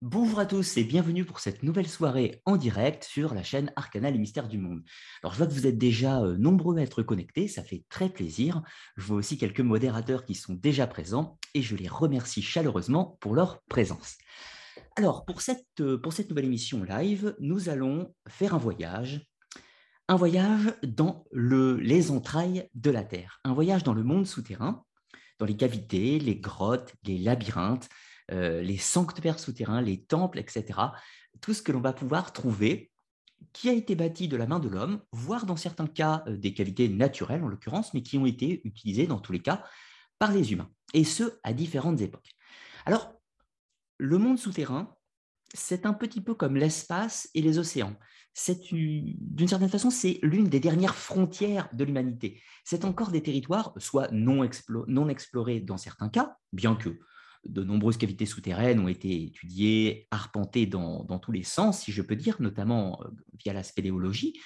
Bonjour à tous et bienvenue pour cette nouvelle soirée en direct sur la chaîne Arcana les mystères du monde. Alors je vois que vous êtes déjà euh, nombreux à être connectés, ça fait très plaisir. Je vois aussi quelques modérateurs qui sont déjà présents et je les remercie chaleureusement pour leur présence. Alors pour cette, euh, pour cette nouvelle émission live, nous allons faire un voyage, un voyage dans le, les entrailles de la Terre, un voyage dans le monde souterrain, dans les cavités, les grottes, les labyrinthes, euh, les sanctuaires souterrains, les temples, etc. Tout ce que l'on va pouvoir trouver qui a été bâti de la main de l'homme, voire dans certains cas euh, des qualités naturelles en l'occurrence, mais qui ont été utilisées dans tous les cas par les humains, et ce, à différentes époques. Alors, le monde souterrain, c'est un petit peu comme l'espace et les océans. D'une certaine façon, c'est l'une des dernières frontières de l'humanité. C'est encore des territoires, soit non explorés dans certains cas, bien que de nombreuses cavités souterraines ont été étudiées, arpentées dans, tous les sens, si je peux dire, notamment euh, via la spéléologie,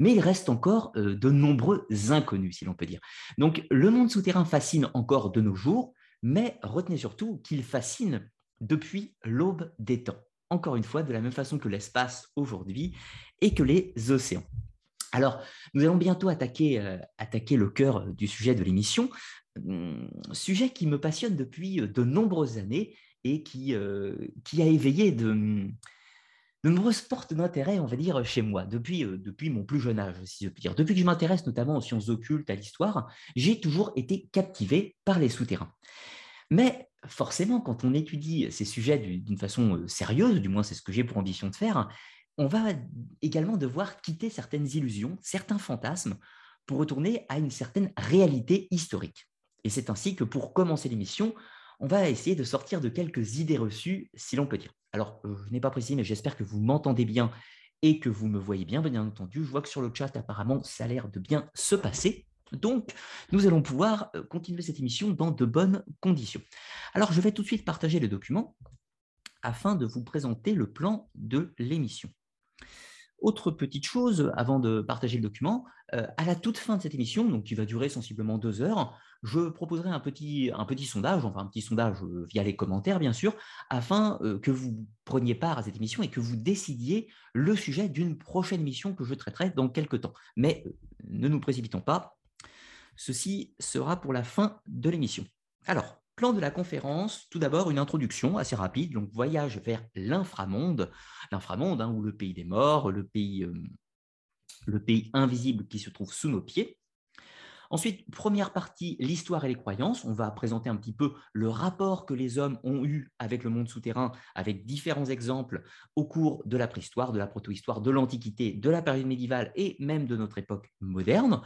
mais il reste encore euh, de nombreux inconnus, si l'on peut dire. Donc le monde souterrain fascine encore de nos jours, mais retenez surtout qu'il fascine depuis l'aube des temps. Encore une fois, de la même façon que l'espace aujourd'hui et que les océans. Alors, nous allons bientôt attaquer, euh, attaquer le cœur du sujet de l'émission sujet qui me passionne depuis euh, de nombreuses années et qui, euh, qui a éveillé de, hum, de nombreuses portes d'intérêt, on va dire, chez moi, depuis, euh, depuis mon plus jeune âge, si je puis dire. Depuis que je m'intéresse notamment aux sciences occultes, à l'histoire, j'ai toujours été captivé par les souterrains. Mais forcément, quand on étudie ces sujets d'une façon sérieuse, du moins c'est ce que j'ai pour ambition de faire, on va également devoir quitter certaines illusions, certains fantasmes, pour retourner à une certaine réalité historique. Et c'est ainsi que pour commencer l'émission, on va essayer de sortir de quelques idées reçues, si l'on peut dire. Alors, euh, je n'ai pas précisé, mais j'espère que vous m'entendez bien et que vous me voyez bien, bien entendu. Je vois que sur le chat, apparemment, ça a l'air de bien se passer. Donc, nous allons pouvoir euh, continuer cette émission dans de bonnes conditions. Alors, je vais tout de suite partager le document afin de vous présenter le plan de l'émission. Autre petite chose, avant de partager le document, euh, à la toute fin de cette émission, donc qui va durer sensiblement deux heures, je proposerai un petit, un petit sondage, enfin un petit sondage euh, via les commentaires bien sûr, afin euh, que vous preniez part à cette émission et que vous décidiez le sujet d'une prochaine émission que je traiterai dans quelques temps. Mais ne nous précipitons pas, ceci sera pour la fin de l'émission. Alors, Plan de la conférence, tout d'abord une introduction assez rapide, donc voyage vers l'inframonde, l'inframonde hein, ou le pays des morts, le pays, le pays invisible qui se trouve sous nos pieds. Ensuite, première partie, l'histoire et les croyances. On va présenter un petit peu le rapport que les hommes ont eu avec le monde souterrain, avec différents exemples au cours de la préhistoire, de la protohistoire, de l'Antiquité, de la période médiévale et même de notre époque moderne.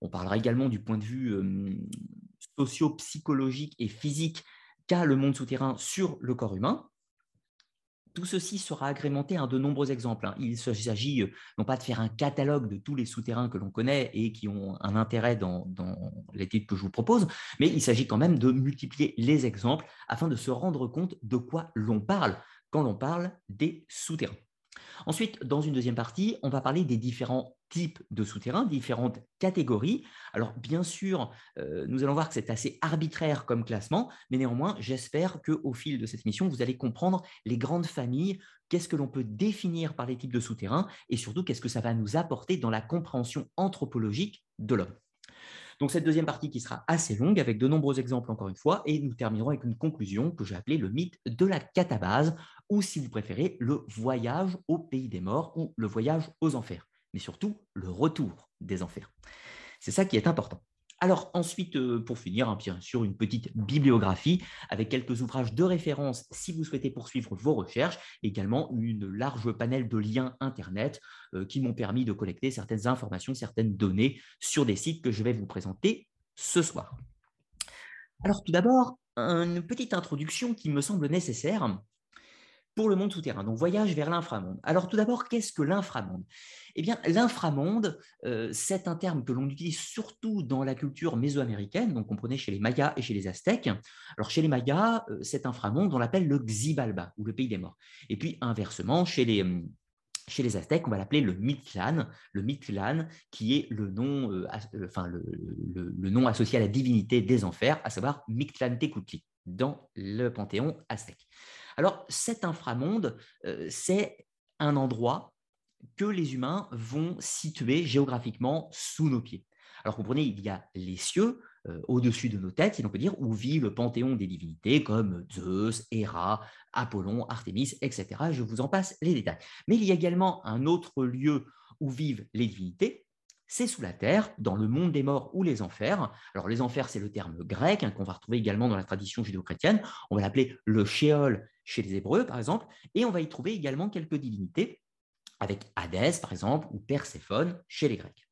On parlera également du point de vue euh, socio-psychologique et physique qu'a le monde souterrain sur le corps humain. Tout ceci sera agrémenté à de nombreux exemples. Hein. Il s'agit euh, non pas de faire un catalogue de tous les souterrains que l'on connaît et qui ont un intérêt dans, dans l'étude que je vous propose, mais il s'agit quand même de multiplier les exemples afin de se rendre compte de quoi l'on parle quand l'on parle des souterrains. Ensuite, dans une deuxième partie, on va parler des différents types de souterrains, différentes catégories. Alors, bien sûr, euh, nous allons voir que c'est assez arbitraire comme classement, mais néanmoins, j'espère qu'au fil de cette émission, vous allez comprendre les grandes familles, qu'est-ce que l'on peut définir par les types de souterrains, et surtout, qu'est-ce que ça va nous apporter dans la compréhension anthropologique de l'homme. Donc cette deuxième partie qui sera assez longue avec de nombreux exemples encore une fois et nous terminerons avec une conclusion que j'ai appelée le mythe de la catabase ou si vous préférez le voyage au pays des morts ou le voyage aux enfers, mais surtout le retour des enfers. C'est ça qui est important. Alors ensuite, euh, pour finir, hein, bien sûr, une petite bibliographie avec quelques ouvrages de référence si vous souhaitez poursuivre vos recherches, également une large panel de liens Internet euh, qui m'ont permis de collecter certaines informations, certaines données sur des sites que je vais vous présenter ce soir. Alors tout d'abord, une petite introduction qui me semble nécessaire pour le monde souterrain. Donc, voyage vers l'inframonde. Alors, tout d'abord, qu'est-ce que l'inframonde? Eh bien, l'inframonde, euh, c'est un terme que l'on utilise surtout dans la culture mésoaméricaine, donc comprenez chez les Mayas et chez les Aztèques. Alors, chez les Mayas, euh, cet inframonde, on l'appelle le Xibalba, ou le pays des morts. Et puis, inversement, chez les, euh, chez les Aztèques, on va l'appeler le Mictlan, le Mictlan qui est le nom, enfin, le, le, nom associé à la divinité des enfers, à savoir Mictlantecutli, dans le panthéon aztèque. Alors cet inframonde, c'est un endroit que les humains vont situer géographiquement sous nos pieds. Alors comprenez, il y a les cieux euh, au-dessus de nos têtes, si l'on peut dire, où vit le panthéon des divinités comme Zeus, Héra, Apollon, Artémis, etc. Je vous en passe les détails. Mais il y a également un autre lieu où vivent les divinités, c'est sous la terre, dans le monde des morts ou les enfers. Alors les enfers, c'est le terme grec hein, qu'on va retrouver également dans la tradition judéo-chrétienne. On va l'appeler le Sheol chez les Hébreux, par exemple, et on va y trouver également quelques divinités avec Hadès, par exemple, ou Perséphone chez les Grecs.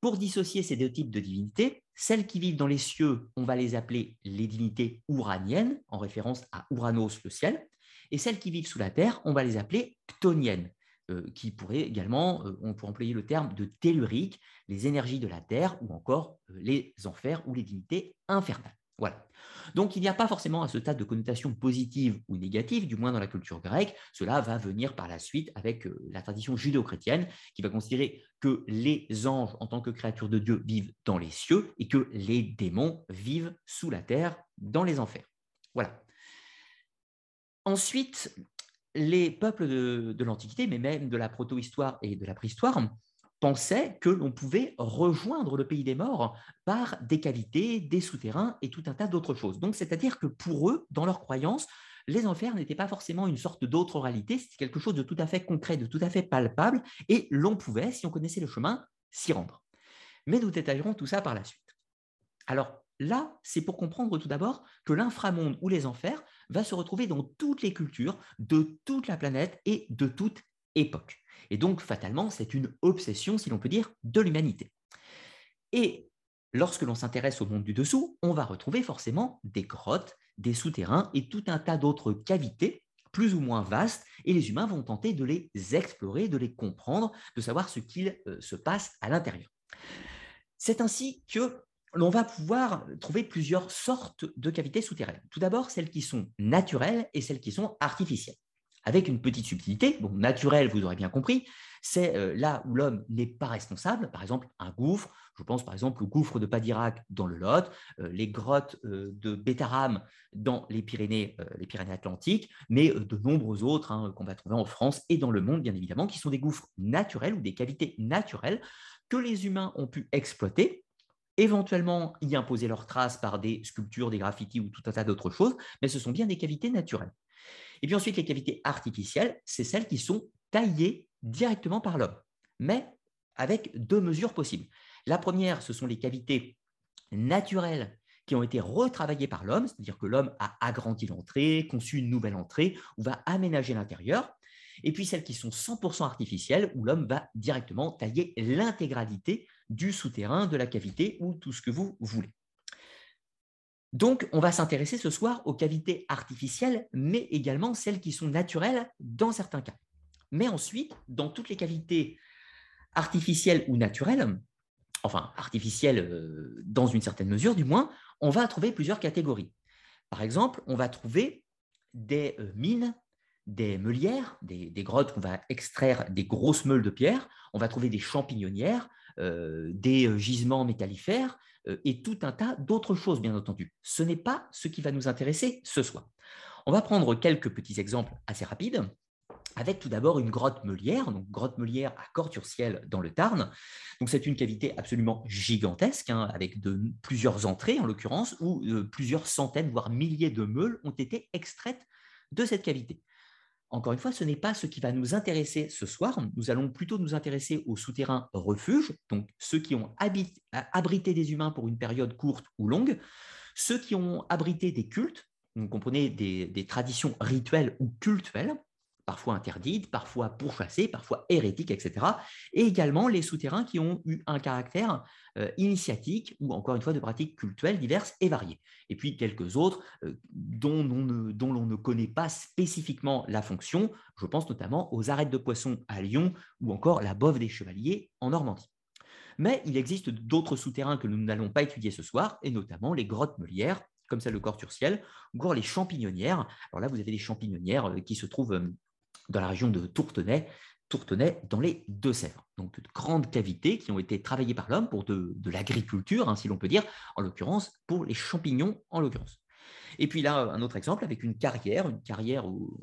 Pour dissocier ces deux types de divinités, celles qui vivent dans les cieux, on va les appeler les divinités uraniennes, en référence à Uranos, le ciel, et celles qui vivent sous la terre, on va les appeler ctoniennes, euh, qui pourraient également, euh, on pourrait employer le terme de tellurique, les énergies de la terre, ou encore euh, les enfers ou les divinités infernales. Voilà. Donc il n'y a pas forcément à ce stade de connotation positive ou négative, du moins dans la culture grecque. Cela va venir par la suite avec euh, la tradition judéo-chrétienne qui va considérer que les anges en tant que créatures de Dieu vivent dans les cieux et que les démons vivent sous la terre dans les enfers. Voilà. Ensuite, les peuples de, de l'Antiquité, mais même de la proto-histoire et de la préhistoire, pensaient que l'on pouvait rejoindre le pays des morts par des cavités, des souterrains et tout un tas d'autres choses. Donc, c'est-à-dire que pour eux, dans leur croyance, les enfers n'étaient pas forcément une sorte d'autre réalité, c'était quelque chose de tout à fait concret, de tout à fait palpable, et l'on pouvait, si on connaissait le chemin, s'y rendre. Mais nous détaillerons tout ça par la suite. Alors là, c'est pour comprendre tout d'abord que l'inframonde ou les enfers va se retrouver dans toutes les cultures de toute la planète et de toute époque. Et donc, fatalement, c'est une obsession, si l'on peut dire, de l'humanité. Et lorsque l'on s'intéresse au monde du dessous, on va retrouver forcément des grottes, des souterrains et tout un tas d'autres cavités plus ou moins vastes, et les humains vont tenter de les explorer, de les comprendre, de savoir ce qu'il euh, se passe à l'intérieur. C'est ainsi que l'on va pouvoir trouver plusieurs sortes de cavités souterraines. Tout d'abord, celles qui sont naturelles et celles qui sont artificielles avec une petite subtilité, naturelle, vous aurez bien compris, c'est euh, là où l'homme n'est pas responsable, par exemple un gouffre, je pense par exemple au gouffre de Padirac dans le Lot, euh, les grottes euh, de Bétaram dans les Pyrénées, les Pyrénées Atlantiques, mais de nombreux autres hein, qu'on va trouver en France et dans le monde, bien évidemment, qui sont des gouffres naturels ou des cavités naturelles que les humains ont pu exploiter éventuellement y imposer leurs traces par des sculptures, des graffitis ou tout un tas d'autres choses, mais ce sont bien des cavités naturelles. Et puis ensuite, les cavités artificielles, c'est celles qui sont taillées directement par l'homme, mais avec deux mesures possibles. La première, ce sont les cavités naturelles qui ont été retravaillées par l'homme, c'est-à-dire que l'homme a agrandi l'entrée, conçu une nouvelle entrée, ou va aménager l'intérieur. Et puis celles qui sont 100% artificielles, où l'homme va directement tailler l'intégralité du souterrain, de la cavité, ou tout ce que vous voulez. Donc, on va s'intéresser ce soir aux cavités artificielles, mais également celles qui sont naturelles dans certains cas. Mais ensuite, dans toutes les cavités artificielles ou naturelles, enfin artificielles euh, dans une certaine mesure du moins, on va trouver plusieurs catégories. Par exemple, on va trouver des euh, mines, des meulières, des, grottes où on va extraire des grosses meules de pierre, on va trouver des champignonnières, des gisements métallifères, euh, et tout un tas d'autres choses, bien entendu. Ce n'est pas ce qui va nous intéresser ce soir. On va prendre quelques petits exemples assez rapides avec tout d'abord une grotte meulière, donc grotte meulière à Corturciel dans le Tarn. Donc c'est une cavité absolument gigantesque, hein, avec de, plusieurs entrées en l'occurrence, où euh, plusieurs centaines, voire milliers de meules ont été extraites de cette cavité. Encore une fois, ce n'est pas ce qui va nous intéresser ce soir. Nous allons plutôt nous intéresser aux souterrains refuges, donc ceux qui ont abrité des humains pour une période courte ou longue, ceux qui ont abrité des cultes, vous comprenez des traditions rituelles ou cultuelles, parfois interdites, parfois pourchassées, parfois hérétiques, etc. Et également les souterrains qui ont eu un caractère euh, initiatique ou encore une fois de pratiques cultuelles diverses et variées. Et puis quelques autres euh, dont, dont l'on ne connaît pas spécifiquement la fonction. Je pense notamment aux arêtes de poissons à Lyon ou encore la bove des chevaliers en Normandie. Mais il existe d'autres souterrains que nous n'allons pas étudier ce soir, et notamment les grottes meulières, comme celle de Corturciel, ou encore les champignonnières. Alors là, vous avez des champignonnières euh, qui se trouvent dans la région de Tourtenay, Tourtenay dans les Deux-Sèvres. Donc de grandes cavités qui ont été travaillées par l'homme pour de, l'agriculture, hein, si l'on peut dire, en l'occurrence pour les champignons en l'occurrence. Et puis là, un autre exemple avec une carrière, une carrière où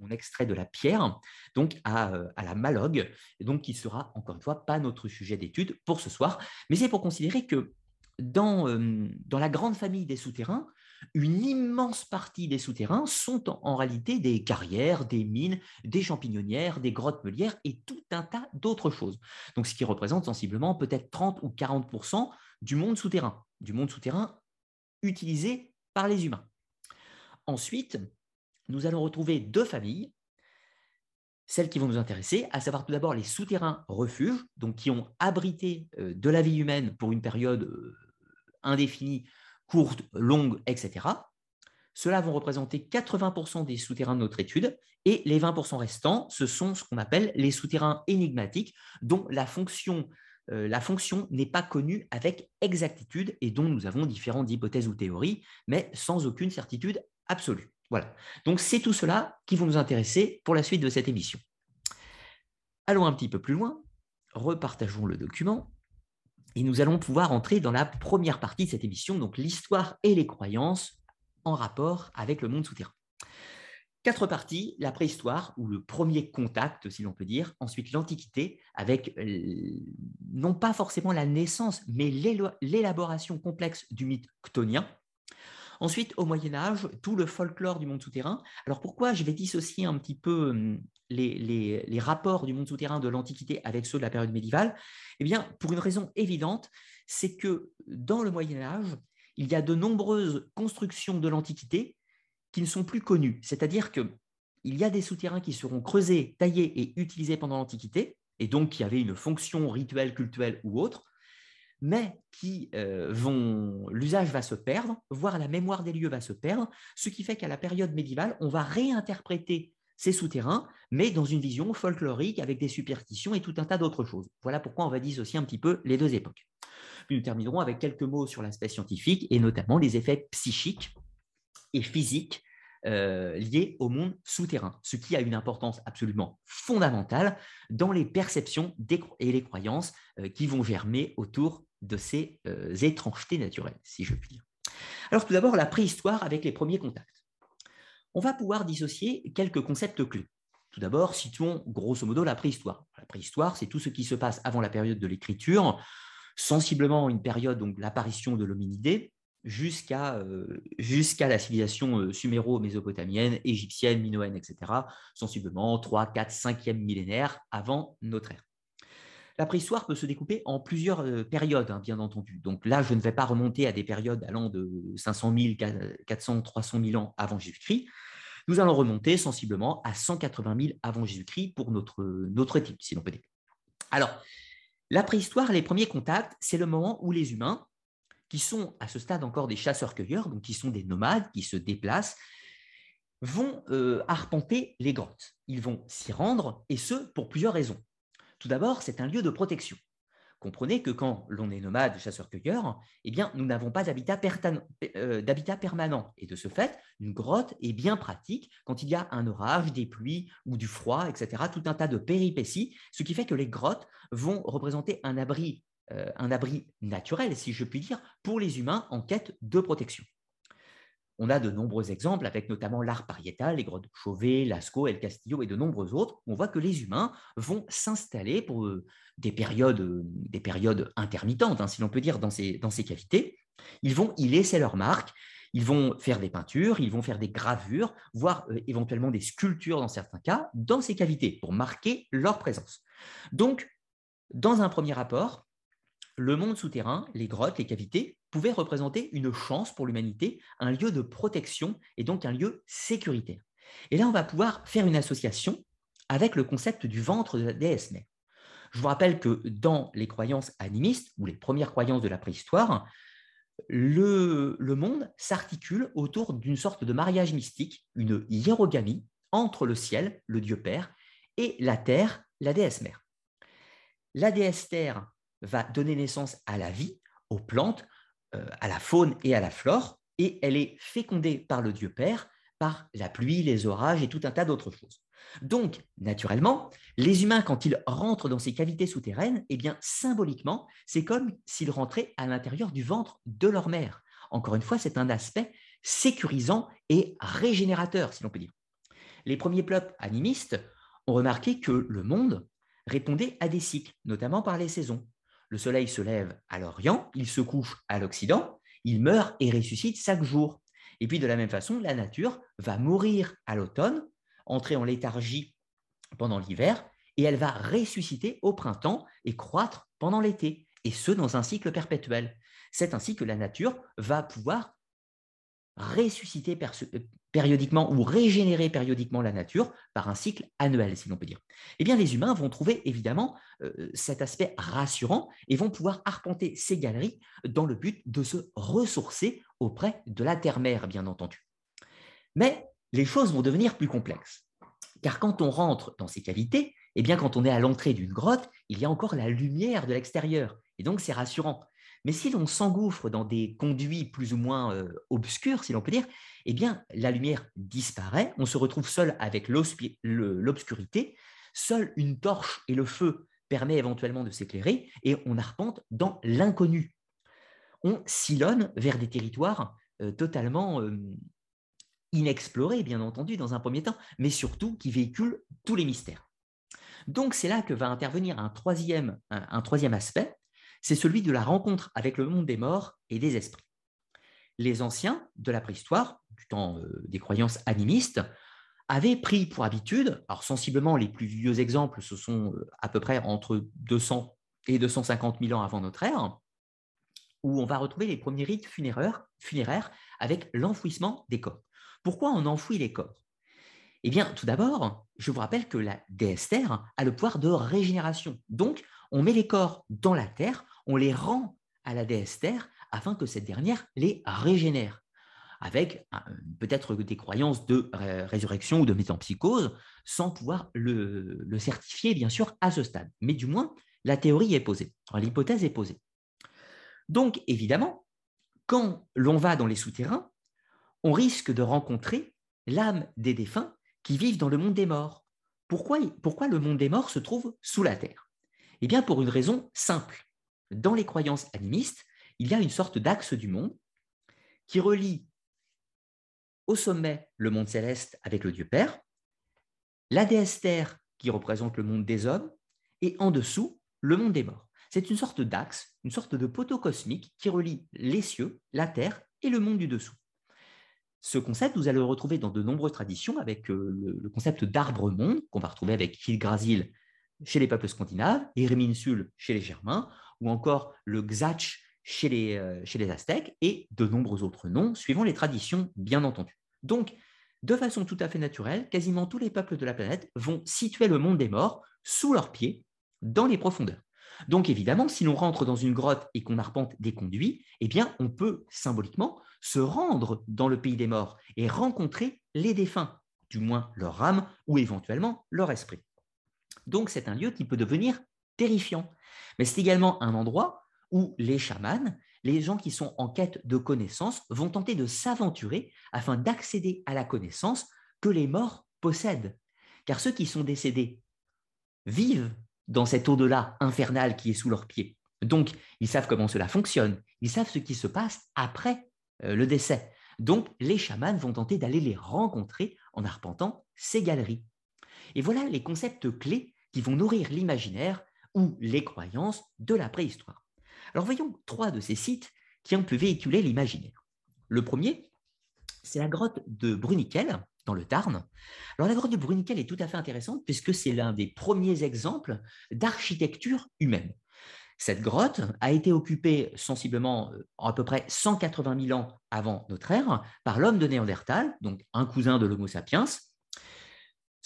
on extrait de la pierre, donc à, euh, la malogue, donc qui sera encore une fois pas notre sujet d'étude pour ce soir, mais c'est pour considérer que dans, euh, dans la grande famille des souterrains, une immense partie des souterrains sont en, réalité des carrières, des mines, des champignonnières, des grottes meulières et tout un tas d'autres choses. Donc, ce qui représente sensiblement peut-être 30 ou 40% du monde souterrain, du monde souterrain utilisé par les humains. Ensuite, nous allons retrouver deux familles, celles qui vont nous intéresser, à savoir tout d'abord les souterrains refuges, donc qui ont abrité euh, de la vie humaine pour une période euh, indéfinie courtes, longues, etc. Cela vont représenter 80% des souterrains de notre étude et les 20% restants, ce sont ce qu'on appelle les souterrains énigmatiques dont la fonction, euh, la fonction n'est pas connue avec exactitude et dont nous avons différentes hypothèses ou théories, mais sans aucune certitude absolue. Voilà. Donc c'est tout cela qui vont nous intéresser pour la suite de cette émission. Allons un petit peu plus loin, repartageons le document. Et nous allons pouvoir entrer dans la première partie de cette émission, donc l'histoire et les croyances en rapport avec le monde souterrain. Quatre parties, la préhistoire, ou le premier contact, si l'on peut dire, ensuite l'Antiquité, avec euh, non pas forcément la naissance, mais l'élaboration complexe du mythe chtonien, Ensuite, au Moyen Âge, tout le folklore du monde souterrain. Alors pourquoi je vais dissocier un petit peu hum, les, rapports du monde souterrain de l'Antiquité avec ceux de la période médiévale? Eh bien, pour une raison évidente, c'est que dans le Moyen Âge, il y a de nombreuses constructions de l'Antiquité qui ne sont plus connues. C'est-à-dire qu'il y a des souterrains qui seront creusés, taillés et utilisés pendant l'Antiquité, et donc qui avaient une fonction rituelle, cultuelle ou autre, mais qui euh, vont, l'usage va se perdre, voire la mémoire des lieux va se perdre, ce qui fait qu'à la période médiévale, on va réinterpréter ces souterrains, mais dans une vision folklorique avec des superstitions et tout un tas d'autres choses. Voilà pourquoi on va dissocier un petit peu les deux époques. Puis nous terminerons avec quelques mots sur l'aspect scientifique et notamment les effets psychiques et physiques euh, liés au monde souterrain, ce qui a une importance absolument fondamentale dans les perceptions et les croyances euh, qui vont germer autour de ces euh, étrangetés naturelles, si je puis dire. Alors tout d'abord, la préhistoire avec les premiers contacts on va pouvoir dissocier quelques concepts clés. Tout d'abord, situons grosso modo la préhistoire. La préhistoire, c'est tout ce qui se passe avant la période de l'écriture, sensiblement une période, donc l'apparition de l'hominidé, jusqu'à euh, la civilisation euh, suméro-mésopotamienne, égyptienne, minoenne, etc., sensiblement 3, 4, 5e millénaire avant notre ère. La préhistoire peut se découper en plusieurs euh, périodes, hein, bien entendu. Donc là, je ne vais pas remonter à des périodes allant de 500 000, 400, 300 000 ans avant Jésus-Christ. Nous allons remonter sensiblement à 180 000 avant Jésus-Christ pour notre, notre étude, si l'on peut dire. Alors, la préhistoire, les premiers contacts, c'est le moment où les humains, qui sont à ce stade encore des chasseurs-cueilleurs, donc qui sont des nomades, qui se déplacent, vont euh, arpenter les grottes. Ils vont s'y rendre, et ce, pour plusieurs raisons. Tout d'abord, c'est un lieu de protection. Comprenez que quand l'on est nomade, chasseur-cueilleur, eh nous n'avons pas euh, d'habitat permanent. Et de ce fait, une grotte est bien pratique quand il y a un orage, des pluies ou du froid, etc. Tout un tas de péripéties, ce qui fait que les grottes vont représenter un abri, euh, un abri naturel, si je puis dire, pour les humains en quête de protection. On a de nombreux exemples, avec notamment l'art pariétal, les grottes Chauvet, Lascaux, El Castillo et de nombreux autres. On voit que les humains vont s'installer pour euh, des périodes, euh, des périodes intermittentes, hein, si l'on peut dire, dans ces, dans ces cavités. Ils vont y laisser leur marque, ils vont faire des peintures, ils vont faire des gravures, voire euh, éventuellement des sculptures dans certains cas, dans ces cavités, pour marquer leur présence. Donc, dans un premier rapport, le monde souterrain, les grottes, les cavités, pouvaient représenter une chance pour l'humanité, un lieu de protection et donc un lieu sécuritaire. Et là, on va pouvoir faire une association avec le concept du ventre de la déesse mère. Je vous rappelle que dans les croyances animistes, ou les premières croyances de la préhistoire, le, le monde s'articule autour d'une sorte de mariage mystique, une hiérogamie entre le ciel, le Dieu Père, et la terre, la déesse mère. La déesse terre va donner naissance à la vie, aux plantes, à la faune et à la flore, et elle est fécondée par le Dieu Père, par la pluie, les orages et tout un tas d'autres choses. Donc, naturellement, les humains, quand ils rentrent dans ces cavités souterraines, eh bien, symboliquement, c'est comme s'ils rentraient à l'intérieur du ventre de leur mère. Encore une fois, c'est un aspect sécurisant et régénérateur, si l'on peut dire. Les premiers peuples animistes ont remarqué que le monde répondait à des cycles, notamment par les saisons. Le soleil se lève à l'Orient, il se couche à l'Occident, il meurt et ressuscite chaque jour. Et puis de la même façon, la nature va mourir à l'automne, entrer en léthargie pendant l'hiver, et elle va ressusciter au printemps et croître pendant l'été, et ce dans un cycle perpétuel. C'est ainsi que la nature va pouvoir ressusciter euh, périodiquement ou régénérer périodiquement la nature par un cycle annuel, si l'on peut dire. Eh bien, les humains vont trouver évidemment euh, cet aspect rassurant et vont pouvoir arpenter ces galeries dans le but de se ressourcer auprès de la terre-mère, bien entendu. Mais les choses vont devenir plus complexes, car quand on rentre dans ces cavités, eh bien, quand on est à l'entrée d'une grotte, il y a encore la lumière de l'extérieur, et donc c'est rassurant. Mais si l'on s'engouffre dans des conduits plus ou moins obscurs, si l'on peut dire, eh bien, la lumière disparaît, on se retrouve seul avec l'obscurité, seule une torche et le feu permet éventuellement de s'éclairer, et on arpente dans l'inconnu. On sillonne vers des territoires totalement inexplorés, bien entendu, dans un premier temps, mais surtout qui véhiculent tous les mystères. Donc c'est là que va intervenir un troisième aspect, c'est celui de la rencontre avec le monde des morts et des esprits. Les anciens de la préhistoire, du temps euh, des croyances animistes, avaient pris pour habitude, alors sensiblement les plus vieux exemples, ce sont euh, à peu près entre 200 et 250 000 ans avant notre ère, où on va retrouver les premiers rites funéraires, funéraires avec l'enfouissement des corps. Pourquoi on enfouit les corps? Eh bien, tout d'abord, je vous rappelle que la déesse Terre a le pouvoir de régénération. Donc, on met les corps dans la terre, on les rend à la déesse terre afin que cette dernière les régénère, avec peut-être des croyances de résurrection ou de métampsychose, sans pouvoir le, certifier, bien sûr, à ce stade. Mais du moins, la théorie est posée, l'hypothèse est posée. Donc, évidemment, quand l'on va dans les souterrains, on risque de rencontrer l'âme des défunts qui vivent dans le monde des morts. Pourquoi le monde des morts se trouve sous la terre? Eh bien, pour une raison simple. Dans les croyances animistes, il y a une sorte d'axe du monde qui relie au sommet le monde céleste avec le Dieu Père, la déesse Terre qui représente le monde des hommes, et en dessous, le monde des morts. C'est une sorte d'axe, une sorte de poteau cosmique qui relie les cieux, la Terre et le monde du dessous. Ce concept, vous allez le retrouver dans de nombreuses traditions avec euh, le, concept d'arbre-monde qu'on va retrouver avec Yggdrasil chez les peuples scandinaves, Irminsul chez les Germains, ou encore le Xach chez les, euh, chez les Aztèques, et de nombreux autres noms, suivant les traditions, bien entendu. Donc, de façon tout à fait naturelle, quasiment tous les peuples de la planète vont situer le monde des morts sous leurs pieds, dans les profondeurs. Donc évidemment, si l'on rentre dans une grotte et qu'on arpente des conduits, eh bien, on peut symboliquement se rendre dans le pays des morts et rencontrer les défunts, du moins leur âme ou éventuellement leur esprit. Donc c'est un lieu qui peut devenir terrifiant. Mais c'est également un endroit où les chamans, les gens qui sont en quête de connaissances, vont tenter de s'aventurer afin d'accéder à la connaissance que les morts possèdent. Car ceux qui sont décédés vivent dans cet au-delà infernal qui est sous leurs pieds. Donc, ils savent comment cela fonctionne, ils savent ce qui se passe après euh, le décès. Donc, les chamans vont tenter d'aller les rencontrer en arpentant ces galeries. Et voilà les concepts clés qui vont nourrir l'imaginaire ou les croyances de la préhistoire. Alors voyons trois de ces sites qui ont pu véhiculer l'imaginaire. Le premier, c'est la grotte de Bruniquel, dans le Tarn. Alors la grotte de Bruniquel est tout à fait intéressante puisque c'est l'un des premiers exemples d'architecture humaine. Cette grotte a été occupée sensiblement euh, à peu près 180 000 ans avant notre ère par l'homme de Néandertal, donc un cousin de l'Homo sapiens,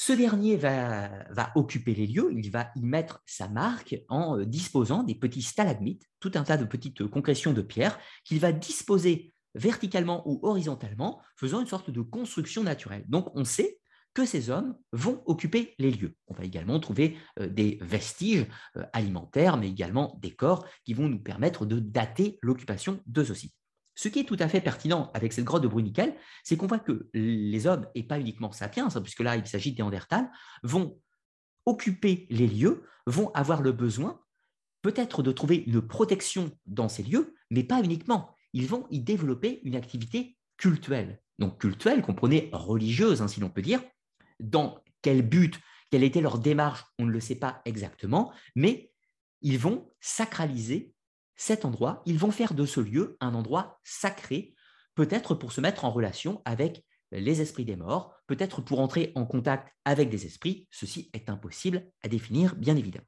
ce dernier va, occuper les lieux, il va y mettre sa marque en euh, disposant des petits stalagmites, tout un tas de petites concrétions de pierre qu'il va disposer verticalement ou horizontalement, faisant une sorte de construction naturelle. Donc on sait que ces hommes vont occuper les lieux. On va également trouver euh, des vestiges euh, alimentaires, mais également des corps qui vont nous permettre de dater l'occupation de ceux-ci. Ce qui est tout à fait pertinent avec cette grotte de Bruniquel, c'est qu'on voit que les hommes, et pas uniquement sapiens, hein, puisque là il s'agit Néandertal, vont occuper les lieux, vont avoir le besoin peut-être de trouver une protection dans ces lieux, mais pas uniquement. Ils vont y développer une activité cultuelle. Donc cultuelle, comprenez religieuse, hein, si l'on peut dire. Dans quel but, quelle était leur démarche, on ne le sait pas exactement, mais ils vont sacraliser cet endroit, ils vont faire de ce lieu un endroit sacré, peut-être pour se mettre en relation avec les esprits des morts, peut-être pour entrer en contact avec des esprits. Ceci est impossible à définir, bien évidemment.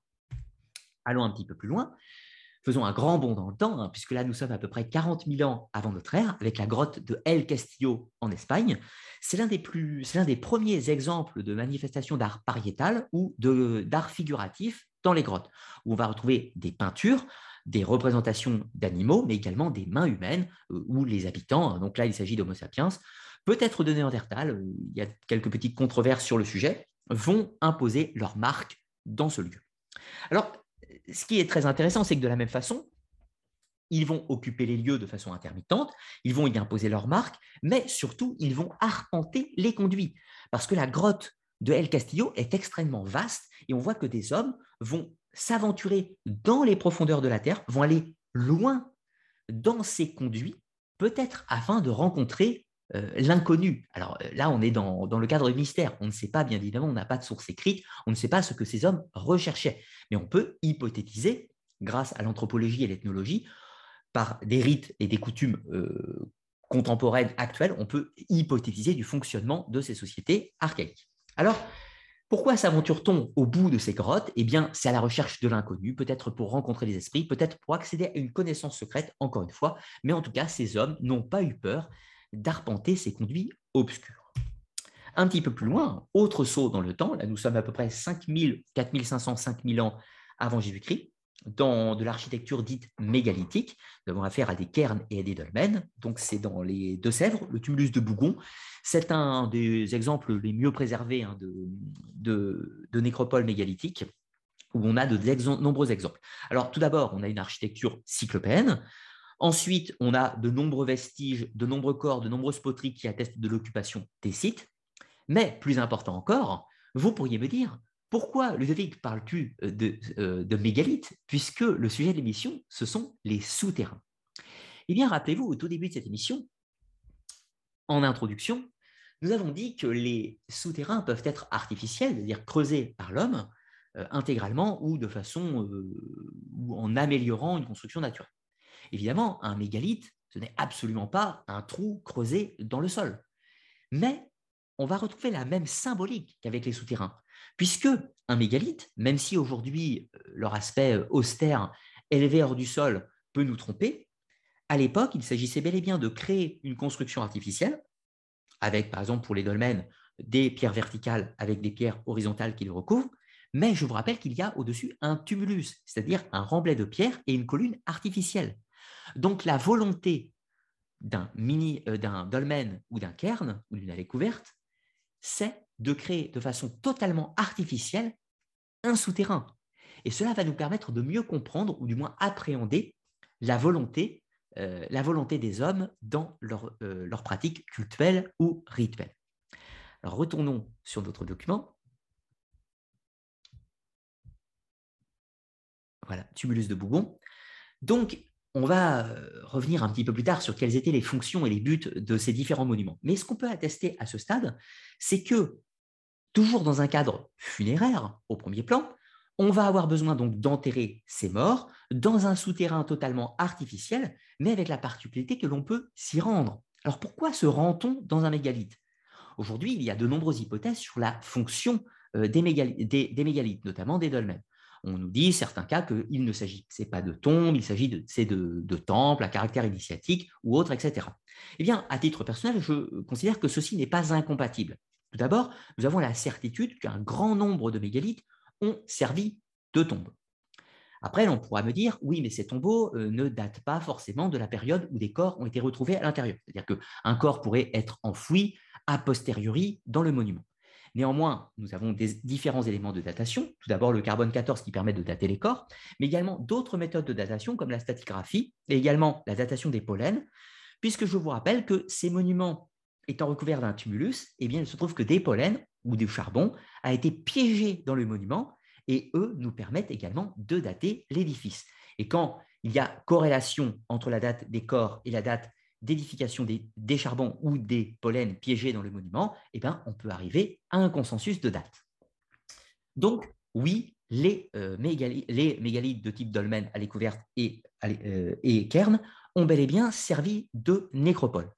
Allons un petit peu plus loin. Faisons un grand bond dans le temps, hein, puisque là nous sommes à peu près 40 000 ans avant notre ère, avec la grotte de El Castillo en Espagne. C'est l'un des, des premiers exemples de manifestations d'art pariétal ou d'art figuratif dans les grottes, où on va retrouver des peintures, des représentations d'animaux, mais également des mains humaines, euh, ou les habitants, donc là il s'agit d'Homo sapiens, peut-être de Néandertal, euh, il y a quelques petites controverses sur le sujet, vont imposer leur marque dans ce lieu. Alors, ce qui est très intéressant, c'est que de la même façon, ils vont occuper les lieux de façon intermittente, ils vont y imposer leur marque, mais surtout, ils vont arpenter les conduits. Parce que la grotte de El Castillo est extrêmement vaste et on voit que des hommes vont s'aventurer dans les profondeurs de la Terre, vont aller loin dans ces conduits, peut-être afin de rencontrer euh, l'inconnu. Alors euh, là, on est dans, le cadre du mystère. On ne sait pas, bien évidemment, on n'a pas de source écrite, on ne sait pas ce que ces hommes recherchaient. Mais on peut hypothétiser, grâce à l'anthropologie et l'ethnologie, par des rites et des coutumes euh, contemporaines actuelles, on peut hypothétiser du fonctionnement de ces sociétés archaïques. Alors, pourquoi s'aventure-t-on au bout de ces grottes? Eh bien, c'est à la recherche de l'inconnu, peut-être pour rencontrer les esprits, peut-être pour accéder à une connaissance secrète, encore une fois, mais en tout cas, ces hommes n'ont pas eu peur d'arpenter ces conduits obscurs. Un petit peu plus loin, autre saut dans le temps, là nous sommes à peu près 5000, 4500, 5000 ans avant Jésus-Christ, dans de l'architecture dite mégalithique. Nous avons affaire à des cairns et à des dolmens. Donc, c'est dans les Deux-Sèvres, le tumulus de Bougon. C'est un des exemples les mieux préservés hein, de, de, de nécropoles mégalithiques où on a de nombreux exemples. Alors, tout d'abord, on a une architecture cyclopéenne. Ensuite, on a de nombreux vestiges, de nombreux corps, de nombreuses poteries qui attestent de l'occupation des sites. Mais plus important encore, vous pourriez me dire, pourquoi, Ludovic, parles-tu euh, de, euh, de mégalithes Puisque le sujet de l'émission, ce sont les souterrains? Eh bien, rappelez-vous, au tout début de cette émission, en introduction, nous avons dit que les souterrains peuvent être artificiels, c'est-à-dire creusés par l'homme euh, intégralement ou de façon ou en améliorant une construction naturelle. Évidemment, un mégalithe, ce n'est absolument pas un trou creusé dans le sol. Mais on va retrouver la même symbolique qu'avec les souterrains, puisque un mégalithe, même si aujourd'hui euh, leur aspect euh, austère, élevé hors du sol, peut nous tromper, à l'époque, il s'agissait bel et bien de créer une construction artificielle, avec par exemple pour les dolmens des pierres verticales avec des pierres horizontales qui le recouvrent, mais je vous rappelle qu'il y a au-dessus un tumulus, c'est-à-dire un remblai de pierre et une colline artificielle. Donc la volonté d'un mini, euh, d'un dolmen ou d'un cairn ou d'une allée couverte, c'est de créer de façon totalement artificielle un souterrain. Et cela va nous permettre de mieux comprendre ou du moins appréhender la volonté, euh, des hommes dans leur, euh, leur pratique cultuelle ou rituelle. Alors retournons sur notre document. Voilà, tumulus de Bougon. Donc, on va euh, revenir un petit peu plus tard sur quelles étaient les fonctions et les buts de ces différents monuments. Mais ce qu'on peut attester à ce stade, c'est que, toujours dans un cadre funéraire, au premier plan, on va avoir besoin donc d'enterrer ces morts dans un souterrain totalement artificiel, mais avec la particularité que l'on peut s'y rendre. Alors pourquoi se rend-on dans un mégalithe? Aujourd'hui, il y a de nombreuses hypothèses sur la fonction euh, des, mégalithes, notamment des dolmens on nous dit, certains cas, qu'il ne s'agit pas de tombes, il s'agit de, de, temples à caractère initiatique ou autres, etc. Eh bien, à titre personnel, je considère que ceci n'est pas incompatible. Tout d'abord, nous avons la certitude qu'un grand nombre de mégalithes ont servi de tombes. Après, on pourra me dire, oui, mais ces tombeaux euh, ne datent pas forcément de la période où des corps ont été retrouvés à l'intérieur. C'est-à-dire qu'un corps pourrait être enfoui a posteriori dans le monument. Néanmoins, nous avons des différents éléments de datation. Tout d'abord, le carbone 14 qui permet de dater les corps, mais également d'autres méthodes de datation comme la statigraphie et également la datation des pollens, puisque je vous rappelle que ces monuments étant recouverts d'un tumulus, eh bien, il se trouve que des pollens ou du charbon a été piégé dans le monument et eux nous permettent également de dater l'édifice. Et quand il y a corrélation entre la date des corps et la date d'édification des, charbons ou des pollens piégés dans le monument, eh ben, on peut arriver à un consensus de date. Donc, oui, les, euh, mégalithes, de type dolmen à découverte et, euh, et cairn ont bel et bien servi de nécropole.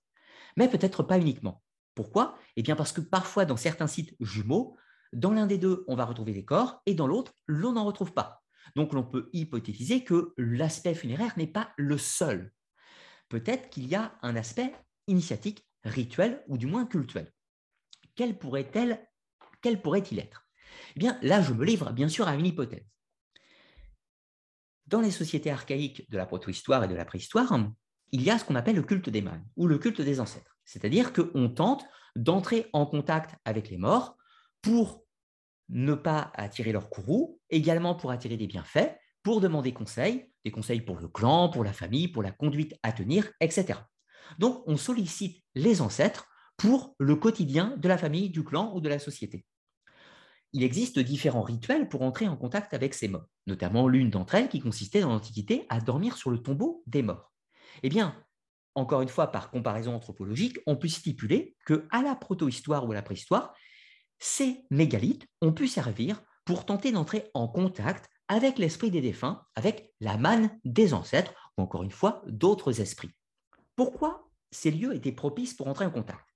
Mais peut-être pas uniquement. Pourquoi? Eh bien parce que parfois, dans certains sites jumeaux, dans l'un des deux, on va retrouver des corps et dans l'autre, l'on n'en retrouve pas. Donc l'on peut hypothétiser que l'aspect funéraire n'est pas le seul. Peut-être qu'il y a un aspect initiatique, rituel ou du moins cultuel. Quel pourrait-il pourrait être? Eh bien là, je me livre bien sûr à une hypothèse. Dans les sociétés archaïques de la protohistoire et de la préhistoire, il y a ce qu'on appelle le culte des mânes ou le culte des ancêtres. C'est-à-dire qu'on tente d'entrer en contact avec les morts pour ne pas attirer leur courroux, également pour attirer des bienfaits, pour demander conseil, des conseils pour le clan, pour la famille, pour la conduite à tenir, etc. Donc on sollicite les ancêtres pour le quotidien de la famille, du clan ou de la société. Il existe différents rituels pour entrer en contact avec ces morts, notamment l'une d'entre elles qui consistait dans l'Antiquité à dormir sur le tombeau des morts. Eh bien, encore une fois, par comparaison anthropologique, on peut stipuler que à la protohistoire ou à la préhistoire, ces mégalithes ont pu servir pour tenter d'entrer en contact avec l'esprit des défunts, avec la manne des ancêtres, ou encore une fois, d'autres esprits. Pourquoi ces lieux étaient propices pour entrer en contact?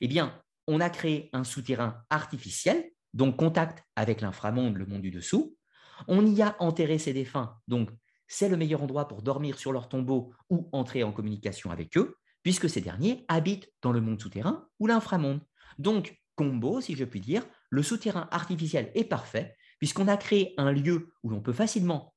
Eh bien, on a créé un souterrain artificiel, donc contact avec l'inframonde, le monde du dessous. On y a enterré ces défunts, donc c'est le meilleur endroit pour dormir sur leur tombeau ou entrer en communication avec eux, puisque ces derniers habitent dans le monde souterrain ou l'inframonde. Donc, combo, si je puis dire, le souterrain artificiel est parfait, puisqu'on a créé un lieu où l'on peut facilement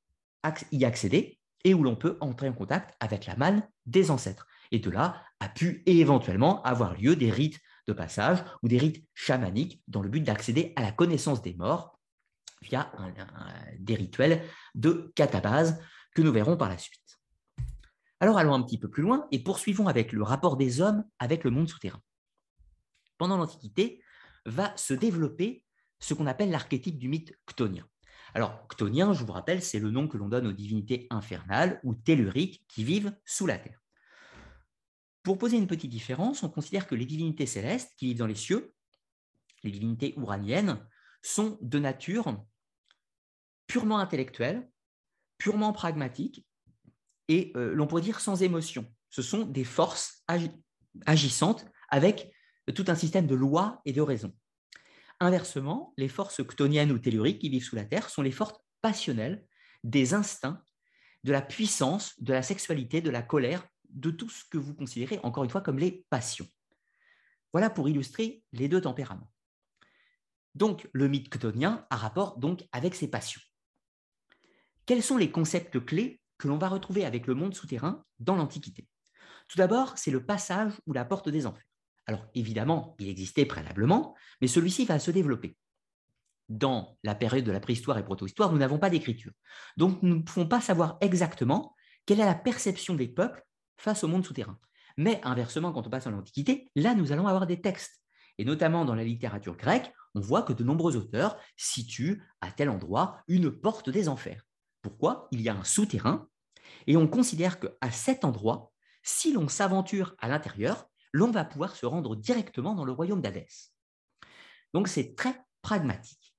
y accéder et où l'on peut entrer en contact avec la manne des ancêtres. Et de là a pu éventuellement avoir lieu des rites de passage ou des rites chamaniques dans le but d'accéder à la connaissance des morts via des rituels de catabase que nous verrons par la suite. Alors allons un petit peu plus loin et poursuivons avec le rapport des hommes avec le monde souterrain. Pendant l'Antiquité, va se développer ce qu'on appelle l'archétype du mythe chtonien. Alors, chtonien, je vous rappelle, c'est le nom que l'on donne aux divinités infernales ou telluriques qui vivent sous la terre. Pour poser une petite différence, on considère que les divinités célestes qui vivent dans les cieux, les divinités ouraniennes, sont de nature purement intellectuelle, purement pragmatique et euh, l'on pourrait dire sans émotion. Ce sont des forces agissantes avec tout un système de lois et de raisons. Inversement, les forces ctoniennes ou telluriques qui vivent sous la Terre sont les forces passionnelles des instincts, de la puissance, de la sexualité, de la colère, de tout ce que vous considérez, encore une fois, comme les passions. Voilà pour illustrer les deux tempéraments. Donc, le mythe ctonien a rapport donc avec ces passions. Quels sont les concepts clés que l'on va retrouver avec le monde souterrain dans l'Antiquité? Tout d'abord, c'est le passage ou la porte des enfers. Alors évidemment, il existait préalablement, mais celui-ci va se développer. Dans la période de la préhistoire et protohistoire, nous n'avons pas d'écriture. Donc nous ne pouvons pas savoir exactement quelle est la perception des peuples face au monde souterrain. Mais inversement, quand on passe à l'Antiquité, là, nous allons avoir des textes. Et notamment dans la littérature grecque, on voit que de nombreux auteurs situent à tel endroit une porte des enfers. Pourquoi? Il y a un souterrain et on considère qu'à cet endroit, si l'on s'aventure à l'intérieur, l'on va pouvoir se rendre directement dans le royaume d'Hadès. Donc c'est très pragmatique.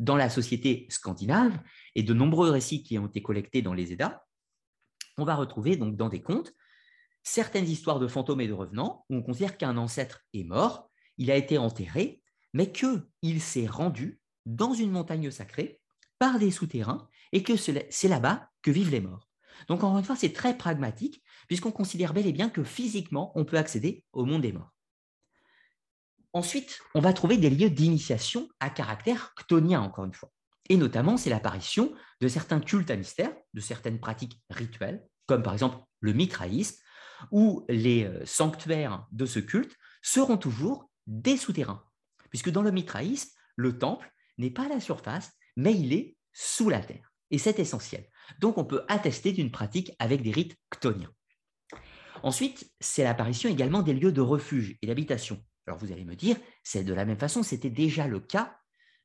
Dans la société scandinave et de nombreux récits qui ont été collectés dans les Eddas, on va retrouver dans des contes certaines histoires de fantômes et de revenants où on considère qu'un ancêtre est mort, il a été enterré, mais qu'il s'est rendu dans une montagne sacrée par des souterrains et que c'est là-bas que vivent les morts. Donc, encore une fois, c'est très pragmatique, puisqu'on considère bel et bien que physiquement, on peut accéder au monde des morts. Ensuite, on va trouver des lieux d'initiation à caractère chtonien, encore une fois. Et notamment, c'est l'apparition de certains cultes à mystère, de certaines pratiques rituelles, comme par exemple le mitraïsme, où les euh, sanctuaires de ce culte seront toujours des souterrains. Puisque dans le mitraïsme, le temple n'est pas à la surface, mais il est sous la terre. Et c'est essentiel. Donc on peut attester d'une pratique avec des rites ctoniens. Ensuite, c'est l'apparition également des lieux de refuge et d'habitation. Alors vous allez me dire, c'est de la même façon, c'était déjà le cas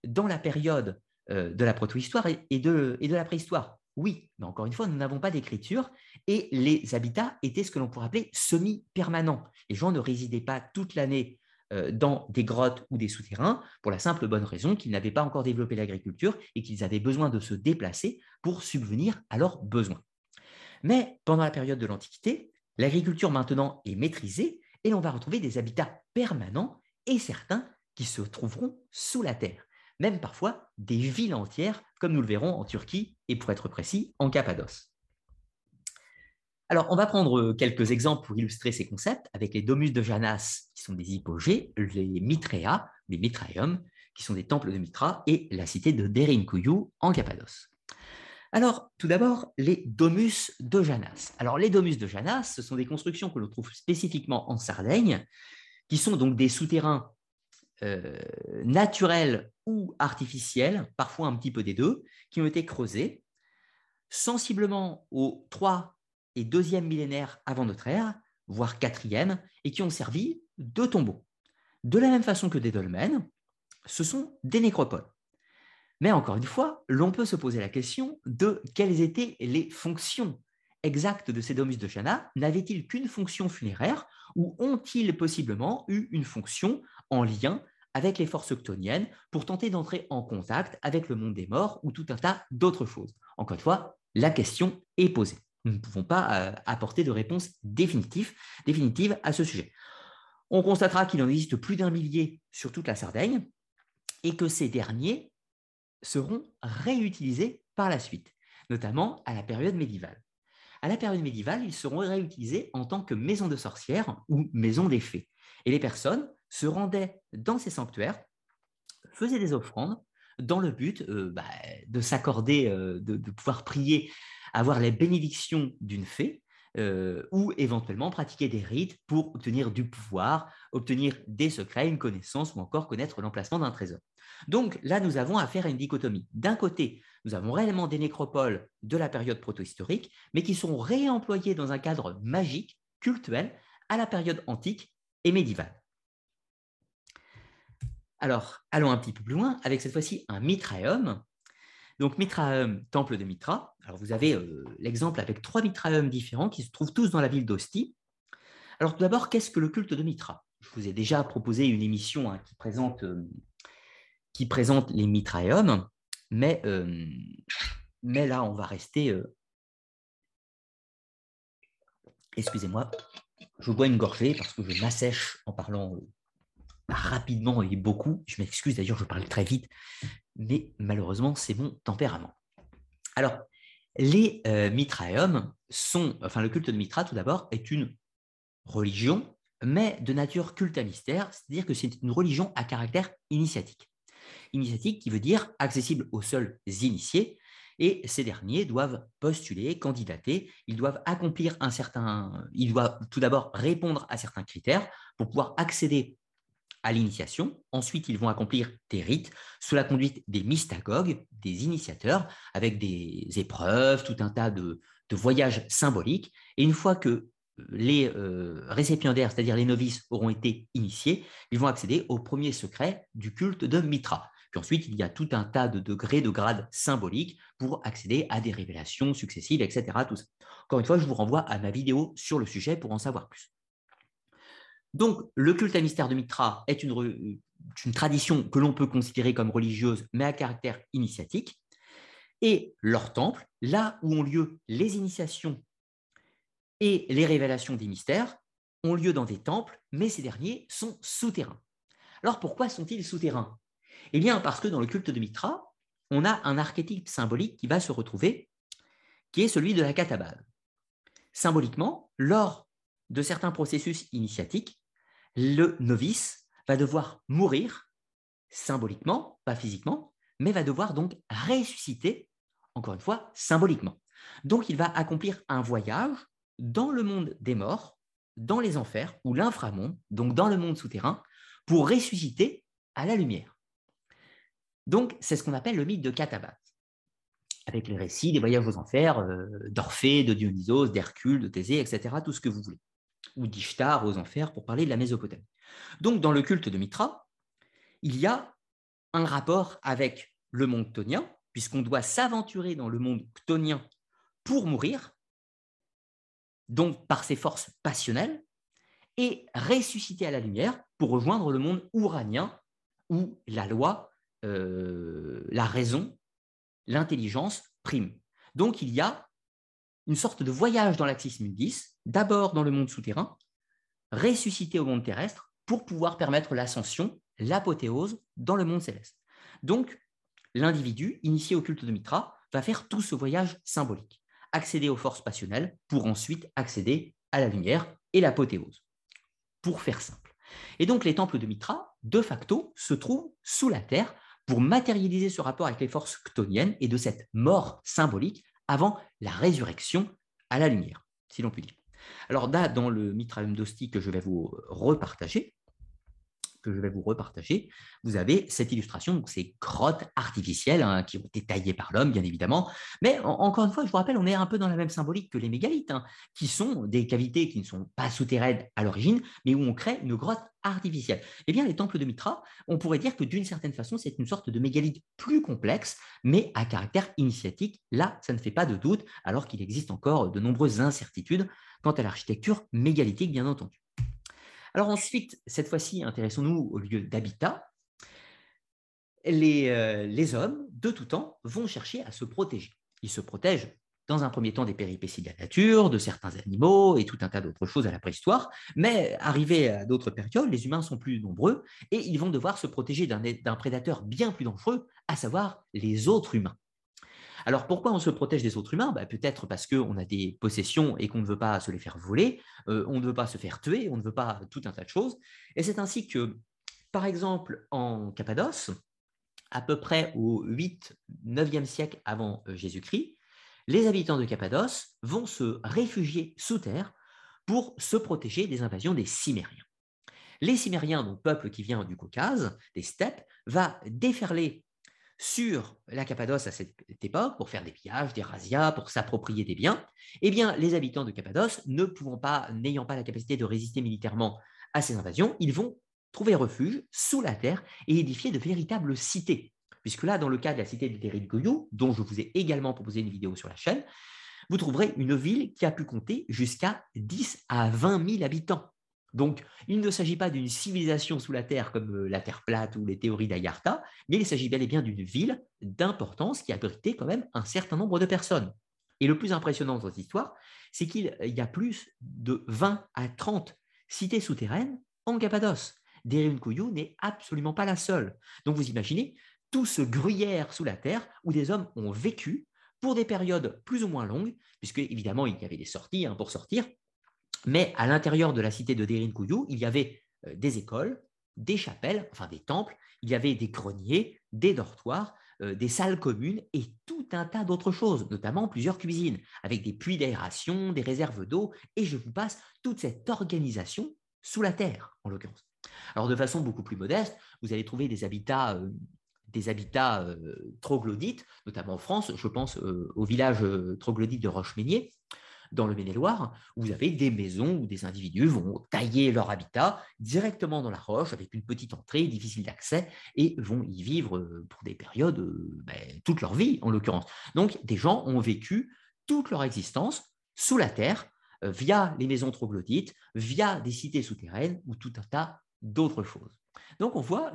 dans la période euh, de la protohistoire et de, et de la préhistoire. Oui, mais encore une fois, nous n'avons pas d'écriture et les habitats étaient ce que l'on pourrait appeler semi-permanents. Les gens ne résidaient pas toute l'année dans des grottes ou des souterrains pour la simple bonne raison qu'ils n'avaient pas encore développé l'agriculture et qu'ils avaient besoin de se déplacer pour subvenir à leurs besoins. Mais pendant la période de l'Antiquité, l'agriculture maintenant est maîtrisée et l'on va retrouver des habitats permanents et certains qui se trouveront sous la terre, même parfois des villes entières, comme nous le verrons en Turquie et pour être précis, en Cappadoce. Alors, on va prendre quelques exemples pour illustrer ces concepts avec les domus de Janas, qui sont des hypogées, les Mitrea, les Mitraeum, qui sont des temples de Mitra, et la cité de Derinkuyu en Cappadoce. Alors, tout d'abord, les domus de Janas. Alors, les domus de Janas, ce sont des constructions que l'on trouve spécifiquement en Sardaigne, qui sont donc des souterrains euh, naturels ou artificiels, parfois un petit peu des deux, qui ont été creusés sensiblement au 3 et 2e millénaire avant notre ère, voire 4e, et qui ont servi de tombeaux. De la même façon que des dolmens, ce sont des nécropoles. Mais encore une fois, l'on peut se poser la question de quelles étaient les fonctions exactes de ces domus de Chana. N'avaient-ils qu'une fonction funéraire ou ont-ils possiblement eu une fonction en lien avec les forces octoniennes pour tenter d'entrer en contact avec le monde des morts ou tout un tas d'autres choses? Encore une fois, la question est posée. Nous ne pouvons pas euh, apporter de réponse définitive, à ce sujet. On constatera qu'il en existe plus d'un millier sur toute la Sardaigne et que ces derniers seront réutilisés par la suite, notamment à la période médiévale. À la période médiévale, ils seront réutilisés en tant que maison de sorcières ou maison des fées. Et les personnes se rendaient dans ces sanctuaires, faisaient des offrandes dans le but euh, bah, de s'accorder, euh, de, pouvoir prier, avoir les bénédictions d'une fée, euh, ou éventuellement pratiquer des rites pour obtenir du pouvoir, obtenir des secrets, une connaissance ou encore connaître l'emplacement d'un trésor. Donc là, nous avons affaire à une dichotomie. D'un côté, nous avons réellement des nécropoles de la période protohistorique, mais qui sont réemployées dans un cadre magique, cultuel, à la période antique et médiévale. Alors, allons un petit peu plus loin avec cette fois-ci un mitraeum. Donc, mitraeum, temple de Mitra. Alors, vous avez euh, l'exemple avec trois mitraeums différents qui se trouvent tous dans la ville d'Ostie. Alors, tout d'abord, qu'est-ce que le culte de Mitra? Je vous ai déjà proposé une émission hein, qui présente euh, qui présente les mitraeums, mais, euh, mais là, on va rester. Excusez-moi, je bois une gorgée parce que je m'assèche en parlant rapidement et beaucoup. Je m'excuse d'ailleurs, je parle très vite, mais malheureusement, c'est mon tempérament. Alors, les mitraeums sont, enfin, le culte de Mitra, tout d'abord, est une religion, mais de nature culte à mystère, c'est-à-dire que c'est une religion à caractère initiatique initiatique qui veut dire accessible aux seuls initiés. Et ces derniers doivent postuler, candidater, ils doivent accomplir un certain, ils doivent tout d'abord répondre à certains critères pour pouvoir accéder l'initiation. Ensuite, ils vont accomplir des rites sous la conduite des mystagogues, des initiateurs, avec des épreuves, tout un tas de, voyages symboliques. Et une fois que les euh, récipiendaires, c'est-à-dire les novices, auront été initiés, ils vont accéder au premier secret du culte de Mitra. Puis ensuite, il y a tout un tas de degrés, de grades symboliques pour accéder à des révélations successives, etc. Tout Encore une fois, je vous renvoie à ma vidéo sur le sujet pour en savoir plus. Donc, le culte à mystère de Mitra est une, une tradition que l'on peut considérer comme religieuse, mais à caractère initiatique. Et leur temple, là où ont lieu les initiations et les révélations des mystères, ont lieu dans des temples, mais ces derniers sont souterrains. Alors pourquoi sont-ils souterrains? Eh bien, parce que dans le culte de Mitra, on a un archétype symbolique qui va se retrouver, qui est celui de la catabase. Symboliquement, lors de certains processus initiatiques, le novice va devoir mourir, symboliquement, pas physiquement, mais va devoir donc ressusciter, encore une fois, symboliquement. Donc il va accomplir un voyage dans le monde des morts, dans les enfers ou l'inframonde, donc dans le monde souterrain, pour ressusciter à la lumière. Donc, c'est ce qu'on appelle le mythe de Catabates, avec les récits des voyages aux enfers euh, d'Orphée, de Dionysos, d'Hercule, de Thésée, etc., tout ce que vous voulez, ou d'Ishtar aux enfers pour parler de la Mésopotamie. Donc, dans le culte de Mitra, il y a un rapport avec le monde tonien, puisqu'on doit s'aventurer dans le monde chtonien pour mourir, donc par ses forces passionnelles, et ressusciter à la lumière pour rejoindre le monde ouranien où la loi, euh, la raison, l'intelligence priment. Donc il y a une sorte de voyage dans l'Axis Mundis, d'abord dans le monde souterrain, ressuscité au monde terrestre pour pouvoir permettre l'ascension, l'apothéose dans le monde céleste. Donc l'individu, initié au culte de Mitra, va faire tout ce voyage symbolique, accéder aux forces passionnelles pour ensuite accéder à la lumière et l'apothéose pour faire simple. Et donc les temples de Mitra, de facto, se trouvent sous la terre pour matérialiser ce rapport avec les forces chtoniennes et de cette mort symbolique avant la résurrection à la lumière, si l'on peut dire. Alors là, dans le Mitraeum Dosti que je vais vous repartager, que je vais vous repartager, vous avez cette illustration, donc ces grottes artificielles hein, qui ont été taillées par l'homme, bien évidemment. Mais encore une fois, je vous rappelle, on est un peu dans la même symbolique que les mégalithes, hein, qui sont des cavités qui ne sont pas souterraines à l'origine, mais où on crée une grotte artificielle. Eh bien, les temples de Mitra, on pourrait dire que d'une certaine façon, c'est une sorte de mégalithe plus complexe, mais à caractère initiatique. Là, ça ne fait pas de doute, alors qu'il existe encore de nombreuses incertitudes quant à l'architecture mégalithique, bien entendu. Alors ensuite, cette fois-ci, intéressons-nous au lieu d'habitat. Les, euh, les, hommes, de tout temps, vont chercher à se protéger. Ils se protègent dans un premier temps des péripéties de la nature, de certains animaux et tout un tas d'autres choses à la préhistoire, mais arrivés à d'autres périodes, les humains sont plus nombreux et ils vont devoir se protéger d'un prédateur bien plus dangereux, à savoir les autres humains. Alors pourquoi on se protège des autres humains? Bah, Peut-être parce qu'on a des possessions et qu'on ne veut pas se les faire voler, euh, on ne veut pas se faire tuer, on ne veut pas tout un tas de choses. Et c'est ainsi que, par exemple, en Cappadoce, à peu près au 8-9e siècle avant euh, Jésus-Christ, les habitants de Cappadoce vont se réfugier sous terre pour se protéger des invasions des Cimériens. Les Cimériens, donc peuple qui vient du Caucase, des steppes, va déferler sur la Cappadoce à cette époque pour faire des pillages, des razzias, pour s'approprier des biens, eh bien, les habitants de Cappadoce, ne pouvant pas, n'ayant pas la capacité de résister militairement à ces invasions, ils vont trouver refuge sous la terre et édifier de véritables cités. Puisque là, dans le cas de la cité de Derin dont je vous ai également proposé une vidéo sur la chaîne, vous trouverez une ville qui a pu compter jusqu'à 10 à 20 000 habitants. Donc, il ne s'agit pas d'une civilisation sous la Terre comme euh, la Terre plate ou les théories d'Ayartha, mais il s'agit bel et bien d'une ville d'importance qui abritait quand même un certain nombre de personnes. Et le plus impressionnant dans cette histoire, c'est qu'il y a plus de 20 à 30 cités souterraines en Cappadoce. Derinkuyu n'est absolument pas la seule. Donc vous imaginez tout ce gruyère sous la terre où des hommes ont vécu pour des périodes plus ou moins longues, puisque évidemment il y avait des sorties hein, pour sortir, mais à l'intérieur de la cité de Derinkuyu, il y avait euh, des écoles, des chapelles, enfin des temples, il y avait des greniers, des dortoirs, euh, des salles communes et tout un tas d'autres choses, notamment plusieurs cuisines, avec des puits d'aération, des réserves d'eau, et je vous passe toute cette organisation sous la terre, en l'occurrence. Alors de façon beaucoup plus modeste, vous allez trouver des habitats, euh, des habitats troglodytes, notamment en France, je pense au village troglodyte de Rocheménier, dans le Maine-et-Loire, vous avez des maisons où des individus vont tailler leur habitat directement dans la roche avec une petite entrée difficile d'accès et vont y vivre euh, pour des périodes, euh, ben, toute leur vie en l'occurrence. Donc des gens ont vécu toute leur existence sous la terre euh, via les maisons troglodytes, via des cités souterraines ou tout un tas d'autres choses. Donc on voit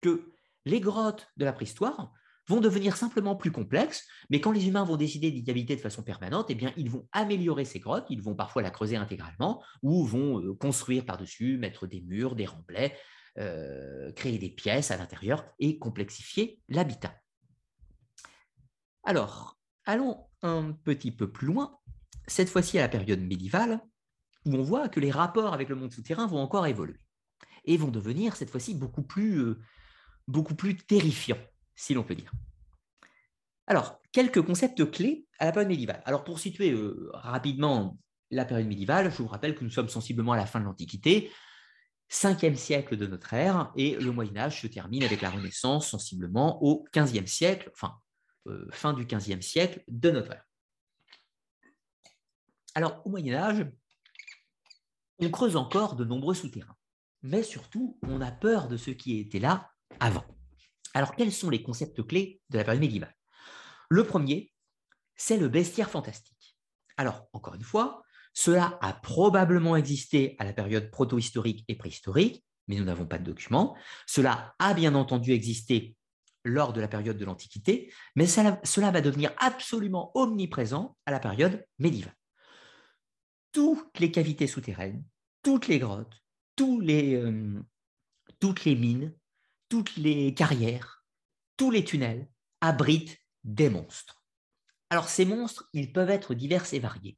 que les grottes de la préhistoire vont devenir simplement plus complexes, mais quand les humains vont décider d'y habiter de façon permanente, eh bien, ils vont améliorer ces grottes, ils vont parfois la creuser intégralement, ou vont euh, construire par-dessus, mettre des murs, des remblais, euh, créer des pièces à l'intérieur et complexifier l'habitat. Alors, allons un petit peu plus loin, cette fois-ci à la période médiévale, où on voit que les rapports avec le monde souterrain vont encore évoluer et vont devenir cette fois-ci beaucoup plus, euh, beaucoup plus terrifiants si l'on peut dire. Alors, quelques concepts clés à la période médiévale. Alors, pour situer euh, rapidement la période médiévale, je vous rappelle que nous sommes sensiblement à la fin de l'Antiquité, 5e siècle de notre ère, et le Moyen Âge se termine avec la Renaissance sensiblement au 15e siècle, enfin, euh, fin du 15e siècle de notre ère. Alors, au Moyen Âge, on creuse encore de nombreux souterrains, mais surtout, on a peur de ce qui était là avant. Alors, quels sont les concepts clés de la période médiévale? Le premier, c'est le bestiaire fantastique. Alors, encore une fois, cela a probablement existé à la période proto-historique et préhistorique, mais nous n'avons pas de documents. Cela a bien entendu existé lors de la période de l'Antiquité, mais cela, va devenir absolument omniprésent à la période médiévale. Toutes les cavités souterraines, toutes les grottes, euh, toutes les mines, toutes les carrières, tous les tunnels abritent des monstres. Alors ces monstres, ils peuvent être divers et variés.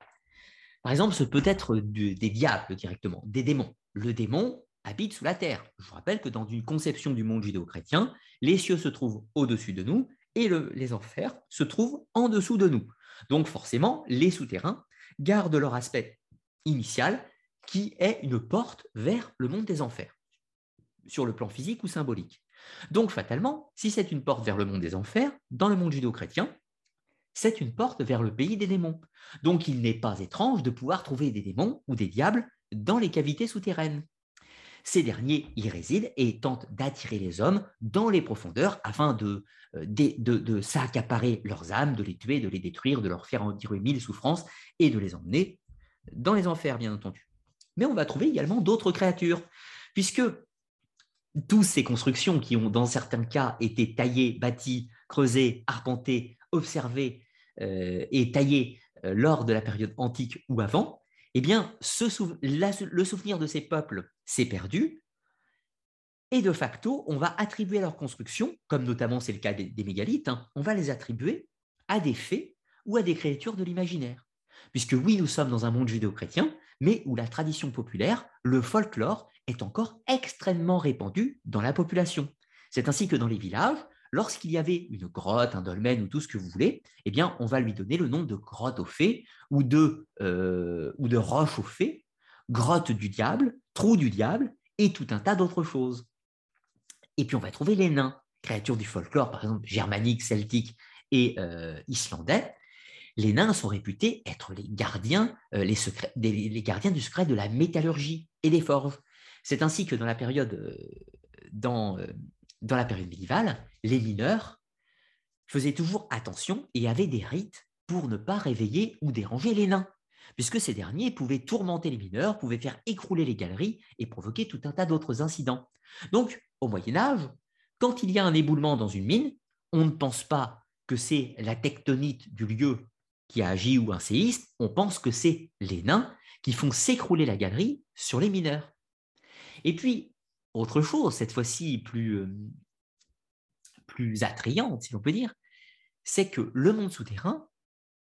Par exemple, ce peut être des diables directement, des démons. Le démon habite sous la terre. Je vous rappelle que dans une conception du monde judéo-chrétien, les cieux se trouvent au-dessus de nous et les enfers se trouvent en dessous de nous. Donc forcément, les souterrains gardent leur aspect initial qui est une porte vers le monde des enfers, sur le plan physique ou symbolique. Donc fatalement, si c'est une porte vers le monde des enfers, dans le monde judéo-chrétien, c'est une porte vers le pays des démons. Donc il n'est pas étrange de pouvoir trouver des démons ou des diables dans les cavités souterraines. Ces derniers y résident et tentent d'attirer les hommes dans les profondeurs afin de, euh, s'accaparer leurs âmes, de les tuer, de les détruire, de leur faire endurer mille souffrances et de les emmener dans les enfers, bien entendu. Mais on va trouver également d'autres créatures, puisque toutes ces constructions qui ont, dans certains cas, été taillées, bâties, creusées, arpentées, observées euh, et taillées euh, lors de la période antique ou avant, eh bien, le souvenir de ces peuples s'est perdu. Et de facto, on va attribuer leur construction, comme notamment c'est le cas des, mégalithes, hein, on va les attribuer à des faits ou à des créatures de l'imaginaire. Puisque oui, nous sommes dans un monde judéo-chrétien, mais où la tradition populaire, le folklore, est encore extrêmement répandu dans la population. C'est ainsi que dans les villages, lorsqu'il y avait une grotte, un dolmen ou tout ce que vous voulez, eh bien, on va lui donner le nom de grotte aux fées ou de, euh, ou de roche aux fées, grotte du diable, trou du diable et tout un tas d'autres choses. Et puis on va trouver les nains, créatures du folklore, par exemple germanique, celtique et euh, islandais. Les nains sont réputés être les gardiens, euh, les, gardiens du secret de la métallurgie et des forges. C'est ainsi que dans la période, dans, dans la période médiévale, les mineurs faisaient toujours attention et avaient des rites pour ne pas réveiller ou déranger les nains, puisque ces derniers pouvaient tourmenter les mineurs, pouvaient faire écrouler les galeries et provoquer tout un tas d'autres incidents. Donc, au Moyen Âge, quand il y a un éboulement dans une mine, on ne pense pas que c'est la tectonite du lieu qui a agi ou un séisme, on pense que c'est les nains qui font s'écrouler la galerie sur les mineurs. Et puis, autre chose, cette fois-ci plus, euh, plus attrayante, si l'on peut dire, c'est que le monde souterrain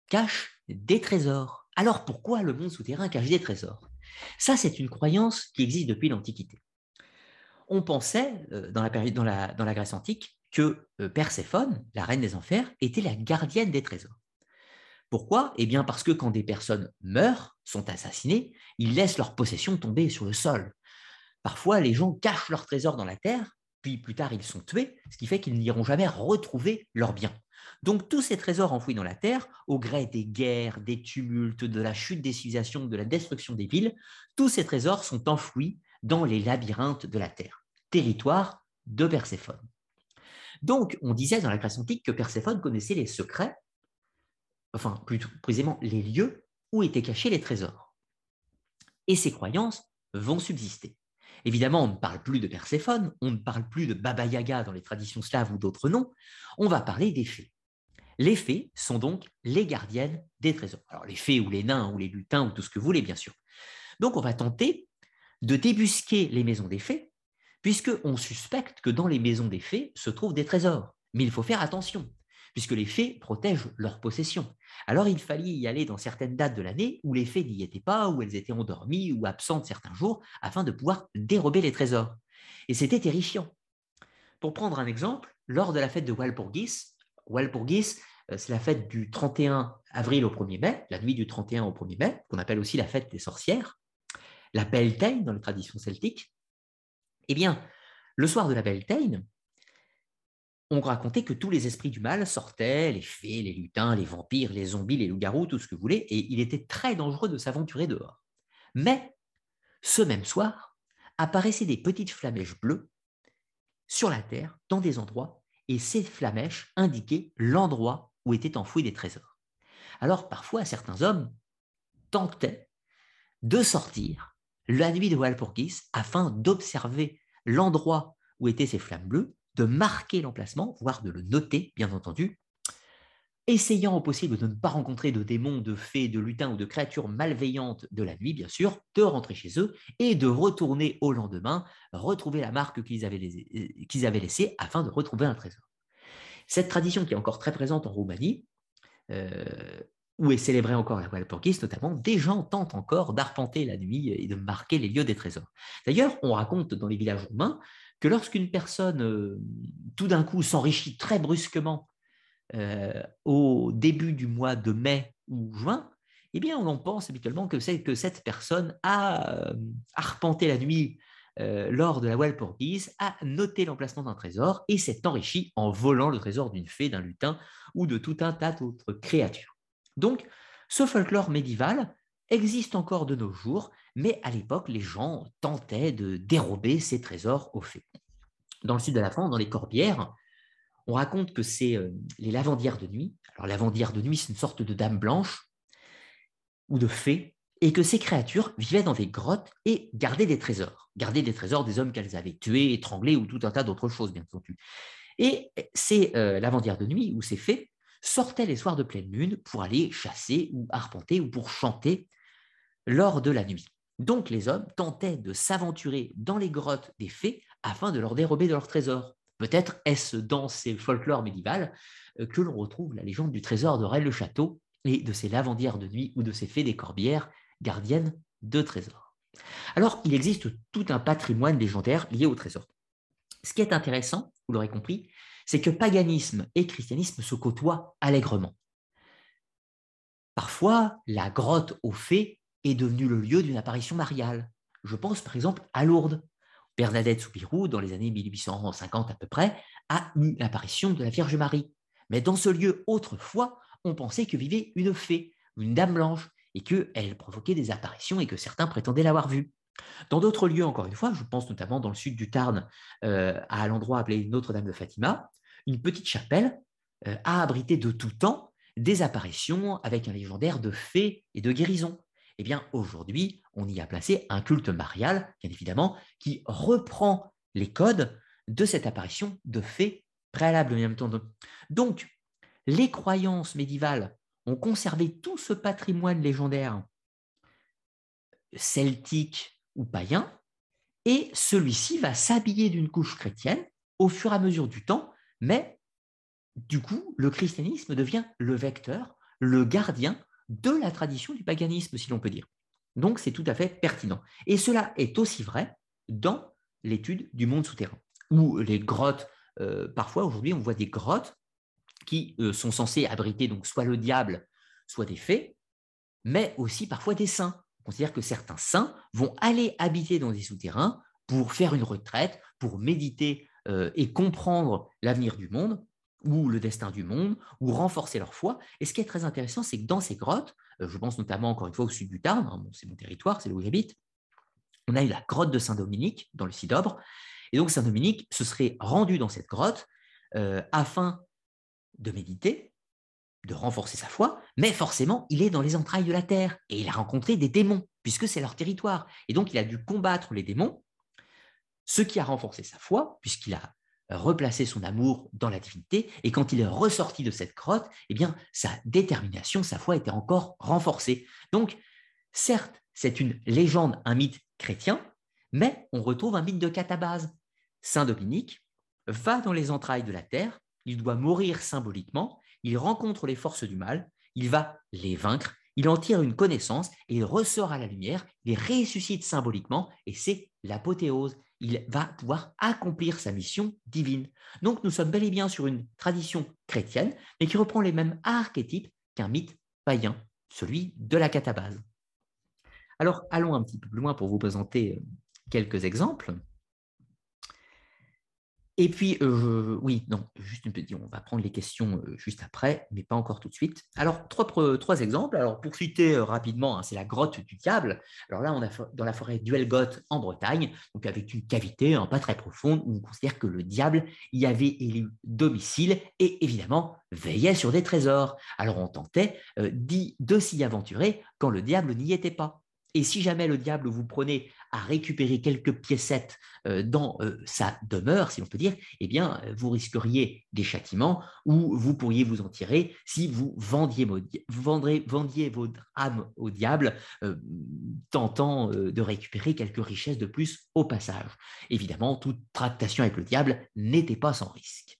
cache des trésors. Alors pourquoi le monde souterrain cache des trésors? Ça, c'est une croyance qui existe depuis l'Antiquité. On pensait, euh, dans la Grèce antique, que euh, Perséphone, la reine des enfers, était la gardienne des trésors. Pourquoi? Eh bien parce que quand des personnes meurent, sont assassinées, ils laissent leur possession tomber sur le sol. Parfois, les gens cachent leurs trésors dans la terre, puis plus tard, ils sont tués, ce qui fait qu'ils n'iront jamais retrouver leurs biens. Donc, tous ces trésors enfouis dans la terre, au gré des guerres, des tumultes, de la chute des civilisations, de la destruction des villes, tous ces trésors sont enfouis dans les labyrinthes de la terre, territoire de Perséphone. Donc, on disait dans la Grèce antique que Perséphone connaissait les secrets, enfin, plus précisément les lieux où étaient cachés les trésors. Et ces croyances vont subsister. Évidemment, on ne parle plus de Perséphone, on ne parle plus de Baba Yaga dans les traditions slaves ou d'autres noms, on va parler des fées. Les fées sont donc les gardiennes des trésors. Alors les fées ou les nains ou les lutins ou tout ce que vous voulez, bien sûr. Donc on va tenter de débusquer les maisons des fées, puisqu'on suspecte que dans les maisons des fées se trouvent des trésors. Mais il faut faire attention puisque les fées protègent leur possession. Alors il fallait y aller dans certaines dates de l'année où les fées n'y étaient pas, où elles étaient endormies ou absentes certains jours, afin de pouvoir dérober les trésors. Et c'était terrifiant. Pour prendre un exemple, lors de la fête de Walpurgis, Walpurgis, euh, c'est la fête du 31 avril au 1er mai, la nuit du 31 au 1er mai, qu'on appelle aussi la fête des sorcières, la Beltane dans les traditions celtiques. Eh bien, le soir de la Beltane, on racontait que tous les esprits du mal sortaient, les fées, les lutins, les vampires, les zombies, les loups-garous, tout ce que vous voulez, et il était très dangereux de s'aventurer dehors. Mais, ce même soir, apparaissaient des petites flamèches bleues sur la terre, dans des endroits, et ces flamèches indiquaient l'endroit où étaient enfouis des trésors. Alors parfois, certains hommes tentaient de sortir la nuit de Walpurgis afin d'observer l'endroit où étaient ces flammes bleues, de marquer l'emplacement, voire de le noter, bien entendu, essayant au possible de ne pas rencontrer de démons, de fées, de lutins ou de créatures malveillantes de la nuit, bien sûr, de rentrer chez eux et de retourner au lendemain, retrouver la marque qu'ils avaient, laissée afin de retrouver un trésor. Cette tradition qui est encore très présente en Roumanie, euh, où est célébrée encore la Walpurgis, notamment, des gens tentent encore d'arpenter la nuit et de marquer les lieux des trésors. D'ailleurs, on raconte dans les villages roumains que lorsqu'une personne, euh, tout d'un coup, s'enrichit très brusquement euh, au début du mois de mai ou juin, eh bien, on en pense habituellement que cette personne a euh, arpenté la nuit lors de la Walpurgis, a noté l'emplacement d'un trésor et s'est enrichi en volant le trésor d'une fée, d'un lutin ou de tout un tas d'autres créatures. Donc, ce folklore médiéval existe encore de nos jours, mais à l'époque, les gens tentaient de dérober ces trésors aux fées. Dans le sud de la France, dans les Corbières, on raconte que c'est euh, les lavandières de nuit. Alors, lavandière de nuit, c'est une sorte de dame blanche ou de fée, et que ces créatures vivaient dans des grottes et gardaient des trésors. Gardaient des trésors des hommes qu'elles avaient tués, étranglés ou tout un tas d'autres choses, bien entendu. Et ces euh, lavandières de nuit ou ces fées sortaient les soirs de pleine lune pour aller chasser ou arpenter ou pour chanter lors de la nuit. Donc les hommes tentaient de s'aventurer dans les grottes des fées afin de leur dérober de leurs trésors. Peut-être est-ce dans ces folklores médiévales euh, que l'on retrouve la légende du trésor de Rennes-le-Château et de ces lavandières de nuit ou de ces fées des corbières gardiennes de trésors. Alors, il existe tout un patrimoine légendaire lié au trésor. Ce qui est intéressant, vous l'aurez compris, c'est que paganisme et christianisme se côtoient allègrement. Parfois, la grotte aux fées est devenue le lieu d'une apparition mariale. Je pense par exemple à Lourdes. Bernadette Soupirou, dans les années 1850 à peu près, a eu l'apparition de la Vierge Marie. Mais dans ce lieu, autrefois, on pensait que vivait une fée, une dame blanche, et qu'elle provoquait des apparitions et que certains prétendaient l'avoir vue. Dans d'autres lieux, encore une fois, je pense notamment dans le sud du Tarn, euh, à l'endroit appelé Notre-Dame de Fatima, une petite chapelle euh, a abrité de tout temps des apparitions avec un légendaire de fées et de guérisons. Eh bien, aujourd'hui, on y a placé un culte marial, bien évidemment, qui reprend les codes de cette apparition de fées préalable même temps. Donc, les croyances médiévales ont conservé tout ce patrimoine légendaire celtique ou païen, et celui-ci va s'habiller d'une couche chrétienne au fur et à mesure du temps, mais du coup, le christianisme devient le vecteur, le gardien de la tradition du paganisme, si l'on peut dire. Donc, c'est tout à fait pertinent. Et cela est aussi vrai dans l'étude du monde souterrain, où les grottes, euh, parfois aujourd'hui, on voit des grottes qui euh, sont censées abriter donc soit le diable, soit des fées, mais aussi parfois des saints. On considère que certains saints vont aller habiter dans des souterrains pour faire une retraite, pour méditer euh, et comprendre l'avenir du monde ou le destin du monde, ou renforcer leur foi. Et ce qui est très intéressant, c'est que dans ces grottes, euh, je pense notamment encore une fois au sud du Tarn, hein, c'est mon territoire, c'est là où j'habite, on a eu la grotte de Saint-Dominique dans le Cidobre. Et donc Saint-Dominique se serait rendu dans cette grotte euh, afin de méditer, de renforcer sa foi, mais forcément, il est dans les entrailles de la terre et il a rencontré des démons, puisque c'est leur territoire. Et donc, il a dû combattre les démons, ce qui a renforcé sa foi, puisqu'il a replacé son amour dans la divinité, et quand il est ressorti de cette grotte, eh bien, sa détermination, sa foi était encore renforcée. Donc, certes, c'est une légende, un mythe chrétien, mais on retrouve un mythe de catabase. Saint Dominique va dans les entrailles de la terre, il doit mourir symboliquement, il rencontre les forces du mal, il va les vaincre, il en tire une connaissance et il ressort à la lumière, il ressuscite symboliquement et c'est l'apothéose. Il va pouvoir accomplir sa mission divine. Donc nous sommes bel et bien sur une tradition chrétienne, mais qui reprend les mêmes archétypes qu'un mythe païen, celui de la catabase. Alors allons un petit peu plus loin pour vous présenter euh, quelques exemples. Et puis, euh, oui, non, juste une petite, on va prendre les questions euh, juste après, mais pas encore tout de suite. Alors, trois, trois exemples. Alors, pour citer euh, rapidement, hein, c'est la grotte du diable. Alors là, on a dans la forêt d'Uelgoth en Bretagne, donc avec une cavité hein, pas très profonde, où on considère que le diable y avait élu domicile et évidemment veillait sur des trésors. Alors, on tentait de s'y aventurer quand le diable n'y était pas. Et si jamais le diable vous prenait à récupérer quelques piécettes euh, dans euh, sa demeure, si on peut dire, eh bien, vous risqueriez des châtiments ou vous pourriez vous en tirer si vous vendiez, vendiez votre âme au diable, euh, tentant de récupérer quelques richesses de plus au passage. Évidemment, toute tractation avec le diable n'était pas sans risque.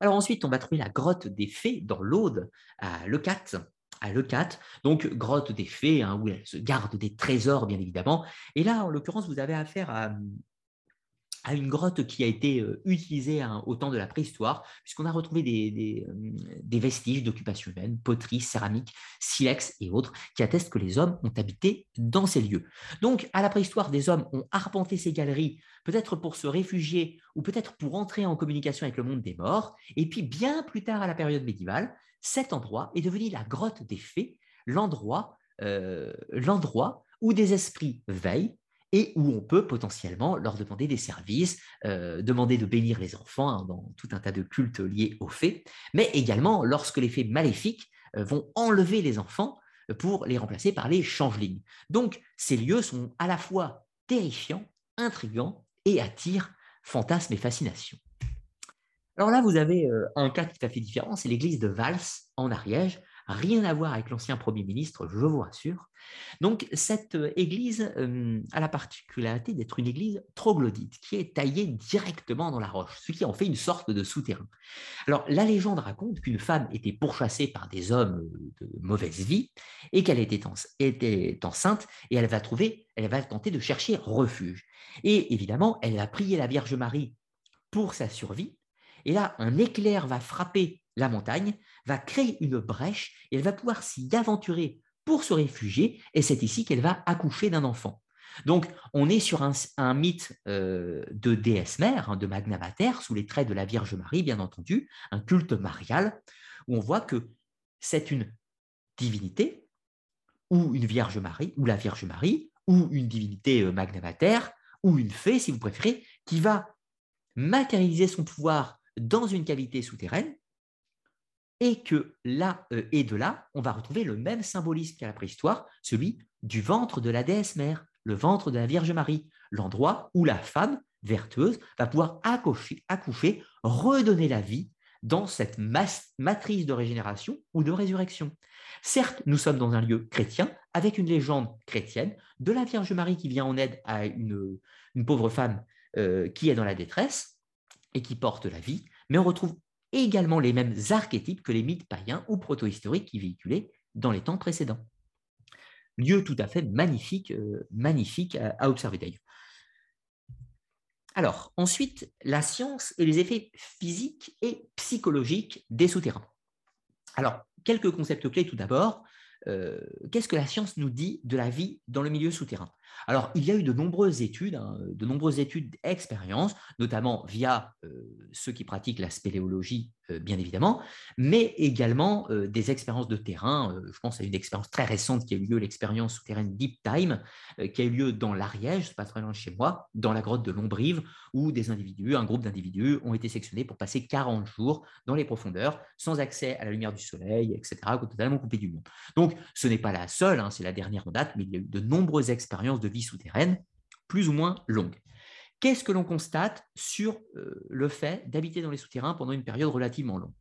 Alors ensuite, on va trouver la grotte des fées dans l'Aude, à Leucate, à Leucate, donc grotte des fées, hein, où elle se garde des trésors, bien évidemment. Et là, en l'occurrence, vous avez affaire à, une grotte qui a été euh, utilisée au temps de la préhistoire, puisqu'on a retrouvé des, des, vestiges d'occupation humaine, poterie, céramique, silex et autres, qui attestent que les hommes ont habité dans ces lieux. Donc, à la préhistoire, des hommes ont arpenté ces galeries, peut-être pour se réfugier ou peut-être pour entrer en communication avec le monde des morts. Et puis, bien plus tard, à la période médiévale, cet endroit est devenu la grotte des fées, l'endroit euh, où des esprits veillent et où on peut potentiellement leur demander des services, euh, demander de bénir les enfants hein, dans tout un tas de cultes liés aux fées, mais également lorsque les fées maléfiques euh, vont enlever les enfants pour les remplacer par les changelings. Donc ces lieux sont à la fois terrifiants, intrigants et attirent fantasmes et fascination. Alors là, vous avez euh, un cas tout à fait différent, c'est l'église de Vals en Ariège, rien à voir avec l'ancien Premier ministre, je vous rassure. Donc cette euh, église euh, a la particularité d'être une église troglodyte, qui est taillée directement dans la roche, ce qui en fait une sorte de souterrain. Alors la légende raconte qu'une femme était pourchassée par des hommes de mauvaise vie et qu'elle était, enceinte et elle va trouver, elle va tenter de chercher refuge. Et évidemment, elle va prier la Vierge Marie pour sa survie et là, un éclair va frapper la montagne, va créer une brèche, et elle va pouvoir s'y aventurer pour se réfugier, et c'est ici qu'elle va accoucher d'un enfant. Donc, on est sur un, mythe euh, de déesse mère, hein, de Magna Mater, sous les traits de la Vierge Marie, bien entendu, un culte marial, où on voit que c'est une divinité, ou une Vierge Marie, ou la Vierge Marie, ou une divinité euh, ou une fée, si vous préférez, qui va matérialiser son pouvoir dans une cavité souterraine, et que là euh, et de là, on va retrouver le même symbolisme qu'à la préhistoire, celui du ventre de la déesse mère, le ventre de la Vierge Marie, l'endroit où la femme vertueuse va pouvoir accoucher, redonner la vie dans cette matrice de régénération ou de résurrection. Certes, nous sommes dans un lieu chrétien, avec une légende chrétienne de la Vierge Marie qui vient en aide à une, pauvre femme euh, qui est dans la détresse, et qui porte la vie, mais on retrouve également les mêmes archétypes que les mythes païens ou proto-historiques qui véhiculaient dans les temps précédents. Lieu tout à fait magnifique, euh, magnifique à, observer d'ailleurs. Alors, ensuite, la science et les effets physiques et psychologiques des souterrains. Alors, quelques concepts clés tout d'abord. Euh, qu'est-ce que la science nous dit de la vie dans le milieu souterrain? Alors, il y a eu de nombreuses études, hein, de nombreuses études expériences, notamment via euh, ceux qui pratiquent la spéléologie euh, bien évidemment, mais également euh, des expériences de terrain. Je pense à une expérience très récente qui a eu lieu, l'expérience souterraine Deep Time, qui a eu lieu dans l'Ariège, pas très loin de chez moi, dans la grotte de Lombrive, où des individus, un groupe d'individus, ont été sectionnés pour passer 40 jours dans les profondeurs, sans accès à la lumière du soleil, etc., totalement coupés du monde. Donc, ce n'est pas la seule, hein, c'est la dernière en date, mais il y a eu de nombreuses expériences de vie souterraine, plus ou moins longues. Qu'est-ce que l'on constate sur euh, le fait d'habiter dans les souterrains pendant une période relativement longue?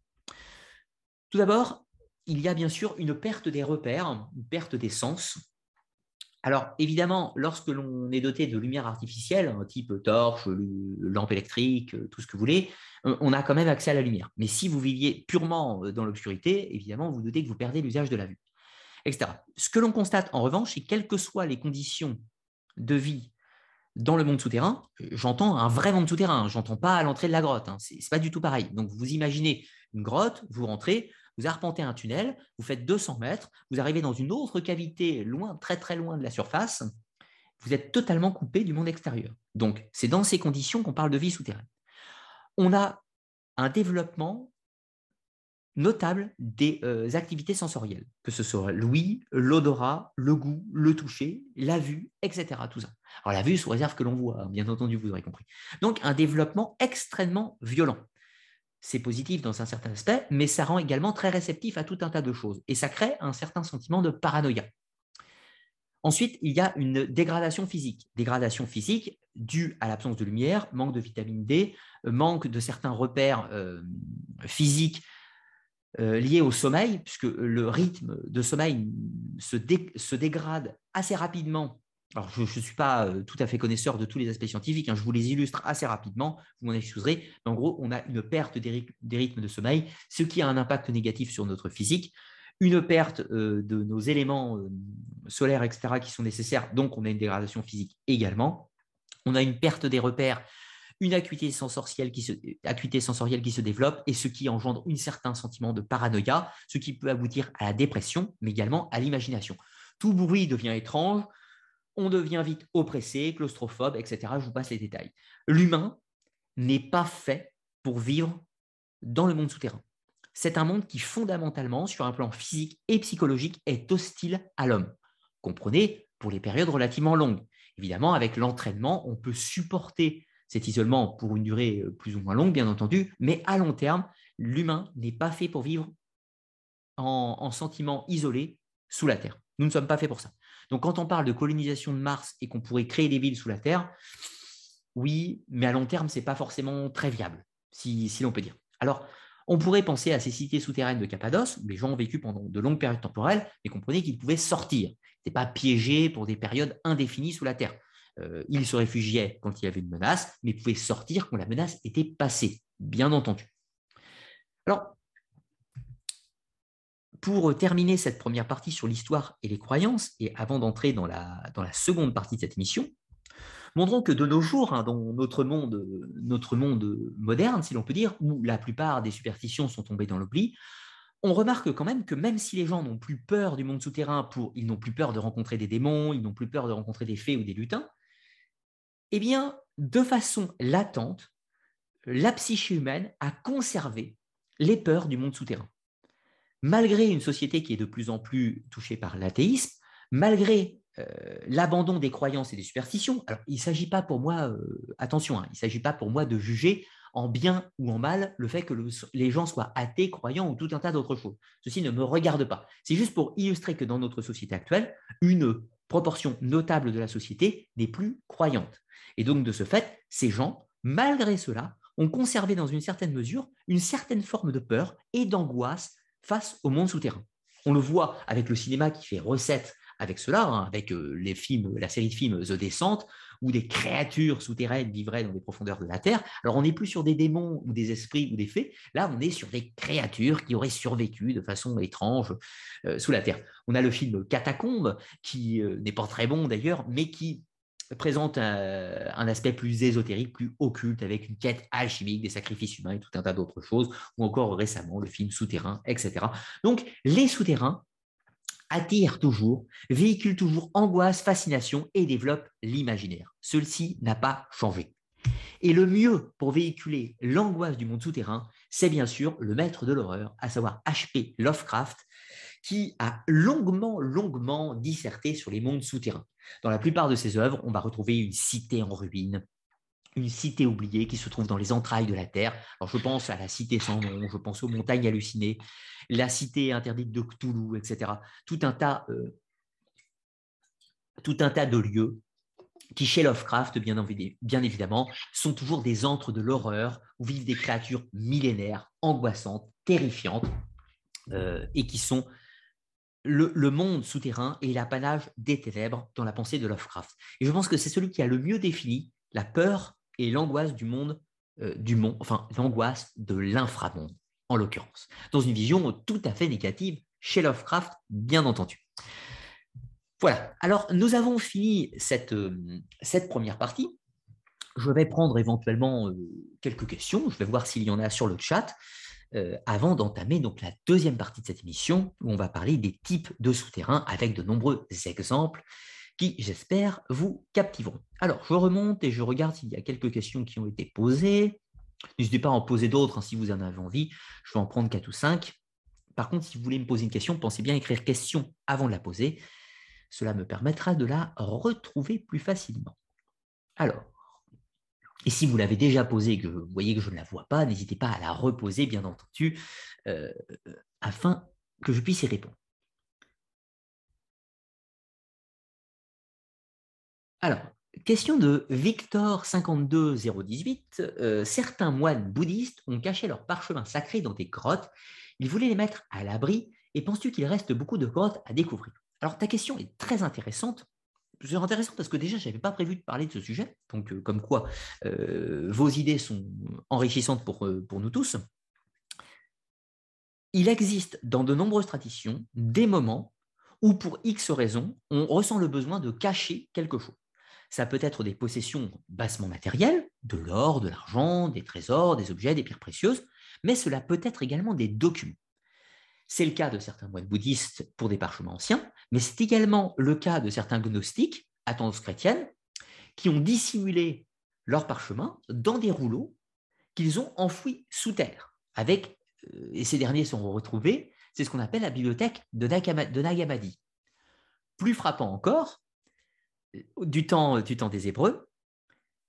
Tout d'abord, il y a bien sûr une perte des repères, une perte des sens. Alors évidemment, lorsque l'on est doté de lumière artificielle, un type torche, lampe électrique, tout ce que vous voulez, on a quand même accès à la lumière. Mais si vous viviez purement euh, dans l'obscurité, évidemment, vous doutez que vous perdez l'usage de la vue, etc. Ce que l'on constate en revanche, c'est quelles que soient les conditions de vie dans le monde souterrain, j'entends un vrai monde souterrain, j'entends pas à l'entrée de la grotte, hein. ce n'est pas du tout pareil. Donc vous imaginez une grotte, vous rentrez, vous arpentez un tunnel, vous faites 200 mètres, vous arrivez dans une autre cavité loin, très très loin de la surface, vous êtes totalement coupé du monde extérieur. Donc c'est dans ces conditions qu'on parle de vie souterraine. on a un développement notable des euh, activités sensorielles, que ce soit l'ouïe, l'odorat, le goût, le toucher, la vue, etc. Tout ça. Alors la vue sous réserve que l'on voit, hein, bien entendu, vous aurez compris. Donc un développement extrêmement violent. C'est positif dans un certain aspect, mais ça rend également très réceptif à tout un tas de choses. Et ça crée un certain sentiment de paranoïa. Ensuite, il y a une dégradation physique. Dégradation physique due à l'absence de lumière, manque de vitamine D, manque de certains repères euh, physiques euh, liés au sommeil, puisque le rythme de sommeil se, dégrade assez rapidement. Je ne suis pas euh, tout à fait connaisseur de tous les aspects scientifiques, hein, je vous les illustre assez rapidement, vous m'en excuserez. en gros, on a une perte des, rythmes de sommeil, ce qui a un impact négatif sur notre physique une perte euh, de nos éléments solaires, etc., qui sont nécessaires. Donc, on a une dégradation physique également. On a une perte des repères, une acuité sensorielle qui se, développe et ce qui engendre un certain sentiment de paranoïa, ce qui peut aboutir à la dépression, mais également à l'imagination. Tout bruit devient étrange, on devient vite oppressé, claustrophobe, etc. Je vous passe les détails. L'humain n'est pas fait pour vivre dans le monde souterrain c'est un monde qui fondamentalement, sur un plan physique et psychologique, est hostile à l'homme. Comprenez, pour les périodes relativement longues. Évidemment, avec l'entraînement, on peut supporter cet isolement pour une durée euh, plus ou moins longue, bien entendu, mais à long terme, l'humain n'est pas fait pour vivre en, en sentiment isolé sous la Terre. Nous ne sommes pas faits pour ça. Donc quand on parle de colonisation de Mars et qu'on pourrait créer des villes sous la Terre, oui, mais à long terme, ce n'est pas forcément très viable, si, l'on peut dire. Alors, on pourrait penser à ces cités souterraines de Cappadoce, où les gens ont vécu pendant de longues périodes temporelles, mais comprenez qu'ils pouvaient sortir. Ce pas piégés pour des périodes indéfinies sous la terre. Euh, ils se réfugiaient quand il y avait une menace, mais pouvaient sortir quand la menace était passée, bien entendu. Alors, pour terminer cette première partie sur l'histoire et les croyances, et avant d'entrer dans la, dans la seconde partie de cette émission, montrons que de nos jours, hein, dans notre monde, notre monde moderne, si l'on peut dire, où la plupart des superstitions sont tombées dans l'oubli, on remarque quand même que même si les gens n'ont plus peur du monde souterrain, ils n'ont plus peur de rencontrer des démons, ils n'ont plus peur de rencontrer des fées ou des lutins, eh bien, de façon latente, la psyché humaine a conservé les peurs du monde souterrain. Malgré une société qui est de plus en plus touchée par l'athéisme, malgré euh, l'abandon des croyances et des superstitions. Alors, il ne s'agit pas pour moi, euh, attention, hein, il ne s'agit pas pour moi de juger en bien ou en mal le fait que les gens soient athées, croyants ou tout un tas d'autres choses. Ceci ne me regarde pas. C'est juste pour illustrer que dans notre société actuelle, une proportion notable de la société n'est plus croyante. Et donc, de ce fait, ces gens, malgré cela, ont conservé dans une certaine mesure une certaine forme de peur et d'angoisse face au monde souterrain. On le voit avec le cinéma qui fait recette avec cela, hein, avec euh, les films, la série de films The Descent, où des créatures souterraines vivraient dans les profondeurs de la Terre. Alors on n'est plus sur des démons ou des esprits ou des fées, là on est sur des créatures qui auraient survécu de façon étrange euh, sous la Terre. On a le film Catacombe, qui euh, n'est pas très bon d'ailleurs, mais qui présente un, un, aspect plus ésotérique, plus occulte, avec une quête alchimique, des sacrifices humains et tout un tas d'autres choses, ou encore récemment le film Souterrain, etc. Donc les souterrains attire toujours, véhicule toujours angoisse, fascination et développe l'imaginaire. Ceci n'a pas changé. Et le mieux pour véhiculer l'angoisse du monde souterrain, c'est bien sûr le maître de l'horreur, à savoir H.P. Lovecraft, qui a longuement, longuement disserté sur les mondes souterrains. Dans la plupart de ses œuvres, on va retrouver une cité en ruine, une cité oubliée qui se trouve dans les entrailles de la Terre. Je pense à la cité sans nom, je pense aux montagnes hallucinées, la cité interdite de Cthulhu, etc. Tout un tas, euh, tout un tas de lieux qui, chez Lovecraft, bien, bien évidemment, sont toujours des antres de l'horreur, où vivent des créatures millénaires, angoissantes, terrifiantes, euh, et qui sont le, monde souterrain et l'apanage des ténèbres dans la pensée de Lovecraft. Et je pense que c'est celui qui a le mieux défini la peur et l'angoisse du monde, euh, du monde, enfin l'angoisse de l'inframonde, en l'occurrence, dans une vision tout à fait négative chez Lovecraft, bien entendu. Voilà, alors nous avons fini cette, euh, première partie. Je vais prendre éventuellement euh, quelques questions, je vais voir s'il y en a sur le chat, avant d'entamer donc la deuxième partie de cette émission, où on va parler des types de souterrains avec de nombreux exemples qui, j'espère, vous captiveront. Alors, je remonte et je regarde s'il y a quelques questions qui ont été posées. N'hésitez pas à en poser d'autres hein, si vous en avez envie. Je vais en prendre quatre ou cinq. Par contre, si vous voulez me poser une question, pensez bien à écrire question avant de la poser. Cela me permettra de la retrouver plus facilement. Alors, et si vous l'avez déjà posée et que vous voyez que je ne la vois pas, n'hésitez pas à la reposer, bien entendu, euh, afin que je puisse y répondre. Alors, question de Victor52018. Euh, certains moines bouddhistes ont caché leurs parchemins sacrés dans des grottes. Ils voulaient les mettre à l'abri. Et penses-tu qu'il reste beaucoup de grottes à découvrir? Alors, ta question est très intéressante. C'est intéressant parce que déjà, je n'avais pas prévu de parler de ce sujet. Donc, euh, comme quoi, euh, vos idées sont enrichissantes pour, pour nous tous. Il existe dans de nombreuses traditions des moments où, pour X raisons, on ressent le besoin de cacher quelque chose. Ça peut être des possessions bassement matérielles, de l'or, de l'argent, des trésors, des objets, des pierres précieuses, mais cela peut être également des documents. C'est le cas de certains moines bouddhistes pour des parchemins anciens, mais c'est également le cas de certains gnostiques, à tendance chrétienne, qui ont dissimulé leurs parchemins dans des rouleaux qu'ils ont enfouis sous terre, avec, euh, et ces derniers sont retrouvés, c'est ce qu'on appelle la bibliothèque de Nagamadi. Plus frappant encore, du temps, du temps des Hébreux,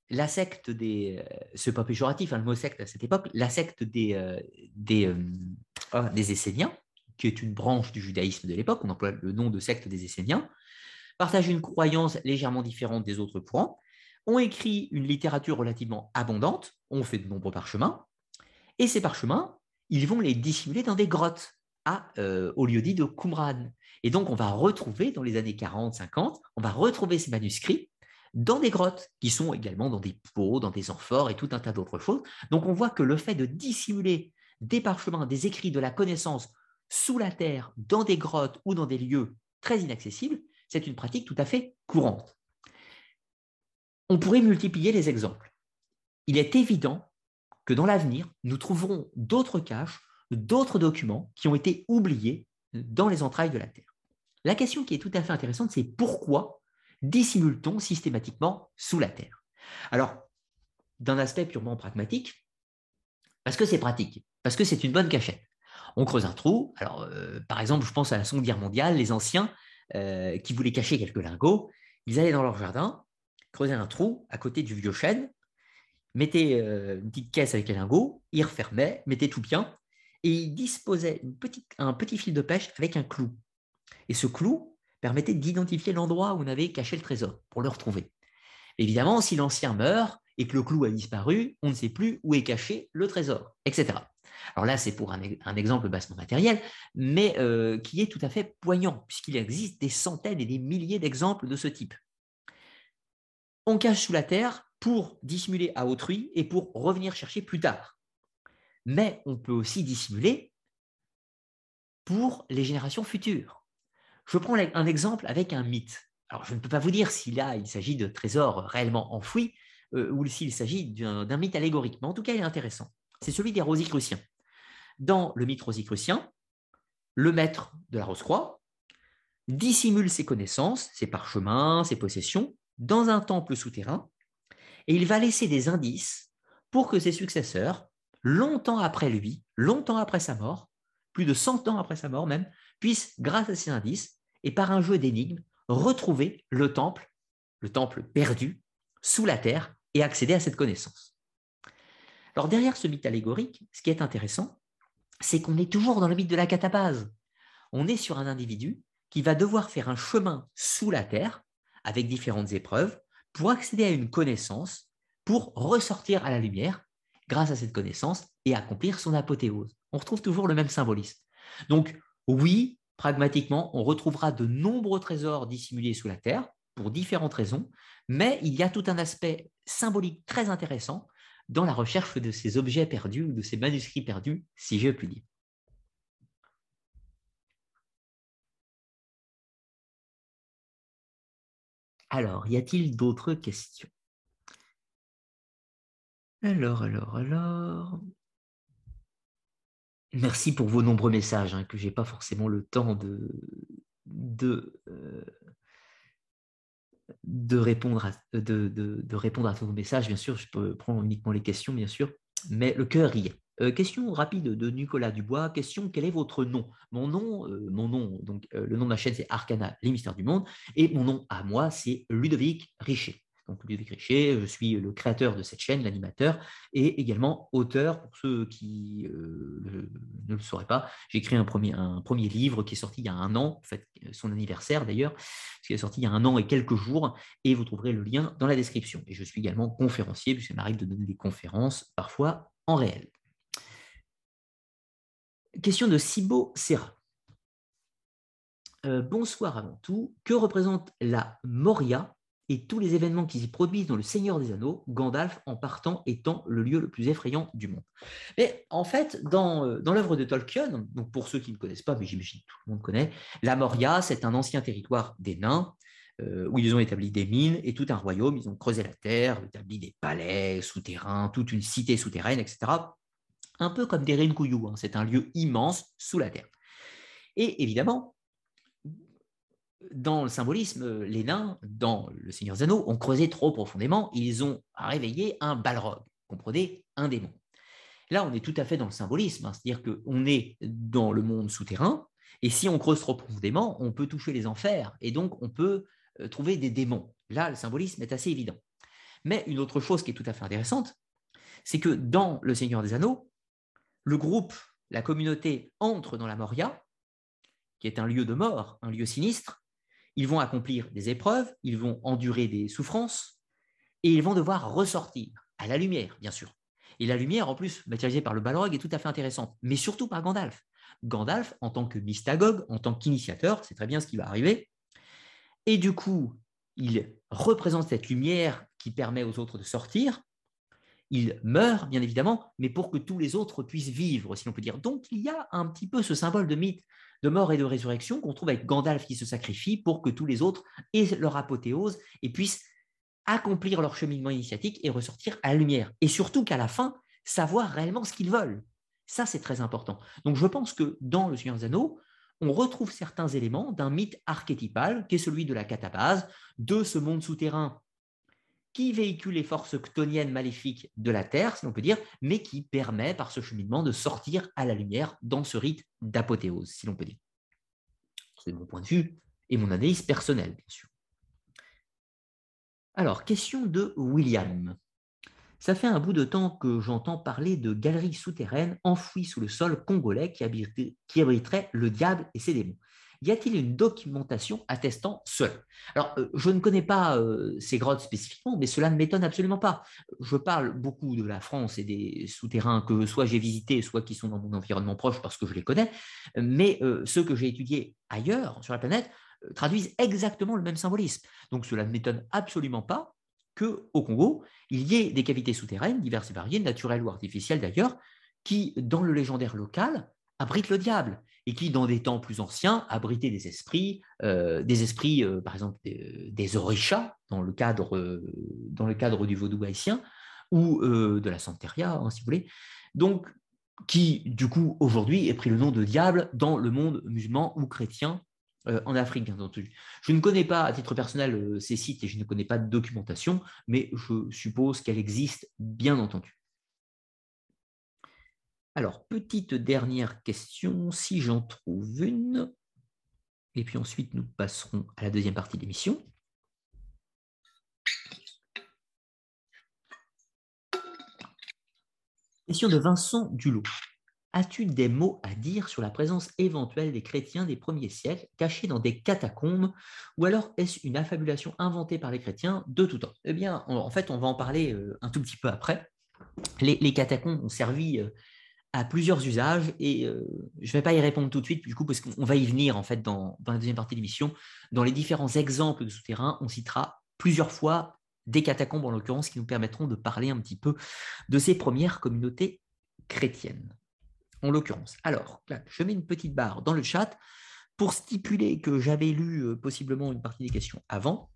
la secte des. Euh, c'est pas péjoratif, hein, le mot secte à cette époque, la secte des, euh, des, euh, ah, des Esséniens, qui est une branche du judaïsme de l'époque, on emploie le nom de secte des Esséniens, partagent une croyance légèrement différente des autres courants, ont écrit une littérature relativement abondante, ont fait de nombreux parchemins, et ces parchemins, ils vont les dissimuler dans des grottes à, au lieu dit de Qumran. Et donc, on va retrouver dans les années 40, 50, on va retrouver ces manuscrits dans des grottes qui sont également dans des pots, dans des amphores et tout un tas d'autres choses. Donc, on voit que le fait de dissimuler des parchemins, des écrits de la connaissance sous la terre, dans des grottes ou dans des lieux très inaccessibles, c'est une pratique tout à fait courante. On pourrait multiplier les exemples. Il est évident que dans l'avenir, nous trouverons d'autres caches, d'autres documents qui ont été oubliés dans les entrailles de la Terre. La question qui est tout à fait intéressante, c'est pourquoi dissimule-t-on systématiquement sous la Terre? Alors, d'un aspect purement pragmatique, parce que c'est pratique, parce que c'est une bonne cachette. On creuse un trou. Alors, euh, par exemple, je pense à la Seconde Guerre mondiale, les anciens euh, qui voulaient cacher quelques lingots, ils allaient dans leur jardin, creusaient un trou à côté du vieux chêne, mettaient euh, une petite caisse avec les lingots, ils refermaient, mettaient tout bien, et ils disposaient un petit fil de pêche avec un clou. Et ce clou permettait d'identifier l'endroit où on avait caché le trésor pour le retrouver. Évidemment, si l'ancien meurt et que le clou a disparu, on ne sait plus où est caché le trésor, etc. Alors là, c'est pour un, exemple bassement matériel, mais euh, qui est tout à fait poignant, puisqu'il existe des centaines et des milliers d'exemples de ce type. On cache sous la terre pour dissimuler à autrui et pour revenir chercher plus tard. Mais on peut aussi dissimuler pour les générations futures. Je prends un exemple avec un mythe. Alors, je ne peux pas vous dire si là, il s'agit de trésors réellement enfouis euh, ou s'il s'agit d'un mythe allégorique, mais en tout cas, il est intéressant. C'est celui des Rosicruciens. Dans le mythe rosicrucien, le maître de la Rose-Croix dissimule ses connaissances, ses parchemins, ses possessions dans un temple souterrain et il va laisser des indices pour que ses successeurs, longtemps après lui, longtemps après sa mort, plus de 100 ans après sa mort même, puissent, grâce à ces indices et par un jeu d'énigmes, retrouver le temple, le temple perdu, sous la terre et accéder à cette connaissance. Alors derrière ce mythe allégorique, ce qui est intéressant, c'est qu'on est toujours dans le mythe de la catabase. On est sur un individu qui va devoir faire un chemin sous la terre avec différentes épreuves pour accéder à une connaissance, pour ressortir à la lumière grâce à cette connaissance et accomplir son apothéose. On retrouve toujours le même symbolisme. Donc oui, pragmatiquement, on retrouvera de nombreux trésors dissimulés sous la terre pour différentes raisons, mais il y a tout un aspect symbolique très intéressant dans la recherche de ces objets perdus ou de ces manuscrits perdus, si je puis dire. Alors, y a-t-il d'autres questions? Alors, alors, alors. Merci pour vos nombreux messages, hein, que je n'ai pas forcément le temps de, euh, de, répondre à, de, de, répondre à tous vos messages. Bien sûr, je peux prendre uniquement les questions, bien sûr. mais le cœur y est. Euh, question rapide de Nicolas Dubois. Question quel est votre nom? Mon nom, euh, mon nom, donc le nom de ma chaîne c'est Arcana, les mystères du monde, et mon nom à moi c'est Ludovic Richer. Donc Ludovic Richer, je suis le créateur de cette chaîne, l'animateur, et également auteur, pour ceux qui euh, ne le sauraient pas. J'ai écrit un premier, un premier livre qui est sorti il y a un an, en fait, son anniversaire d'ailleurs, qui est sorti il y a un an et quelques jours, et vous trouverez le lien dans la description. Et je suis également conférencier, puisqu'il m'arrive de donner des conférences, parfois en réel. Question de Sibo Serra. Euh, bonsoir avant tout. Que représente la Moria et tous les événements qui s'y produisent dans le Seigneur des Anneaux, Gandalf en partant étant le lieu le plus effrayant du monde. Mais en fait, dans, euh, dans l'œuvre de Tolkien, donc pour ceux qui ne connaissent pas, mais j'imagine que tout le monde connaît, la Moria, c'est un ancien territoire des nains, euh, où ils ont établi des mines et tout un royaume, ils ont creusé la terre, établi des palais souterrains, toute une cité souterraine, etc. Un peu comme des Renkuyu, hein. c'est un lieu immense sous la terre. Et évidemment, dans le symbolisme, euh, les nains, dans le Seigneur des Anneaux, ont creusé trop profondément, ils ont réveillé un balrog, comprenez, un démon. Là, on est tout à fait dans le symbolisme, hein, c'est-à-dire qu'on est dans le monde souterrain, et si on creuse trop profondément, on peut toucher les enfers, et donc on peut euh, trouver des démons. Là, le symbolisme est assez évident. Mais une autre chose qui est tout à fait intéressante, c'est que dans le Seigneur des Anneaux, le groupe, la communauté entre dans la Moria, qui est un lieu de mort, un lieu sinistre, ils vont accomplir des épreuves, ils vont endurer des souffrances, et ils vont devoir ressortir à la lumière, bien sûr. Et la lumière, en plus, matérialisée par le Balrog, est tout à fait intéressante, mais surtout par Gandalf. Gandalf, en tant que mystagogue, en tant qu'initiateur, c'est très bien ce qui va arriver. Et du coup, il représente cette lumière qui permet aux autres de sortir. Il meurt, bien évidemment, mais pour que tous les autres puissent vivre, si l'on peut dire. Donc, il y a un petit peu ce symbole de mythe de mort et de résurrection qu'on trouve avec Gandalf qui se sacrifie pour que tous les autres aient leur apothéose et puissent accomplir leur cheminement initiatique et ressortir à la lumière. Et surtout qu'à la fin, savoir réellement ce qu'ils veulent. Ça, c'est très important. Donc je pense que dans Le Seigneur des Anneaux, on retrouve certains éléments d'un mythe archétypal qui est celui de la catabase, de ce monde souterrain qui véhicule les forces ctoniennes maléfiques de la Terre, si l'on peut dire, mais qui permet par ce cheminement de sortir à la lumière dans ce rite d'apothéose, si l'on peut dire. C'est mon point de vue et mon analyse personnelle, bien sûr. Alors, question de William. Ça fait un bout de temps que j'entends parler de galeries souterraines enfouies sous le sol congolais qui, abriteraient le diable et ses démons y a-t-il une documentation attestant cela Alors, euh, je ne connais pas euh, ces grottes spécifiquement, mais cela ne m'étonne absolument pas. Je parle beaucoup de la France et des souterrains que soit j'ai visités, soit qui sont dans mon environnement proche parce que je les connais, mais euh, ceux que j'ai étudiés ailleurs sur la planète traduisent exactement le même symbolisme. Donc, cela ne m'étonne absolument pas qu'au Congo, il y ait des cavités souterraines diverses et variées, naturelles ou artificielles d'ailleurs, qui, dans le légendaire local, abritent le diable et qui, dans des temps plus anciens, abritaient des esprits, euh, des esprits, euh, par exemple, des, des, orishas, dans le, cadre, euh, dans le cadre du vaudou haïtien, ou de la santeria, hein, si vous voulez. Donc, qui, du coup, aujourd'hui, est pris le nom de diable dans le monde musulman ou chrétien en Afrique, bien entendu. Je ne connais pas, à titre personnel, ces sites et je ne connais pas de documentation, mais je suppose qu'elle existe, bien entendu. Alors, petite dernière question, si j'en trouve une. Et puis ensuite, nous passerons à la deuxième partie de l'émission. Question de Vincent Dulot. As-tu des mots à dire sur la présence éventuelle des chrétiens des premiers siècles cachés dans des catacombes ou alors est-ce une affabulation inventée par les chrétiens de tout temps? Eh bien, en fait, on va en parler euh, un tout petit peu après. Les, catacombes ont servi euh, à plusieurs usages et euh, je ne vais pas y répondre tout de suite du coup parce qu'on va y venir en fait dans, la deuxième partie de l'émission. Dans les différents exemples de souterrains, on citera plusieurs fois des catacombes en l'occurrence qui nous permettront de parler un petit peu de ces premières communautés chrétiennes. En l'occurrence. Alors, là, je mets une petite barre dans le chat pour stipuler que j'avais lu euh, possiblement une partie des questions avant.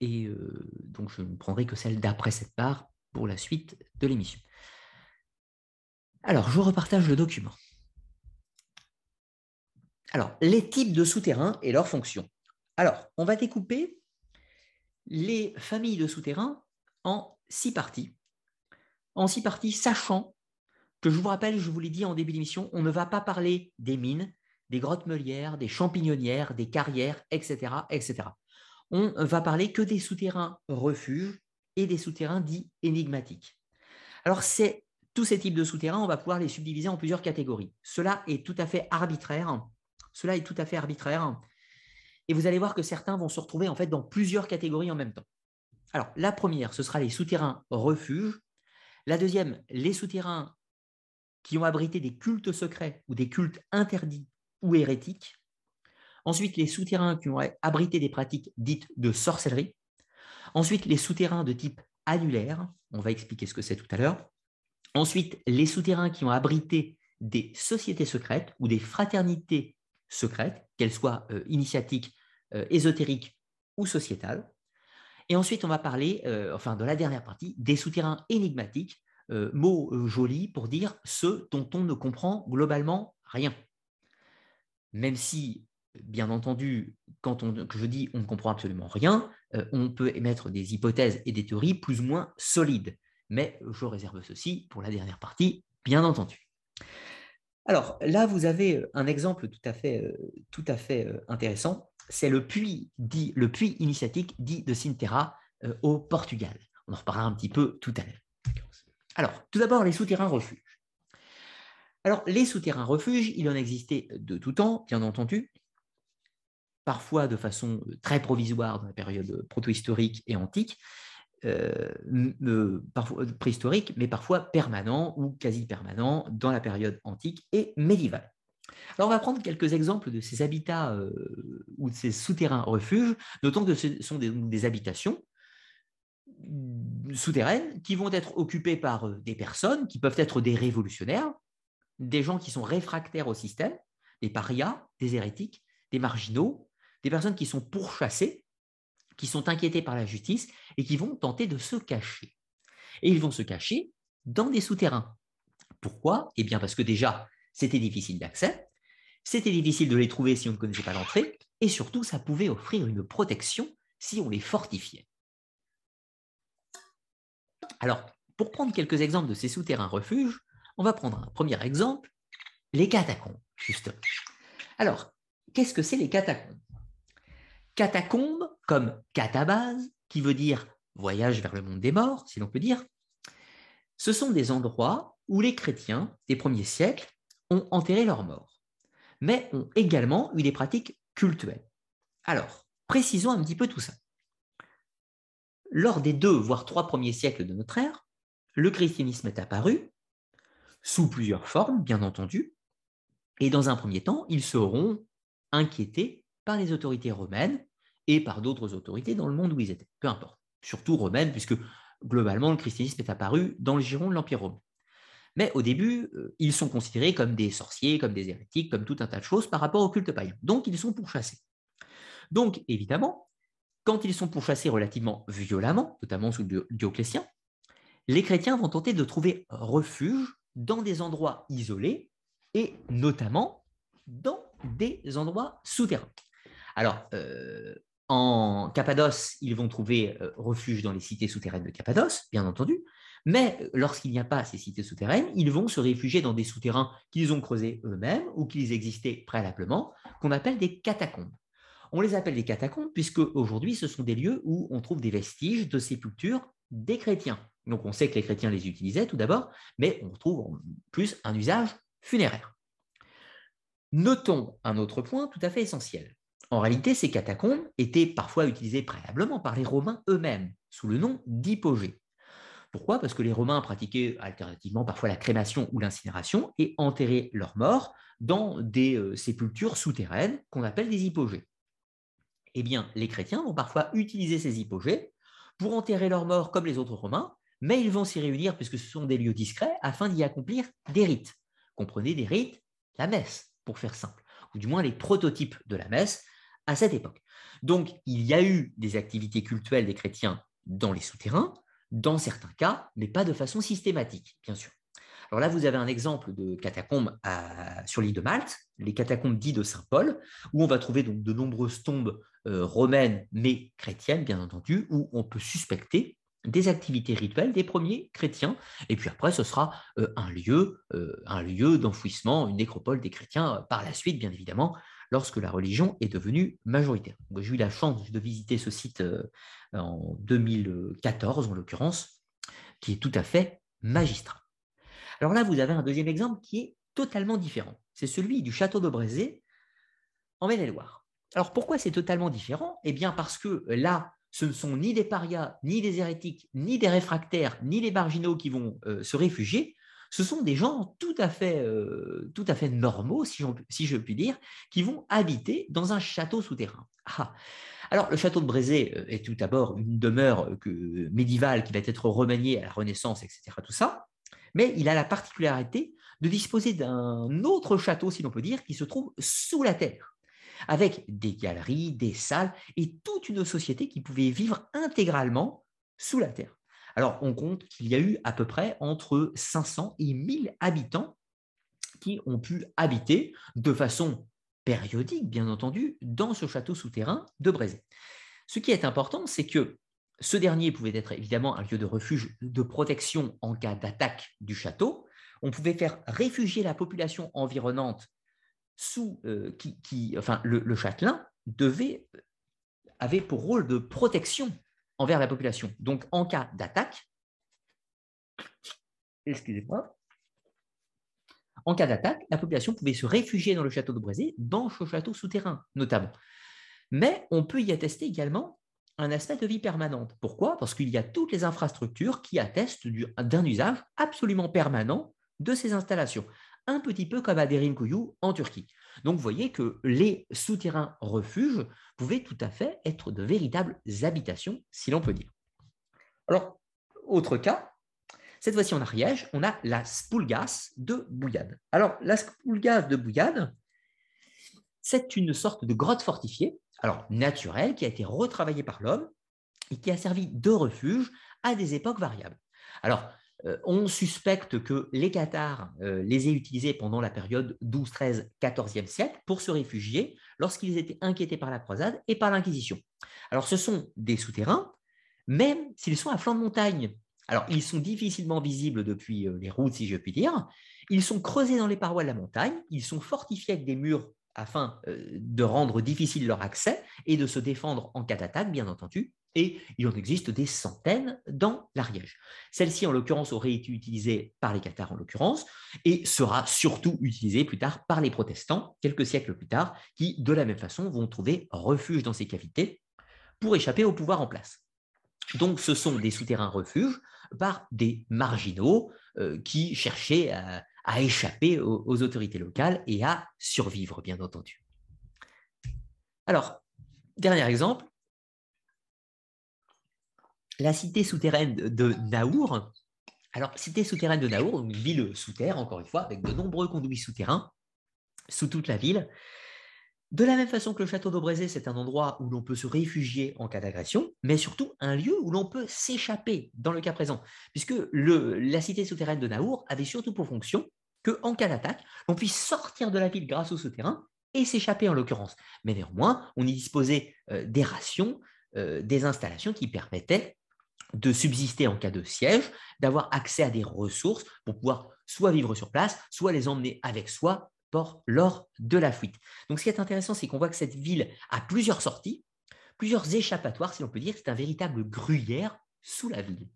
Et euh, donc, je ne prendrai que celle d'après cette barre pour la suite de l'émission. Alors, je repartage le document. Alors, les types de souterrains et leurs fonctions. Alors, on va découper les familles de souterrains en six parties. en six parties, sachant que je vous rappelle, je vous l'ai dit en début d'émission, on ne va pas parler des mines, des grottes meulières, des champignonnières, des carrières, etc., etc. On va parler que des souterrains refuges et des souterrains dits énigmatiques. Alors, c'est tous ces types de souterrains, on va pouvoir les subdiviser en plusieurs catégories. Cela est tout à fait arbitraire. Cela est tout à fait arbitraire. Et vous allez voir que certains vont se retrouver en fait dans plusieurs catégories en même temps. Alors, la première, ce sera les souterrains refuges. La deuxième, les souterrains qui ont abrité des cultes secrets ou des cultes interdits ou hérétiques. Ensuite, les souterrains qui ont abrité des pratiques dites de sorcellerie. Ensuite, les souterrains de type annulaire. On va expliquer ce que c'est tout à l'heure. Ensuite, les souterrains qui ont abrité des sociétés secrètes ou des fraternités secrètes, qu'elles soient euh, initiatiques, euh, ésotériques ou sociétales. Et ensuite, on va parler, euh, enfin, de la dernière partie, des souterrains énigmatiques, mot joli pour dire ceux dont on ne comprend globalement rien. Même si, bien entendu, quand on, je dis on ne comprend absolument rien, on peut émettre des hypothèses et des théories plus ou moins solides mais je réserve ceci pour la dernière partie, bien entendu. Alors là, vous avez un exemple tout à fait, euh, tout à fait euh, intéressant. C'est le puits, dit, le puits initiatique dit de Sinterra euh, au Portugal. On en reparlera un petit peu tout à l'heure. Alors, tout d'abord, les souterrains refuges. Alors, les souterrains refuges, il en existait de tout temps, bien entendu, parfois de façon très provisoire dans la période protohistorique et antique, euh, parfois préhistorique, mais parfois permanent ou quasi permanent dans la période antique et médiévale. Alors on va prendre quelques exemples de ces habitats euh, ou de ces souterrains refuges. Notons que ce sont des, habitations souterraines qui vont être occupées par euh, des personnes qui peuvent être des révolutionnaires, des gens qui sont réfractaires au système, des parias, des hérétiques, des marginaux, des personnes qui sont pourchassées qui sont inquiétés par la justice et qui vont tenter de se cacher. Et ils vont se cacher dans des souterrains. Pourquoi? Eh bien parce que déjà, c'était difficile d'accès, c'était difficile de les trouver si on ne connaissait pas l'entrée, et surtout, ça pouvait offrir une protection si on les fortifiait. Alors, pour prendre quelques exemples de ces souterrains refuges, on va prendre un premier exemple, les catacombes, justement. Alors, qu'est-ce que c'est les catacombes? Catacombes, comme catabase, qui veut dire voyage vers le monde des morts, si l'on peut dire, ce sont des endroits où les chrétiens des premiers siècles ont enterré leurs morts, mais ont également eu des pratiques cultuelles. Alors, précisons un petit peu tout ça. Lors des deux, voire trois premiers siècles de notre ère, le christianisme est apparu, sous plusieurs formes, bien entendu, et dans un premier temps, ils seront inquiétés par les autorités romaines et par d'autres autorités dans le monde où ils étaient, peu importe. Surtout romaines, puisque globalement, le christianisme est apparu dans le giron de l'Empire romain. Mais au début, euh, ils sont considérés comme des sorciers, comme des hérétiques, comme tout un tas de choses par rapport au culte païen. Donc, ils sont pourchassés. Donc, évidemment, quand ils sont pourchassés relativement violemment, notamment sous Dioclétien, les chrétiens vont tenter de trouver refuge dans des endroits isolés et notamment dans des endroits souterrains. Alors, euh, en Cappadoce, ils vont trouver euh, refuge dans les cités souterraines de Cappadoce, bien entendu, mais lorsqu'il n'y a pas ces cités souterraines, ils vont se réfugier dans des souterrains qu'ils ont creusés eux-mêmes ou qu'ils existaient préalablement, qu'on appelle des catacombes. On les appelle des catacombes puisque aujourd'hui, ce sont des lieux où on trouve des vestiges de sépultures des chrétiens. Donc on sait que les chrétiens les utilisaient tout d'abord, mais on retrouve en plus un usage funéraire. Notons un autre point tout à fait essentiel. En réalité, ces catacombes étaient parfois utilisées préalablement par les Romains eux-mêmes, sous le nom d'hypogées. Pourquoi? Parce que les Romains pratiquaient alternativement parfois la crémation ou l'incinération et enterraient leurs morts dans des euh, sépultures souterraines qu'on appelle des hypogées. Eh bien, les chrétiens vont parfois utiliser ces hypogées pour enterrer leurs morts comme les autres Romains, mais ils vont s'y réunir puisque ce sont des lieux discrets afin d'y accomplir des rites. Comprenez des rites, la messe, pour faire simple, ou du moins les prototypes de la messe, à cette époque. Donc, il y a eu des activités cultuelles des chrétiens dans les souterrains, dans certains cas, mais pas de façon systématique, bien sûr. Alors là, vous avez un exemple de catacombes sur l'île de Malte, les catacombes dites de Saint-Paul, où on va trouver donc de nombreuses tombes euh, romaines, mais chrétiennes, bien entendu, où on peut suspecter des activités rituelles des premiers chrétiens. Et puis après, ce sera euh, un lieu, euh, un lieu d'enfouissement, une nécropole des chrétiens par la suite, bien évidemment, lorsque la religion est devenue majoritaire. J'ai eu la chance de visiter ce site en 2014, en l'occurrence, qui est tout à fait magistral. Alors là, vous avez un deuxième exemple qui est totalement différent. C'est celui du château de Brézé en Maine-et-Loire. Alors pourquoi c'est totalement différent? Eh bien parce que là, ce ne sont ni des parias, ni des hérétiques, ni des réfractaires, ni les marginaux qui vont euh, se réfugier. Ce sont des gens tout à fait, euh, normaux, si, je puis dire, qui vont habiter dans un château souterrain. Ah. Alors, le château de Brézé euh, est tout d'abord une demeure médiévale qui va être remaniée à la Renaissance, etc. Tout ça, mais il a la particularité de disposer d'un autre château, si l'on peut dire, qui se trouve sous la terre avec des galeries, des salles et toute une société qui pouvait vivre intégralement sous la terre. Alors, on compte qu'il y a eu à peu près entre 500 et 1000 habitants qui ont pu habiter de façon périodique, bien entendu, dans ce château souterrain de Brézé. Ce qui est important, c'est que ce dernier pouvait être évidemment un lieu de refuge, de protection en cas d'attaque du château. On pouvait faire réfugier la population environnante sous, euh, qui, enfin, le, châtelain devait, avait pour rôle de protection envers la population. Donc, en cas d'attaque, excusez-moi, en cas d'attaque, la population pouvait se réfugier dans le château de Brézé, dans ce château souterrain notamment. Mais on peut y attester également un aspect de vie permanente. Pourquoi? Parce qu'il y a toutes les infrastructures qui attestent d'un usage absolument permanent de ces installations un petit peu comme à Derinkuyu en Turquie. Donc vous voyez que les souterrains refuges pouvaient tout à fait être de véritables habitations, si l'on peut dire. Alors, autre cas, cette fois-ci en Ariège, on a la Spoulgas de Bouillade. Alors, la Spoulgas de Bouillade, c'est une sorte de grotte fortifiée, alors naturelle, qui a été retravaillée par l'homme et qui a servi de refuge à des époques variables. Alors, on suspecte que les Cathares euh, les aient utilisés pendant la période 12, 13, 14e siècle pour se réfugier lorsqu'ils étaient inquiétés par la croisade et par l'Inquisition. Alors ce sont des souterrains, même s'ils sont à flanc de montagne. Alors ils sont difficilement visibles depuis euh, les routes, si je puis dire. Ils sont creusés dans les parois de la montagne, ils sont fortifiés avec des murs afin de rendre difficile leur accès et de se défendre en cas d'attaque, bien entendu et il en existe des centaines dans l'Ariège. Celle-ci, en l'occurrence, aurait été utilisée par les Cathares, en l'occurrence, et sera surtout utilisée plus tard par les protestants, quelques siècles plus tard, qui, de la même façon, vont trouver refuge dans ces cavités pour échapper au pouvoir en place. Donc, ce sont des souterrains refuges par des marginaux euh, qui cherchaient à, échapper aux autorités locales et à survivre, bien entendu. Alors, dernier exemple, la cité souterraine de Naour. Alors, cité souterraine de Naour, une ville sous terre, encore une fois, avec de nombreux conduits souterrains sous toute la ville. De la même façon que le château d'Aubrézé, c'est un endroit où l'on peut se réfugier en cas d'agression, mais surtout un lieu où l'on peut s'échapper dans le cas présent, puisque la cité souterraine de Naour avait surtout pour fonction qu'en cas d'attaque, on puisse sortir de la ville grâce au souterrain et s'échapper en l'occurrence. Mais néanmoins, on y disposait euh, des rations, euh, des installations qui permettaient de subsister en cas de siège, d'avoir accès à des ressources pour pouvoir soit vivre sur place, soit les emmener avec soi lors de la fuite. Donc ce qui est intéressant, c'est qu'on voit que cette ville a plusieurs sorties, plusieurs échappatoires, si l'on peut dire, c'est un véritable gruyère sous la ville.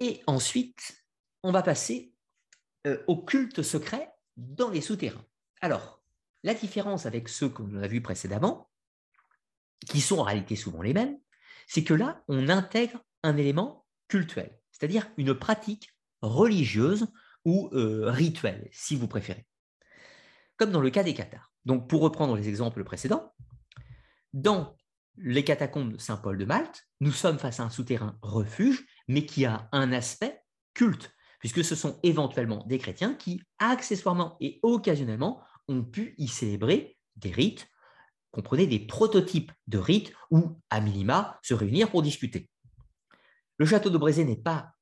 Et ensuite, on va passer euh, au culte secret dans les souterrains. Alors, la différence avec ceux qu'on a vus précédemment, qui sont en réalité souvent les mêmes, c'est que là, on intègre un élément cultuel, c'est-à-dire une pratique religieuse ou euh, rituelle, si vous préférez. Comme dans le cas des cathares. Donc, pour reprendre les exemples précédents, dans les catacombes de Saint-Paul de Malte, nous sommes face à un souterrain refuge, mais qui a un aspect culte, puisque ce sont éventuellement des chrétiens qui, accessoirement et occasionnellement, ont pu y célébrer des rites comprenez des prototypes de rites où, à minima, se réunir pour discuter. Le château de Brézé n'est pas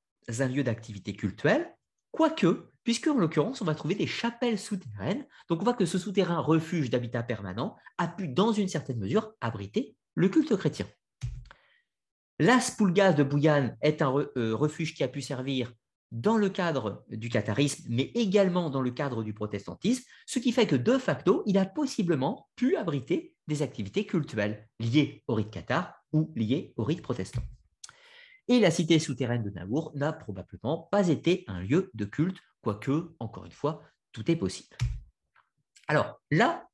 un lieu d'activité cultuelle, quoique, puisque en l'occurrence, on va trouver des chapelles souterraines. Donc on voit que ce souterrain refuge d'habitat permanent a pu, dans une certaine mesure, abriter le culte chrétien. La Spoulgaz de Bouillane est un euh, refuge qui a pu servir dans le cadre du catharisme, mais également dans le cadre du protestantisme, ce qui fait que de facto, il a possiblement pu abriter des activités cultuelles liées au rite cathare ou liées au rite protestant. Et la cité souterraine de Naour n'a probablement pas été un lieu de culte, quoique, encore une fois, tout est possible. Alors là,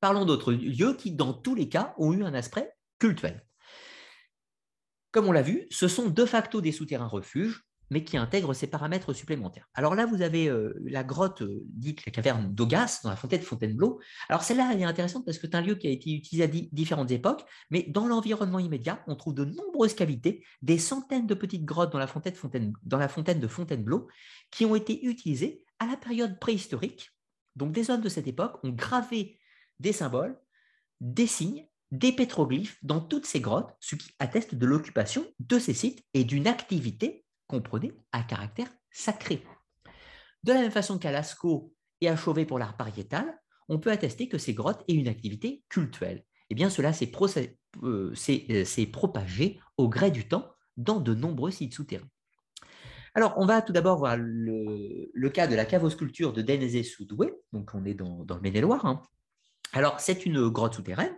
parlons d'autres lieux qui, dans tous les cas, ont eu un aspect cultuel. Comme on l'a vu, ce sont de facto des souterrains refuges, mais qui intègrent ces paramètres supplémentaires. Alors là, vous avez euh, la grotte euh, dite la caverne d'Ogas, dans la fontaine de Fontainebleau. Alors celle-là, elle est intéressante parce que c'est un lieu qui a été utilisé à différentes époques, mais dans l'environnement immédiat, on trouve de nombreuses cavités, des centaines de petites grottes dans la fontaine de Fontainebleau, qui ont été utilisées à la période préhistorique. Donc des hommes de cette époque ont gravé des symboles, des signes, des pétroglyphes dans toutes ces grottes, ce qui atteste de l'occupation de ces sites et d'une activité comprenez, à caractère sacré. De la même façon qu'à Lascaux et à pour l'art pariétal, on peut attester que ces grottes aient une activité cultuelle. Eh bien, cela euh, s'est propagé au gré du temps dans de nombreux sites souterrains. Alors, on va tout d'abord voir le, cas de la cave aux sculptures de Dénézé-sous-Douai, donc on est dans, le Maine-et-Loire. Hein. Alors, c'est une grotte souterraine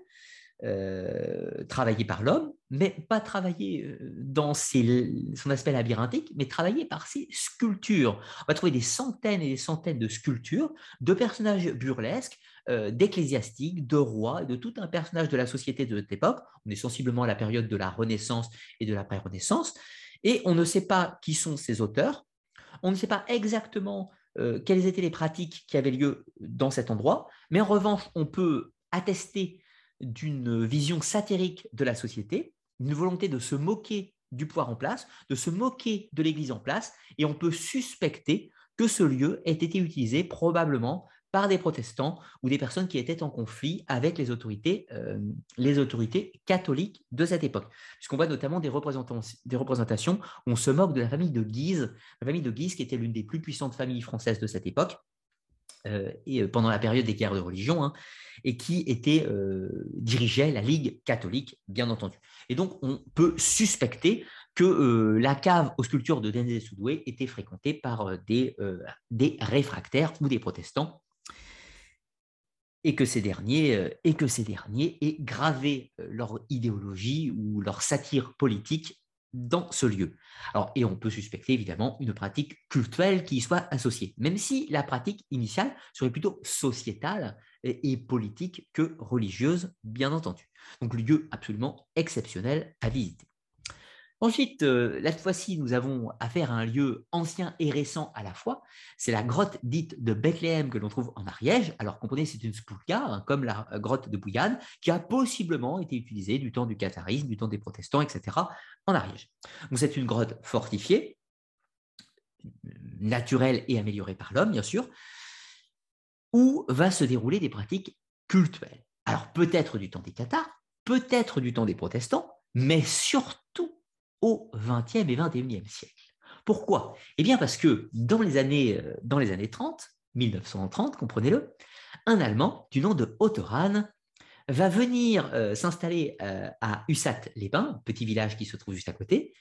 euh, travaillé par l'homme, mais pas travaillé euh, dans son aspect labyrinthique, mais travaillé par ses sculptures. On va trouver des centaines et des centaines de sculptures de personnages burlesques, euh, d'ecclésiastiques, de rois, de tout un personnage de la société de cette époque. On est sensiblement à la période de la Renaissance et de la pré-Renaissance, et on ne sait pas qui sont ces auteurs, on ne sait pas exactement quelles étaient les pratiques qui avaient lieu dans cet endroit, mais en revanche, on peut attester d'une vision satirique de la société, une volonté de se moquer du pouvoir en place, de se moquer de l'Église en place, et on peut suspecter que ce lieu ait été utilisé probablement par des protestants ou des personnes qui étaient en conflit avec les autorités, euh, catholiques de cette époque. Puisqu'on voit notamment des, des représentations où on se moque de la famille de Guise, la famille de Guise qui était l'une des plus puissantes familles françaises de cette époque, et euh, pendant la période des guerres de religion, hein, et qui était, euh, dirigeait la Ligue catholique, bien entendu. Et donc, on peut suspecter que la cave aux sculptures de Denis Soudoué était fréquentée par des, réfractaires ou des protestants, et ces derniers, et que ces derniers aient gravé leur idéologie ou leur satire politique dans ce lieu. Alors, et on peut suspecter évidemment une pratique culturelle qui y soit associée, même si la pratique initiale serait plutôt sociétale et, politique que religieuse, bien entendu. Donc, lieu absolument exceptionnel à visiter. Ensuite, euh, cette fois-ci, nous avons affaire à un lieu ancien et récent à la fois. C'est la grotte dite de Bethléem que l'on trouve en Ariège. Alors, comprenez, c'est une spoulka, hein, comme la euh, grotte de Bouillane, qui a possiblement été utilisée du temps du catharisme, du temps des protestants, etc., en Ariège. Donc, c'est une grotte fortifiée, naturelle et améliorée par l'homme, bien sûr, où va se dérouler des pratiques cultuelles. Alors, peut-être du temps des cathares, peut-être du temps des protestants, mais surtout au XXe et XXIe siècle. Pourquoi? Eh bien parce que dans les années, euh, dans les années 30, 1930, comprenez-le, un Allemand du nom de Otto Rahn va venir euh, s'installer euh, à Ussat-les-Bains, petit village qui se trouve juste à côté,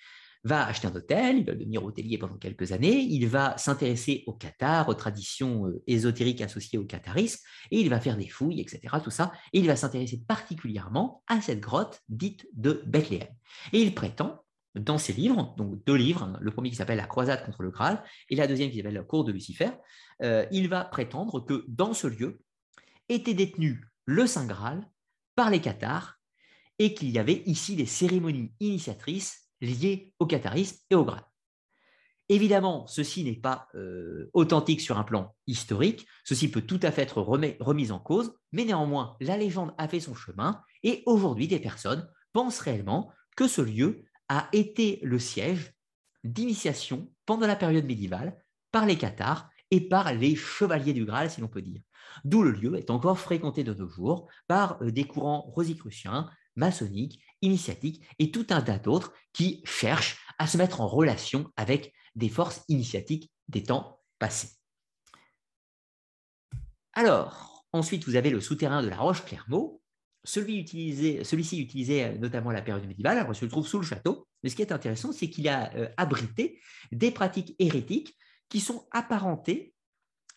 va acheter un hôtel, il va devenir hôtelier pendant quelques années, il va s'intéresser au Qatar, aux traditions ésotériques associées au qatarisme, et il va faire des fouilles, etc., tout ça, et il va s'intéresser particulièrement à cette grotte dite de Bethléem. Et il prétend dans ses livres, donc deux livres, le premier qui s'appelle La croisade contre le Graal et la deuxième qui s'appelle La cour de Lucifer, euh, il va prétendre que dans ce lieu était détenu le Saint Graal par les Cathares et qu'il y avait ici des cérémonies initiatrices liées au catharisme et au Graal. Évidemment, ceci n'est pas euh, authentique sur un plan historique, ceci peut tout à fait être remis en cause, mais néanmoins, la légende a fait son chemin et aujourd'hui, des personnes pensent réellement que ce lieu a été le siège d'initiation pendant la période médiévale par les Cathares et par les chevaliers du Graal, si l'on peut dire. D'où le lieu est encore fréquenté de nos jours par euh, des courants rosicruciens, maçonniques, initiatiques et tout un tas d'autres qui cherchent à se mettre en relation avec des forces initiatiques des temps passés. Alors, ensuite, vous avez le souterrain de la Roche-Clermont, celui-ci utilisait notamment la période médiévale, alors il se trouve sous le château, mais ce qui est intéressant, c'est qu'il a abrité des pratiques hérétiques qui sont apparentées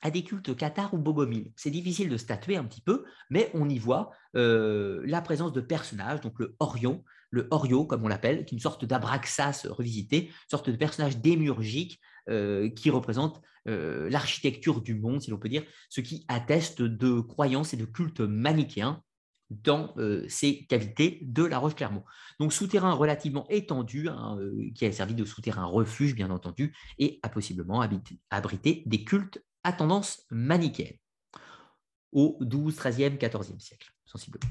à des cultes cathares ou bogomiles. C'est difficile de statuer un petit peu, mais on y voit la présence de personnages, donc le Orion, le Orio, comme on l'appelle, qui est une sorte d'abraxas revisité, une sorte de personnage démiurgique qui représente l'architecture du monde, si l'on peut dire, ce qui atteste de croyances et de cultes manichéens dans ces cavités de la Roche-Clermont. Donc souterrain relativement étendu, hein, qui a servi de souterrain refuge, bien entendu, et a possiblement abrité des cultes à tendance manichéenne au XIIe, XIIIe, XIVe siècle, sensiblement.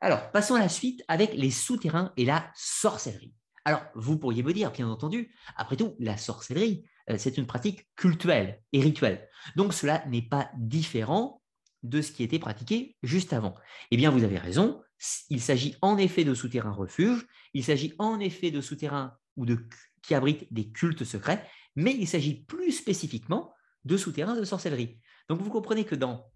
Alors, passons à la suite avec les souterrains et la sorcellerie. Alors, vous pourriez me dire, bien entendu, après tout, la sorcellerie, euh, c'est une pratique cultuelle et rituelle. Donc, cela n'est pas différent de ce qui était pratiqué juste avant. Eh bien, vous avez raison, il s'agit en effet de souterrains refuges, il s'agit en effet de souterrains qui abritent des cultes secrets, mais il s'agit plus spécifiquement de souterrains de sorcellerie. Donc, vous comprenez que dans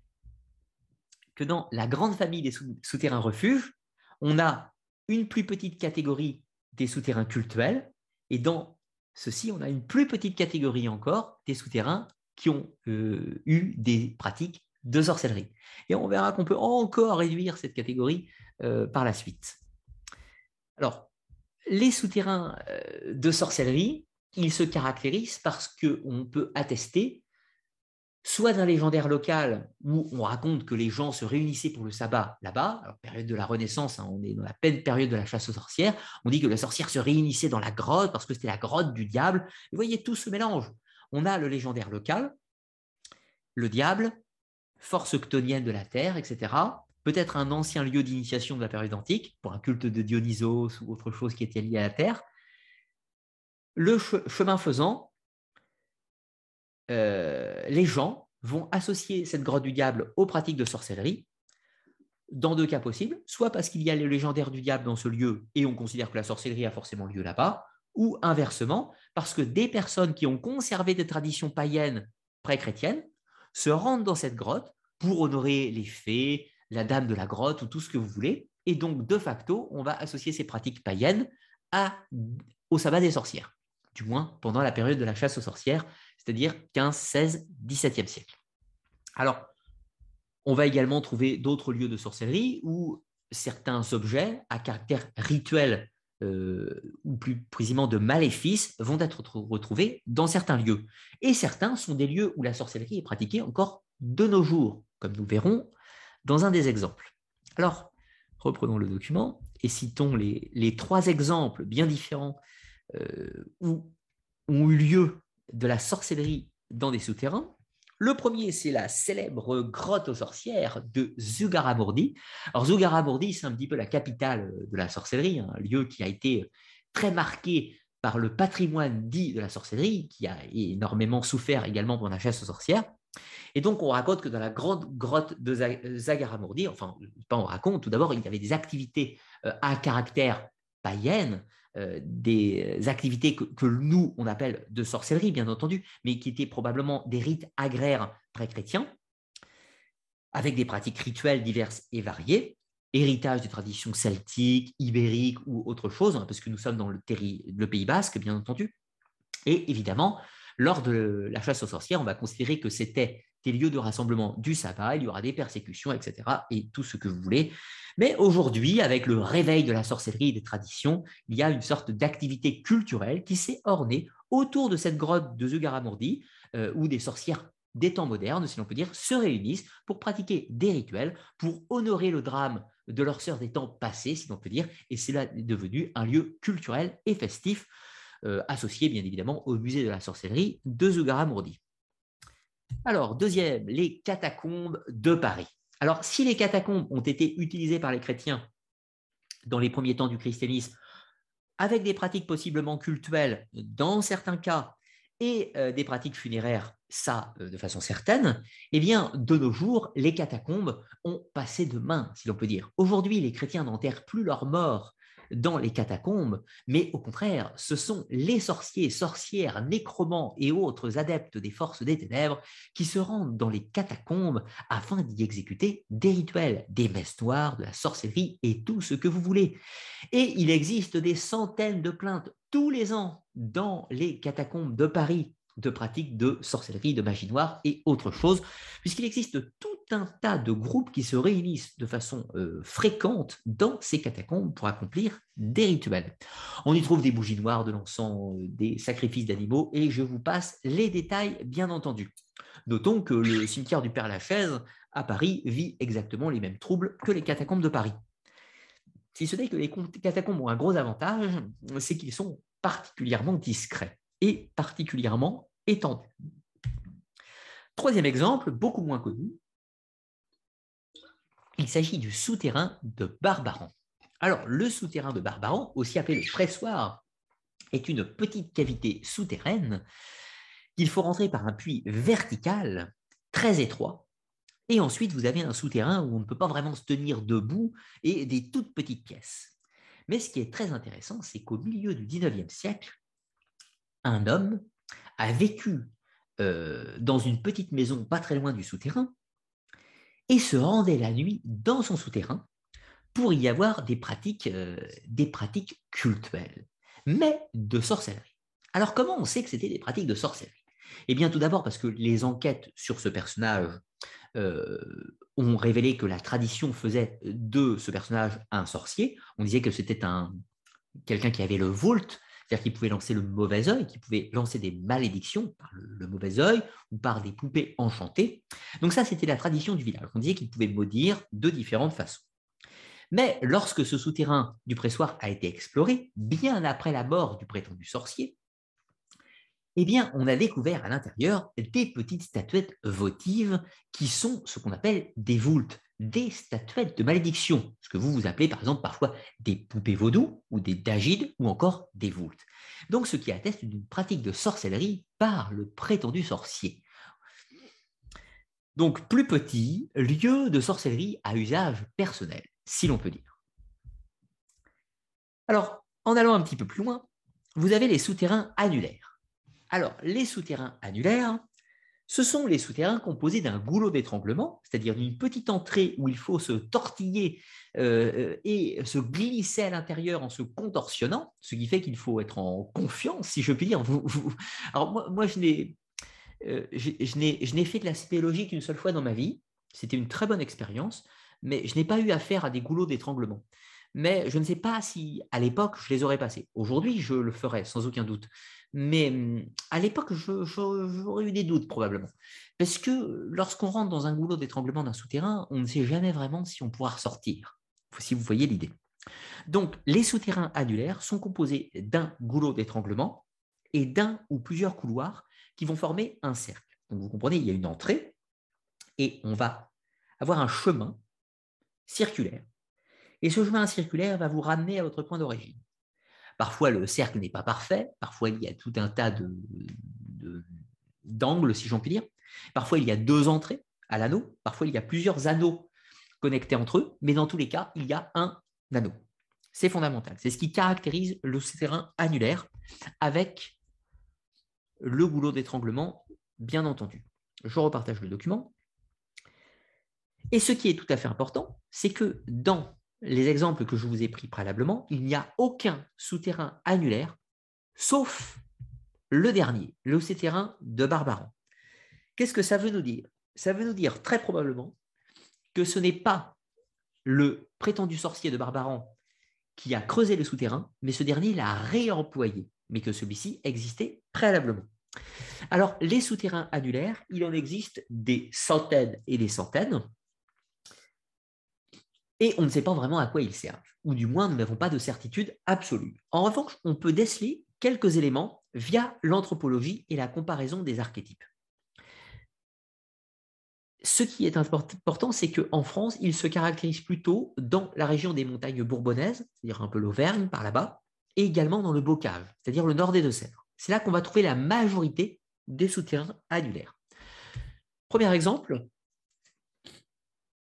que dans la grande famille des souterrains refuges, on a une plus petite catégorie des souterrains cultuels, et dans ceci, on a une plus petite catégorie encore des souterrains qui ont euh, eu des pratiques de sorcellerie. Et on verra qu'on peut encore réduire cette catégorie euh, par la suite. Alors, les souterrains euh, de sorcellerie, ils se caractérisent parce qu'on peut attester soit d'un légendaire local où on raconte que les gens se réunissaient pour le sabbat là-bas, période de la Renaissance, hein, on est dans la pleine période de la chasse aux sorcières, on dit que la sorcière se réunissait dans la grotte parce que c'était la grotte du diable. Vous voyez, tout se mélange. On a le légendaire local, le diable, force octonienne de la terre, etc. Peut-être un ancien lieu d'initiation de la période antique, pour un culte de Dionysos ou autre chose qui était lié à la terre. Le chemin faisant, euh, les gens vont associer cette grotte du diable aux pratiques de sorcellerie dans deux cas possibles, soit parce qu'il y a le légendaire du diable dans ce lieu et on considère que la sorcellerie a forcément lieu là-bas, ou inversement, parce que des personnes qui ont conservé des traditions païennes pré-chrétiennes se rendent dans cette grotte pour honorer les fées, la dame de la grotte ou tout ce que vous voulez, et donc de facto, on va associer ces pratiques païennes au sabbat des sorcières, du moins pendant la période de la chasse aux sorcières, c'est-à-dire 15, 16, 17e siècle. Alors, on va également trouver d'autres lieux de sorcellerie où certains objets à caractère rituel euh, ou plus précisément de maléfices vont être retrouvés dans certains lieux. Et certains sont des lieux où la sorcellerie est pratiquée encore de nos jours, comme nous verrons dans un des exemples. Alors, reprenons le document et citons les, trois exemples bien différents euh, où ont eu lieu de la sorcellerie dans des souterrains. Le premier, c'est la célèbre grotte aux sorcières de Zugarramurdi. Alors Zugarramurdi, c'est un petit peu la capitale de la sorcellerie, un lieu qui a été très marqué par le patrimoine dit de la sorcellerie, qui a énormément souffert également pour la chasse aux sorcières. Et donc, on raconte que dans la grande grotte de Zagaramurdi, enfin, pas on raconte, tout d'abord, il y avait des activités euh, à caractère païenne, euh, des activités que, nous, on appelle de sorcellerie, bien entendu, mais qui étaient probablement des rites agraires pré-chrétiens, avec des pratiques rituelles diverses et variées, héritage des traditions celtiques, ibériques ou autre chose, hein, parce que nous sommes dans le, le Pays basque, bien entendu. Et évidemment, lors de la chasse aux sorcières, on va considérer que c'était des lieux de rassemblement du sabbat, il y aura des persécutions, etc., et tout ce que vous voulez. Mais aujourd'hui, avec le réveil de la sorcellerie et des traditions, il y a une sorte d'activité culturelle qui s'est ornée autour de cette grotte de Zugarramurdi, euh, où des sorcières des temps modernes, si l'on peut dire, se réunissent pour pratiquer des rituels, pour honorer le drame de leurs sœurs des temps passés, si l'on peut dire, et c'est là devenu un lieu culturel et festif, euh, associé bien évidemment au musée de la sorcellerie de Zugarramurdi. Alors, deuxième, les catacombes de Paris. Alors, si les catacombes ont été utilisées par les chrétiens dans les premiers temps du christianisme, avec des pratiques possiblement cultuelles dans certains cas, et euh, des pratiques funéraires, ça euh, de façon certaine, eh bien, de nos jours, les catacombes ont passé de main, si l'on peut dire. Aujourd'hui, les chrétiens n'enterrent plus leurs morts dans les catacombes, mais au contraire, ce sont les sorciers, sorcières, nécromants et autres adeptes des forces des ténèbres qui se rendent dans les catacombes afin d'y exécuter des rituels, des messes de la sorcellerie et tout ce que vous voulez. Et il existe des centaines de plaintes tous les ans dans les catacombes de Paris de pratiques de sorcellerie, de magie noire et autre chose, puisqu'il existe tout un tas de groupes qui se réunissent de façon euh, fréquente dans ces catacombes pour accomplir des rituels. On y trouve des bougies noires, de l'encens, euh, des sacrifices d'animaux, et je vous passe les détails, bien entendu. Notons que le cimetière du Père-Lachaise à Paris vit exactement les mêmes troubles que les catacombes de Paris. Si ce n'est que les catacombes ont un gros avantage, c'est qu'ils sont particulièrement discrets et particulièrement étendu. Troisième exemple, beaucoup moins connu, il s'agit du souterrain de Barbaran. Alors, le souterrain de Barbaran, aussi appelé le pressoir, est une petite cavité souterraine qu'il faut rentrer par un puits vertical très étroit. Et ensuite, vous avez un souterrain où on ne peut pas vraiment se tenir debout et des toutes petites pièces. Mais ce qui est très intéressant, c'est qu'au milieu du 19e siècle, un homme a vécu euh, dans une petite maison pas très loin du souterrain et se rendait la nuit dans son souterrain pour y avoir des pratiques, euh, des pratiques cultuelles, mais de sorcellerie. Alors comment on sait que c'était des pratiques de sorcellerie? Eh bien tout d'abord parce que les enquêtes sur ce personnage euh, ont révélé que la tradition faisait de ce personnage un sorcier. On disait que c'était un quelqu'un qui avait le volt, c'est-à-dire qu'il pouvait lancer le mauvais œil, qu'il pouvait lancer des malédictions par le, mauvais œil ou par des poupées enchantées. Donc ça, c'était la tradition du village. On disait qu'il pouvait maudire de différentes façons. Mais lorsque ce souterrain du pressoir a été exploré, bien après la mort du prétendu sorcier, eh bien, on a découvert à l'intérieur des petites statuettes votives qui sont ce qu'on appelle des voultes, des statuettes de malédiction, ce que vous vous appelez par exemple parfois des poupées vaudou ou des dagides ou encore des voultes. Donc, ce qui atteste d'une pratique de sorcellerie par le prétendu sorcier. Donc, plus petit, lieu de sorcellerie à usage personnel, si l'on peut dire. Alors, en allant un petit peu plus loin, vous avez les souterrains annulaires. Alors, les souterrains annulaires, ce sont les souterrains composés d'un goulot d'étranglement, c'est-à-dire d'une petite entrée où il faut se tortiller euh, et se glisser à l'intérieur en se contorsionnant, ce qui fait qu'il faut être en confiance, si je puis dire. Alors moi, euh, je n'ai fait de la spéléologie qu'une seule fois dans ma vie. C'était une très bonne expérience, mais je n'ai pas eu affaire à des goulots d'étranglement mais je ne sais pas si à l'époque je les aurais passés. Aujourd'hui, je le ferais sans aucun doute. Mais hum, à l'époque, j'aurais eu des doutes probablement. Parce que lorsqu'on rentre dans un goulot d'étranglement d'un souterrain, on ne sait jamais vraiment si on pourra ressortir, si vous voyez l'idée. Donc, les souterrains annulaires sont composés d'un goulot d'étranglement et d'un ou plusieurs couloirs qui vont former un cercle. Donc, vous comprenez, il y a une entrée et on va avoir un chemin circulaire. Et ce chemin circulaire va vous ramener à votre point d'origine. Parfois, le cercle n'est pas parfait. Parfois, il y a tout un tas d'angles, si j'en puis dire. Parfois, il y a deux entrées à l'anneau. Parfois, il y a plusieurs anneaux connectés entre eux. Mais dans tous les cas, il y a un anneau. C'est fondamental. C'est ce qui caractérise le terrain annulaire avec le goulot d'étranglement, bien entendu. Je repartage le document. Et ce qui est tout à fait important, c'est que dans les exemples que je vous ai pris préalablement, il n'y a aucun souterrain annulaire, sauf le dernier, le souterrain de Barbaran. Qu'est-ce que ça veut nous dire? Ça veut nous dire très probablement que ce n'est pas le prétendu sorcier de Barbaran qui a creusé le souterrain, mais ce dernier l'a réemployé, mais que celui-ci existait préalablement. Alors, les souterrains annulaires, il en existe des centaines et des centaines et on ne sait pas vraiment à quoi ils servent, ou du moins nous n'avons pas de certitude absolue. En revanche, on peut déceler quelques éléments via l'anthropologie et la comparaison des archétypes. Ce qui est important, c'est qu'en France, il se caractérise plutôt dans la région des montagnes bourbonnaises, c'est-à-dire un peu l'Auvergne par là-bas, et également dans le Bocage, c'est-à-dire le nord des Deux-Sèvres. C'est là qu'on va trouver la majorité des souterrains annulaires. Premier exemple,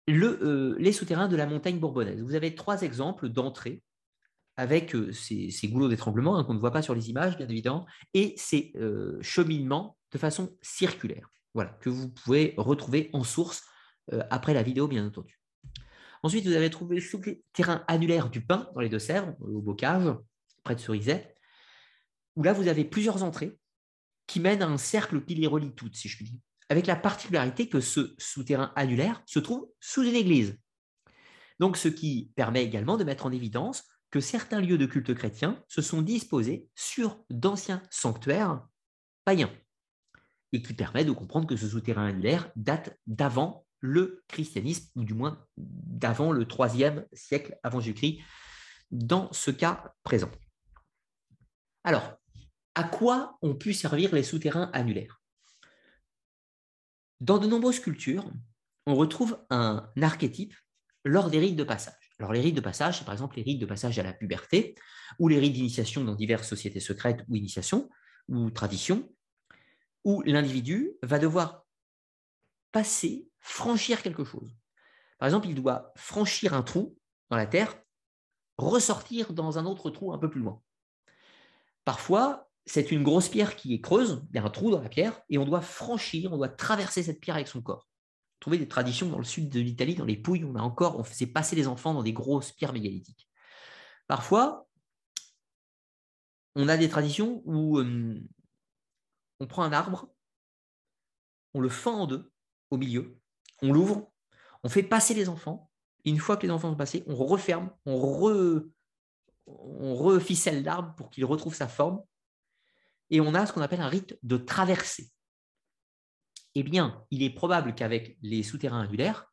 euh, les souterrains de la montagne bourbonnaise. Vous avez trois exemples d'entrées avec euh, ces, goulots d'étranglement hein, qu'on ne voit pas sur les images, bien évidemment, et ces euh, cheminements de façon circulaire, voilà, que vous pouvez retrouver en source après la vidéo, bien entendu. Ensuite, vous avez trouvé le terrain annulaire du Pin dans les Deux-Sèvres, au Bocage, près de Cerizet, où là, vous avez plusieurs entrées qui mènent à un cercle qui les relie toutes, si je puis dire, avec la particularité que ce souterrain annulaire se trouve sous une église. Donc, ce qui permet également de mettre en évidence que certains lieux de culte chrétien se sont disposés sur d'anciens sanctuaires païens, et qui permet de comprendre que ce souterrain annulaire date d'avant le christianisme, ou du moins d'avant le IIIe siècle avant Jésus-Christ, dans ce cas présent. Alors, à quoi ont pu servir les souterrains annulaires? Dans de nombreuses cultures, on retrouve un archétype lors des rites de passage. Alors les rites de passage, c'est par exemple les rites de passage à la puberté, ou les rites d'initiation dans diverses sociétés secrètes ou initiations, ou traditions, où l'individu va devoir passer, franchir quelque chose. Par exemple, il doit franchir un trou dans la terre, ressortir dans un autre trou un peu plus loin. Parfois, c'est une grosse pierre qui est creuse, il y a un trou dans la pierre, et on doit franchir, on doit traverser cette pierre avec son corps trouver des traditions dans le sud de l'Italie, dans les Pouilles, on a encore, on faisait passer les enfants dans des grosses pierres mégalithiques. Parfois, on a des traditions où euh, on prend un arbre, on le fend en deux au milieu, on l'ouvre, on fait passer les enfants. une fois que les enfants sont passés, on referme, on, re, on reficelle l'arbre pour qu'il retrouve sa forme. Et on a ce qu'on appelle un rite de traversée eh bien, il est probable qu'avec les souterrains annulaires,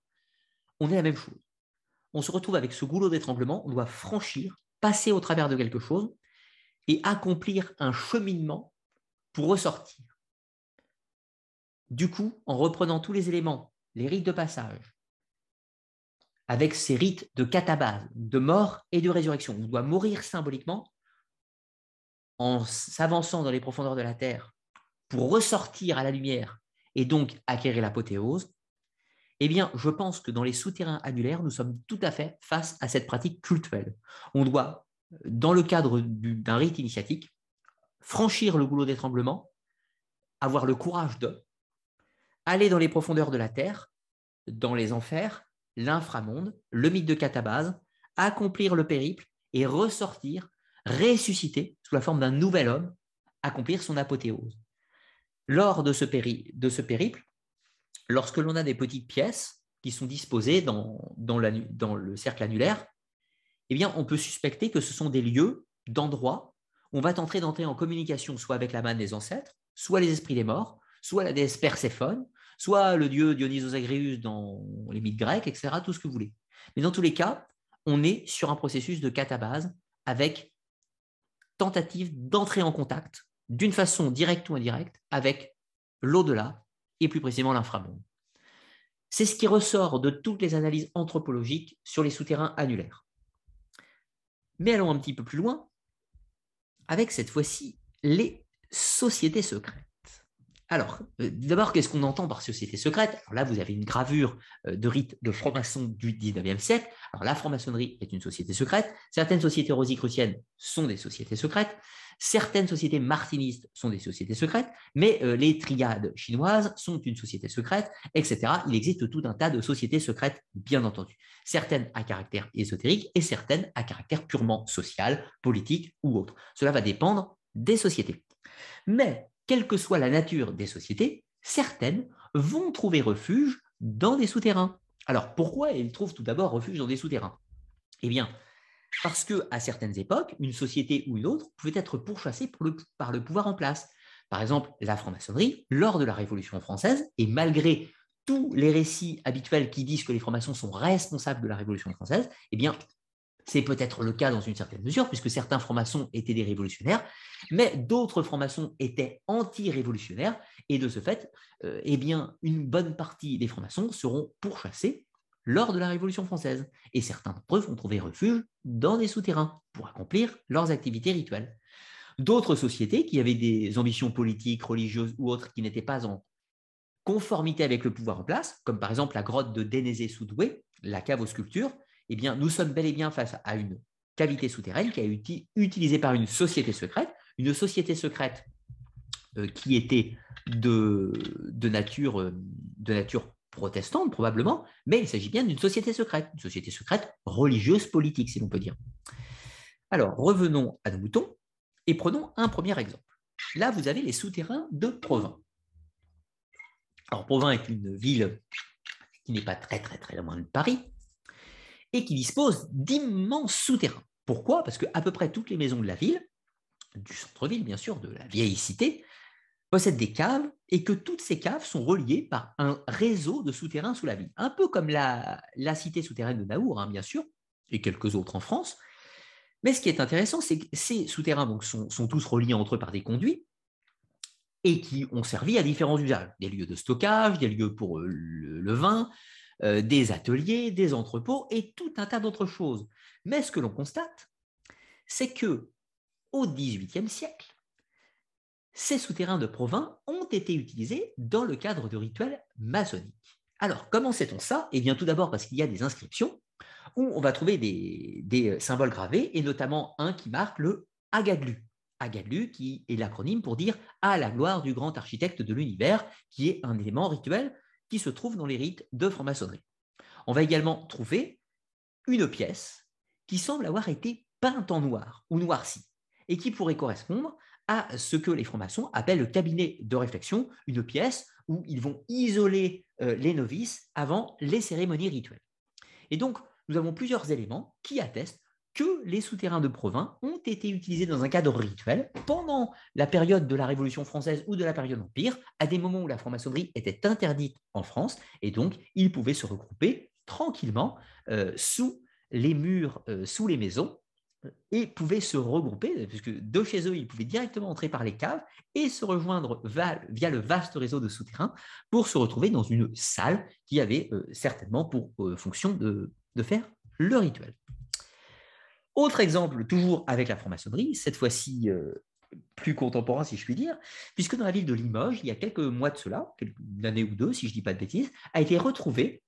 on ait la même chose. On se retrouve avec ce goulot d'étranglement, on doit franchir, passer au travers de quelque chose et accomplir un cheminement pour ressortir. Du coup, en reprenant tous les éléments, les rites de passage, avec ces rites de catabase, de mort et de résurrection, on doit mourir symboliquement en s'avançant dans les profondeurs de la terre pour ressortir à la lumière et donc acquérir l'apothéose, eh bien, je pense que dans les souterrains annulaires, nous sommes tout à fait face à cette pratique cultuelle. On doit, dans le cadre d'un rite initiatique, franchir le goulot d'étranglement, avoir le courage de dans les profondeurs de la terre, dans les enfers, l'inframonde, le mythe de Catabase, accomplir le périple et ressortir, ressusciter sous la forme d'un nouvel homme, accomplir son apothéose lors de ce, périple, lorsque l'on a des petites pièces qui sont disposées dans, le cercle annulaire, eh bien, on peut suspecter que ce sont des lieux, d'endroits, où on va tenter d'entrer en communication soit avec la manne des ancêtres, soit les esprits des morts, soit la déesse Perséphone, soit le dieu Dionysos Agrius dans les mythes grecs, etc., tout ce que vous voulez. Mais dans tous les cas, on est sur un processus de catabase avec tentative d'entrer en contact d'une façon directe ou indirecte avec l'au-delà et plus précisément l'inframonde. C'est ce qui ressort de toutes les analyses anthropologiques sur les souterrains annulaires. Mais allons un petit peu plus loin avec cette fois-ci les sociétés secrètes. Alors, euh, d'abord, qu'est-ce qu'on entend par société secrète? Alors là, vous avez une gravure euh, de rite de franc-maçon du 19e siècle. Alors, la franc-maçonnerie est une société secrète. Certaines sociétés rosicruciennes sont des sociétés secrètes. Certaines sociétés martinistes sont des sociétés secrètes, mais euh, les triades chinoises sont une société secrète, etc. Il existe tout un tas de sociétés secrètes, bien entendu. Certaines à caractère ésotérique et certaines à caractère purement social, politique ou autre. Cela va dépendre des sociétés. Mais, quelle que soit la nature des sociétés, certaines vont trouver refuge dans des souterrains. Alors, pourquoi elles trouvent tout d'abord refuge dans des souterrains? Eh bien, parce que à certaines époques, une société ou une autre pouvait être pourchassée par le pouvoir en place. Par exemple, la franc-maçonnerie, lors de la Révolution française, et malgré tous les récits habituels qui disent que les francs-maçons sont responsables de la Révolution française, eh bien, c'est peut-être le cas dans une certaine mesure, puisque certains francs-maçons étaient des révolutionnaires, mais d'autres francs-maçons étaient anti-révolutionnaires, et de ce fait, euh, eh bien, une bonne partie des francs-maçons seront pourchassés lors de la Révolution française, et certains d'entre eux vont trouver refuge dans des souterrains pour accomplir leurs activités rituelles. D'autres sociétés qui avaient des ambitions politiques, religieuses ou autres qui n'étaient pas en conformité avec le pouvoir en place, comme par exemple la grotte de Dénézé-sous-Douai, la cave aux sculptures, eh bien, nous sommes bel et bien face à une cavité souterraine qui a été utilisée par une société secrète, une société secrète euh, qui était de, nature, euh, de nature protestante probablement, mais il s'agit bien d'une société secrète, une société secrète religieuse politique, si l'on peut dire. Alors, revenons à nos moutons et prenons un premier exemple. Là, vous avez les souterrains de Provins. Alors, Provins est une ville qui n'est pas très, très loin de Paris et qui dispose d'immenses souterrains. Pourquoi? Parce qu'à peu près toutes les maisons de la ville, du centre-ville bien sûr, de la vieille cité, possèdent des caves et que toutes ces caves sont reliées par un réseau de souterrains sous la ville. Un peu comme la, cité souterraine de Naour, hein, bien sûr, et quelques autres en France. Mais ce qui est intéressant, c'est que ces souterrains donc, sont, tous reliés entre eux par des conduits et qui ont servi à différents usages. Des lieux de stockage, des lieux pour euh, le vin, euh, des ateliers, des entrepôts et tout un tas d'autres choses. Mais ce que l'on constate, c'est que au XVIIIe siècle, ces souterrains de Provins ont été utilisés dans le cadre de rituels maçonniques. Alors, comment sait-on ça? Eh bien, tout d'abord parce qu'il y a des inscriptions où on va trouver des, des, symboles gravés, et notamment un qui marque le Agadlu. Agadlu, qui est l'acronyme pour dire à la gloire du grand architecte de l'univers, qui est un élément rituel qui se trouve dans les rites de franc-maçonnerie. On va également trouver une pièce qui semble avoir été peinte en noir ou noircie et qui pourrait correspondre à ce que les francs-maçons appellent le cabinet de réflexion, une pièce où ils vont isoler euh, les novices avant les cérémonies rituelles. Et donc, nous avons plusieurs éléments qui attestent que les souterrains de Provins ont été utilisés dans un cadre rituel pendant la période de la Révolution française ou de la période Empire, à des moments où la franc-maçonnerie était interdite en France, et donc ils pouvaient se regrouper tranquillement euh, sous les murs, euh, sous les maisons, et pouvaient se regrouper, puisque de chez eux, ils pouvaient directement entrer par les caves et se rejoindre via le vaste réseau de souterrains pour se retrouver dans une salle qui avait euh, certainement pour fonction de faire le rituel. Autre exemple, toujours avec la franc-maçonnerie, cette fois-ci euh, plus contemporain, si je puis dire, puisque dans la ville de Limoges, il y a quelques mois de cela, une année ou deux, si je ne dis pas de bêtises, a été retrouvé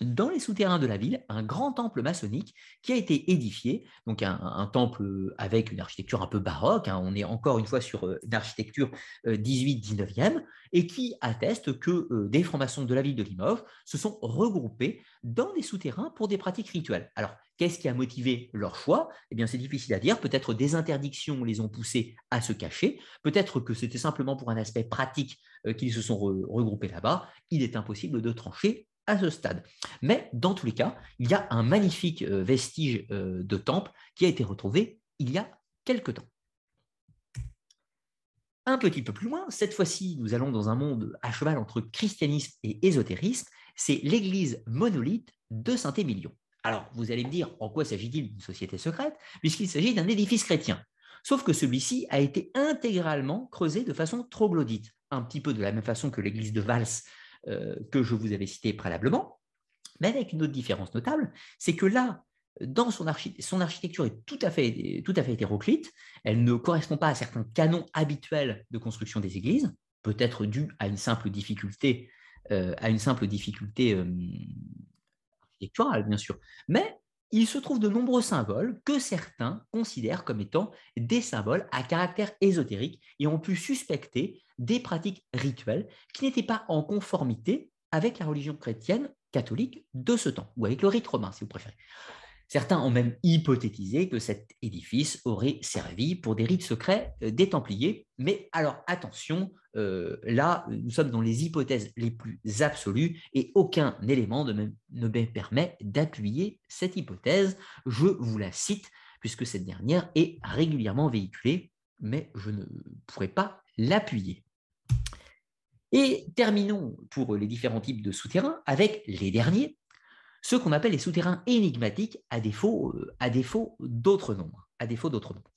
dans les souterrains de la ville un grand temple maçonnique qui a été édifié, donc un, temple avec une architecture un peu baroque, hein. on est encore une fois sur euh, une architecture 18-19e, euh, et qui atteste que euh, des francs-maçons de la ville de Limoges se sont regroupés dans des souterrains pour des pratiques rituelles. Alors, qu'est-ce qui a motivé leur choix? Eh bien, c'est difficile à dire. Peut-être des interdictions les ont poussés à se cacher. Peut-être que c'était simplement pour un aspect pratique qu'ils se sont regroupés là-bas. Il est impossible de trancher à ce stade. Mais dans tous les cas, il y a un magnifique euh, vestige euh, de temple qui a été retrouvé il y a quelque temps. Un petit peu plus loin, cette fois-ci, nous allons dans un monde à cheval entre christianisme et ésotérisme, c'est l'église monolithe de Saint-Émilion. Alors, vous allez me dire, en quoi s'agit-il d'une société secrète Puisqu'il s'agit d'un édifice chrétien? Sauf que celui-ci a été intégralement creusé de façon troglodyte, un petit peu de la même façon que l'église de Vals que je vous avais cité préalablement, mais avec une autre différence notable, c'est que là, dans son, son, architecture est tout à, fait, tout à fait hétéroclite, elle ne correspond pas à certains canons habituels de construction des églises, peut-être dû à une simple difficulté, euh, à une simple difficulté euh, architecturale, bien sûr, mais il se trouve de nombreux symboles que certains considèrent comme étant des symboles à caractère ésotérique et ont pu suspecter des pratiques rituelles qui n'étaient pas en conformité avec la religion chrétienne catholique de ce temps, ou avec le rite romain, si vous préférez. Certains ont même hypothétisé que cet édifice aurait servi pour des rites secrets euh, des Templiers, mais alors attention, euh, là, nous sommes dans les hypothèses les plus absolues et aucun élément ne me, ne me permet d'appuyer cette hypothèse. Je vous la cite, puisque cette dernière est régulièrement véhiculée, mais je ne pourrais pas l'appuyer. Et terminons pour les différents types de souterrains avec les derniers, ceux qu'on appelle les souterrains énigmatiques à défaut, euh, d'autres nombres. À défaut d'autres nombres.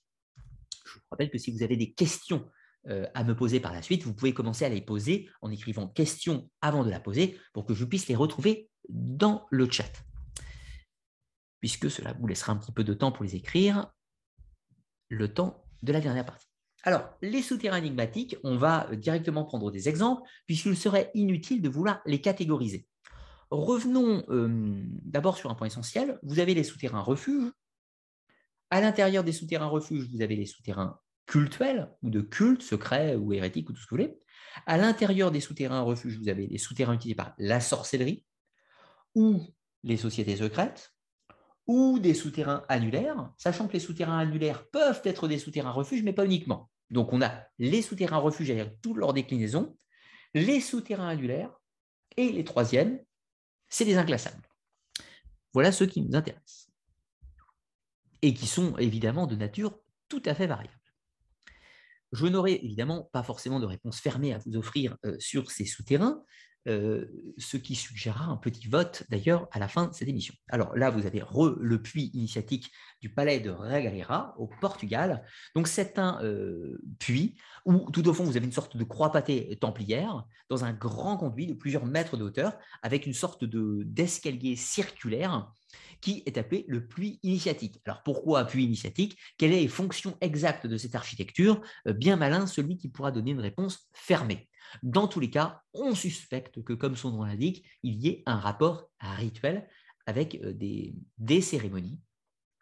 Je vous rappelle que si vous avez des questions euh, à me poser par la suite, vous pouvez commencer à les poser en écrivant question avant de la poser pour que je puisse les retrouver dans le chat. Puisque cela vous laissera un petit peu de temps pour les écrire, le temps de la dernière partie. Alors, les souterrains énigmatiques, on va directement prendre des exemples, puisqu'il serait inutile de vouloir les catégoriser. Revenons euh, d'abord sur un point essentiel. Vous avez les souterrains refuges, À l'intérieur des souterrains refuges, vous avez les souterrains cultuels ou de culte, secrets ou hérétiques ou tout ce que vous voulez. À l'intérieur des souterrains refuges, vous avez les souterrains utilisés par la sorcellerie ou les sociétés secrètes ou des souterrains annulaires, sachant que les souterrains annulaires peuvent être des souterrains refuges, mais pas uniquement. Donc on a les souterrains refuges avec toutes leurs déclinaisons, les souterrains annulaires, et les troisièmes, c'est les inclassables. Voilà ceux qui nous intéressent. Et qui sont évidemment de nature tout à fait variable. Je n'aurai évidemment pas forcément de réponse fermée à vous offrir euh, sur ces souterrains, euh, ce qui suggérera un petit vote d'ailleurs à la fin de cette émission. Alors là, vous avez le puits initiatique du palais de Regueira au Portugal. Donc c'est un euh, puits où tout au fond, vous avez une sorte de croix pâtée templière dans un grand conduit de plusieurs mètres de hauteur avec une sorte d'escalier circulaire qui est appelé le puits initiatique. Alors pourquoi puits initiatique? Quelle est les fonctions exactes de cette architecture? Euh, Bien malin celui qui pourra donner une réponse fermée. Dans tous les cas, on suspecte que, comme son nom l'indique, il y ait un rapport rituel avec euh, des, cérémonies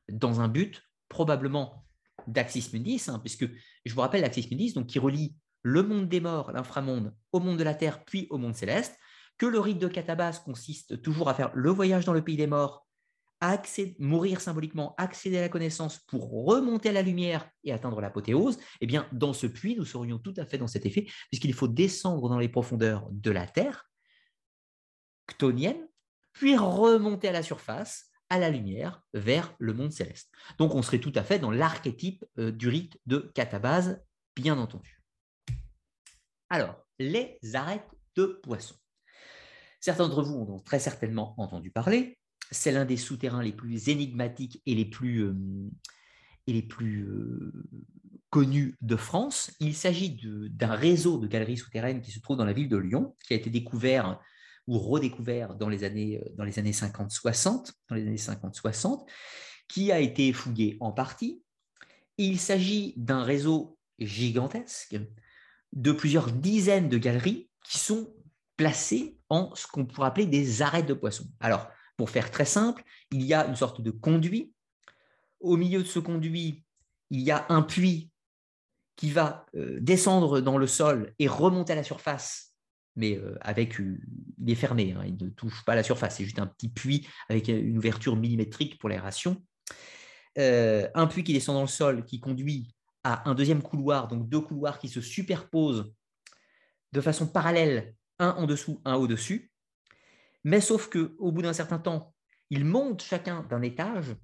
dans un but probablement d'Axis Mundis, hein, puisque je vous rappelle l'Axis Mundis, qui relie le monde des morts, l'inframonde, au monde de la Terre, puis au monde céleste, que le rite de Catabas consiste toujours à faire le voyage dans le pays des morts mourir symboliquement, accéder à la connaissance pour remonter à la lumière et atteindre l'apothéose, eh bien, dans ce puits, nous serions tout à fait dans cet effet, puisqu'il faut descendre dans les profondeurs de la Terre, ctonienne, puis remonter à la surface, à la lumière, vers le monde céleste. Donc, on serait tout à fait dans l'archétype euh, du rite de catabase, bien entendu. Alors, les arêtes de poissons. Certains d'entre vous en ont très certainement entendu parler c'est l'un des souterrains les plus énigmatiques et les plus, euh, et les plus euh, connus de France. Il s'agit d'un réseau de galeries souterraines qui se trouve dans la ville de Lyon, qui a été découvert ou redécouvert dans les années, euh, dans les années 50-60, dans les années 50-60, qui a été fouillé en partie. Il s'agit d'un réseau gigantesque de plusieurs dizaines de galeries qui sont placées en ce qu'on pourrait appeler des arêtes de poissons. Alors, pour faire très simple, il y a une sorte de conduit. Au milieu de ce conduit, il y a un puits qui va euh, descendre dans le sol et remonter à la surface, mais euh, avec il est fermé, hein, il ne touche pas la surface, c'est juste un petit puits avec une ouverture millimétrique pour l'aération. Euh, un puits qui descend dans le sol, qui conduit à un deuxième couloir, donc deux couloirs qui se superposent de façon parallèle, un en dessous, un au-dessus. Mais sauf qu'au bout d'un certain temps, ils montent chacun d'un étage.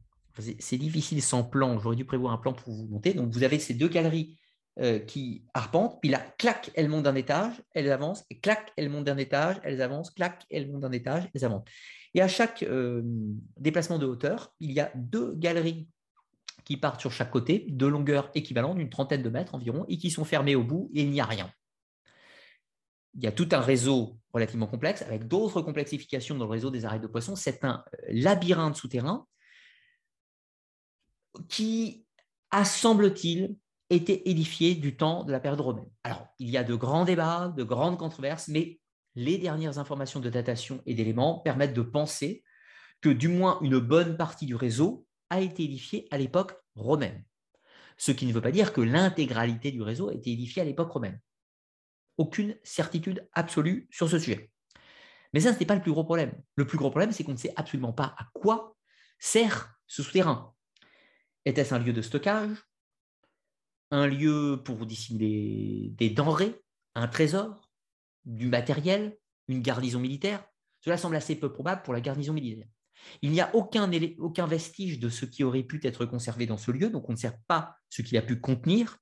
C'est difficile sans plan. J'aurais dû prévoir un plan pour vous monter. Donc, vous avez ces deux galeries euh, qui arpentent. Puis là, clac, elles montent d'un étage, elles avancent. Et clac, elles montent d'un étage, elles avancent. Clac, elles montent d'un étage, elles avancent. Et à chaque euh, déplacement de hauteur, il y a deux galeries qui partent sur chaque côté, de longueur équivalente, d'une trentaine de mètres environ, et qui sont fermées au bout, et il n'y a rien il y a tout un réseau relativement complexe, avec d'autres complexifications dans le réseau des arrêts de poissons. C'est un euh, labyrinthe souterrain qui a, semble-t-il, été édifié du temps de la période romaine. Alors, il y a de grands débats, de grandes controverses, mais les dernières informations de datation et d'éléments permettent de penser que du moins une bonne partie du réseau a été édifiée à l'époque romaine. Ce qui ne veut pas dire que l'intégralité du réseau a été édifiée à l'époque romaine aucune certitude absolue sur ce sujet. Mais ça, ce n'est pas le plus gros problème. Le plus gros problème, c'est qu'on ne sait absolument pas à quoi sert ce souterrain. Était-ce un lieu de stockage Un lieu pour dissimuler des denrées Un trésor Du matériel Une garnison militaire? Cela semble assez peu probable pour la garnison militaire. Il n'y a aucun, aucun vestige de ce qui aurait pu être conservé dans ce lieu, donc on ne sait pas ce qu'il a pu contenir,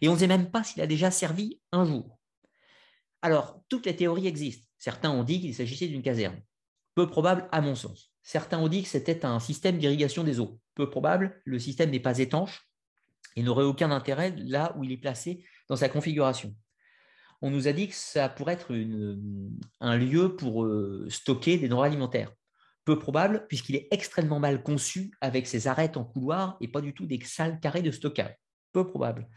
et on ne sait même pas s'il a déjà servi un jour. Alors, toutes les théories existent. Certains ont dit qu'il s'agissait d'une caserne. Peu probable à mon sens. Certains ont dit que c'était un système d'irrigation des eaux. Peu probable, le système n'est pas étanche et n'aurait aucun intérêt là où il est placé dans sa configuration. On nous a dit que ça pourrait être un lieu pour euh, stocker des denrées alimentaires. Peu probable, puisqu'il est extrêmement mal conçu avec ses arêtes en couloir et pas du tout des salles carrées de stockage. Peu probable.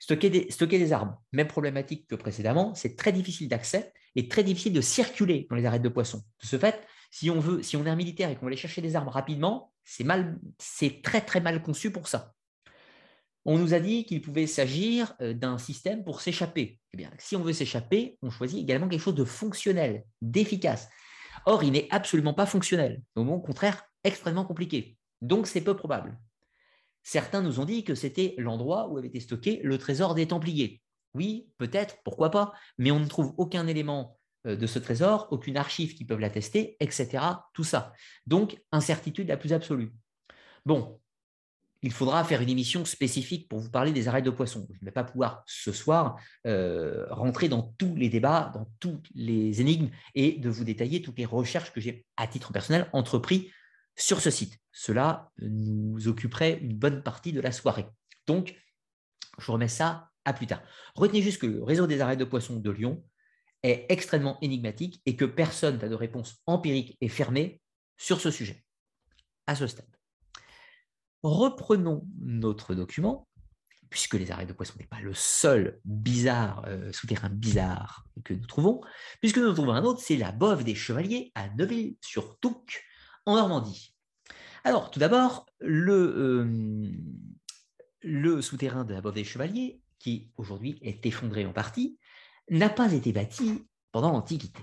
Stocker des, armes, même problématique que précédemment, c'est très difficile d'accès et très difficile de circuler dans les arêtes de poissons. De ce fait, Si on veut, si on est un militaire et qu'on veut aller chercher des armes rapidement, c'est c'est très très mal conçu pour ça. On nous a dit qu'il pouvait s'agir euh, d'un système pour s'échapper. Eh bien, si on veut s'échapper, on choisit également quelque chose de fonctionnel, d'efficace. Or, il n'est absolument pas fonctionnel. Au contraire, extrêmement compliqué. Donc, c'est peu probable. Certains nous ont dit que c'était l'endroit où avait été stocké le trésor des Templiers. Oui, peut-être, pourquoi pas, mais on ne trouve aucun élément euh, de ce trésor, aucune archive qui peuvent l'attester, etc. Tout ça. Donc, incertitude la plus absolue. Bon, il faudra faire une émission spécifique pour vous parler des arrêts de poissons. Je ne vais pas pouvoir ce soir euh, rentrer dans tous les débats, dans toutes les énigmes et de vous détailler toutes les recherches que j'ai à titre personnel entrepris sur ce site. Cela nous occuperait une bonne partie de la soirée. Donc, je vous remets ça à plus tard. Retenez juste que le réseau des arrêts de poissons de Lyon est extrêmement énigmatique et que personne n'a de réponse empirique et fermée sur ce sujet à ce stade. Reprenons notre document, puisque les arrêts de poissons n'est pas le seul bizarre euh, souterrain bizarre que nous trouvons, puisque nous trouvons un autre, c'est la Bove des Chevaliers à Neuville-sur-Touques, en Normandie. Alors, tout d'abord, le, euh, souterrain de la Bove des Chevaliers, qui aujourd'hui est effondré en partie, n'a pas été bâti pendant l'Antiquité.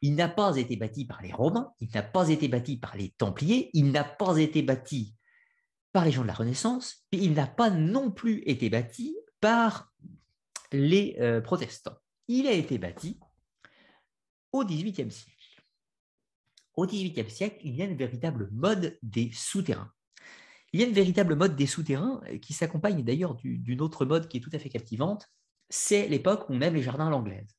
Il n'a pas été bâti par les Romains, il n'a pas été bâti par les Templiers, il n'a pas été bâti par les gens de la Renaissance, et il n'a pas non plus été bâti par les euh, protestants. Il a été bâti au XVIIIe siècle. Au XVIIIe siècle, il y a une véritable mode des souterrains. Il y a une véritable mode des souterrains euh, qui s'accompagne d'ailleurs d'une autre mode qui est tout à fait captivante, c'est l'époque où on aime les jardins à l'anglaise.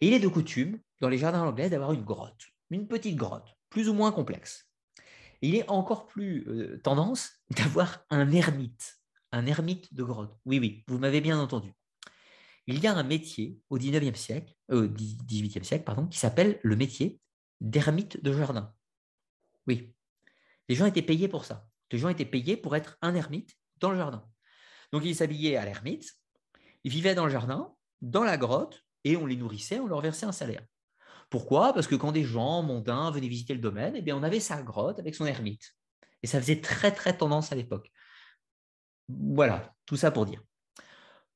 Il est de coutume, dans les jardins à l'anglaise, d'avoir une grotte, une petite grotte, plus ou moins complexe il est encore plus euh, tendance d'avoir un ermite, un ermite de grotte. Oui, oui, vous m'avez bien entendu. Il y a un métier au 19e siècle, euh, 18e siècle, pardon, qui s'appelle le métier d'ermite de jardin. Oui, les gens étaient payés pour ça. Les gens étaient payés pour être un ermite dans le jardin. Donc ils s'habillaient à l'ermite, ils vivaient dans le jardin, dans la grotte, et on les nourrissait, on leur versait un salaire. Pourquoi? Parce que quand des gens mondains venaient visiter le domaine, eh bien, on avait sa grotte avec son ermite. Et ça faisait très, très tendance à l'époque. Voilà, tout ça pour dire.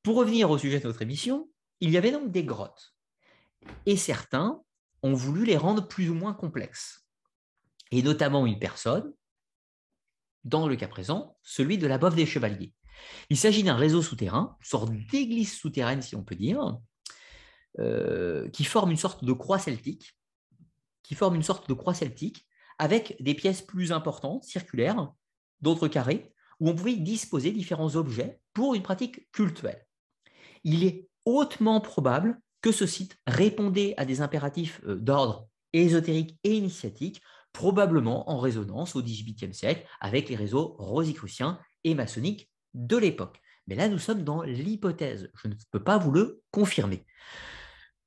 Pour revenir au sujet de notre émission, il y avait donc des grottes. Et certains ont voulu les rendre plus ou moins complexes. Et notamment une personne, dans le cas présent, celui de la Bove des Chevaliers. Il s'agit d'un réseau souterrain, une sorte d'église souterraine, si on peut dire, euh, qui forme une sorte de croix celtique, qui forme une sorte de croix celtique avec des pièces plus importantes, circulaires, d'autres carrés, où on pouvait disposer différents objets pour une pratique cultuelle. Il est hautement probable que ce site répondait à des impératifs euh, d'ordre ésotérique et initiatique, probablement en résonance au XVIIIe siècle avec les réseaux rosicruciens et maçonniques de l'époque. Mais là, nous sommes dans l'hypothèse. Je ne peux pas vous le confirmer.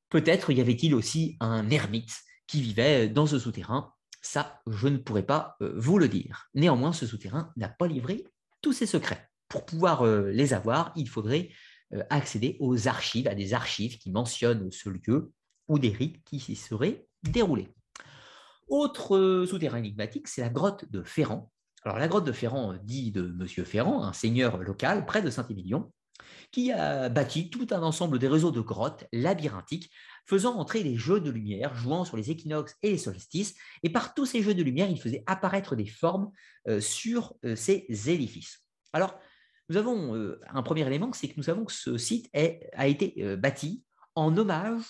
Peut-être y avait-il aussi un ermite qui vivait dans ce souterrain. Ça, je ne pourrais pas euh, vous le dire. Néanmoins, ce souterrain n'a pas livré tous ses secrets. Pour pouvoir euh, les avoir, il faudrait accéder aux archives, à des archives qui mentionnent ce lieu ou des rites qui s'y seraient déroulés. Autre souterrain énigmatique, c'est la grotte de Ferrand. Alors la grotte de Ferrand dit de Monsieur Ferrand, un seigneur local près de Saint-Émilion, qui a bâti tout un ensemble de réseaux de grottes labyrinthiques, faisant entrer des jeux de lumière, jouant sur les équinoxes et les solstices. Et par tous ces jeux de lumière, il faisait apparaître des formes euh, sur euh, ces édifices. Alors, nous avons euh, un premier élément, c'est que nous savons que ce site a été bâti en hommage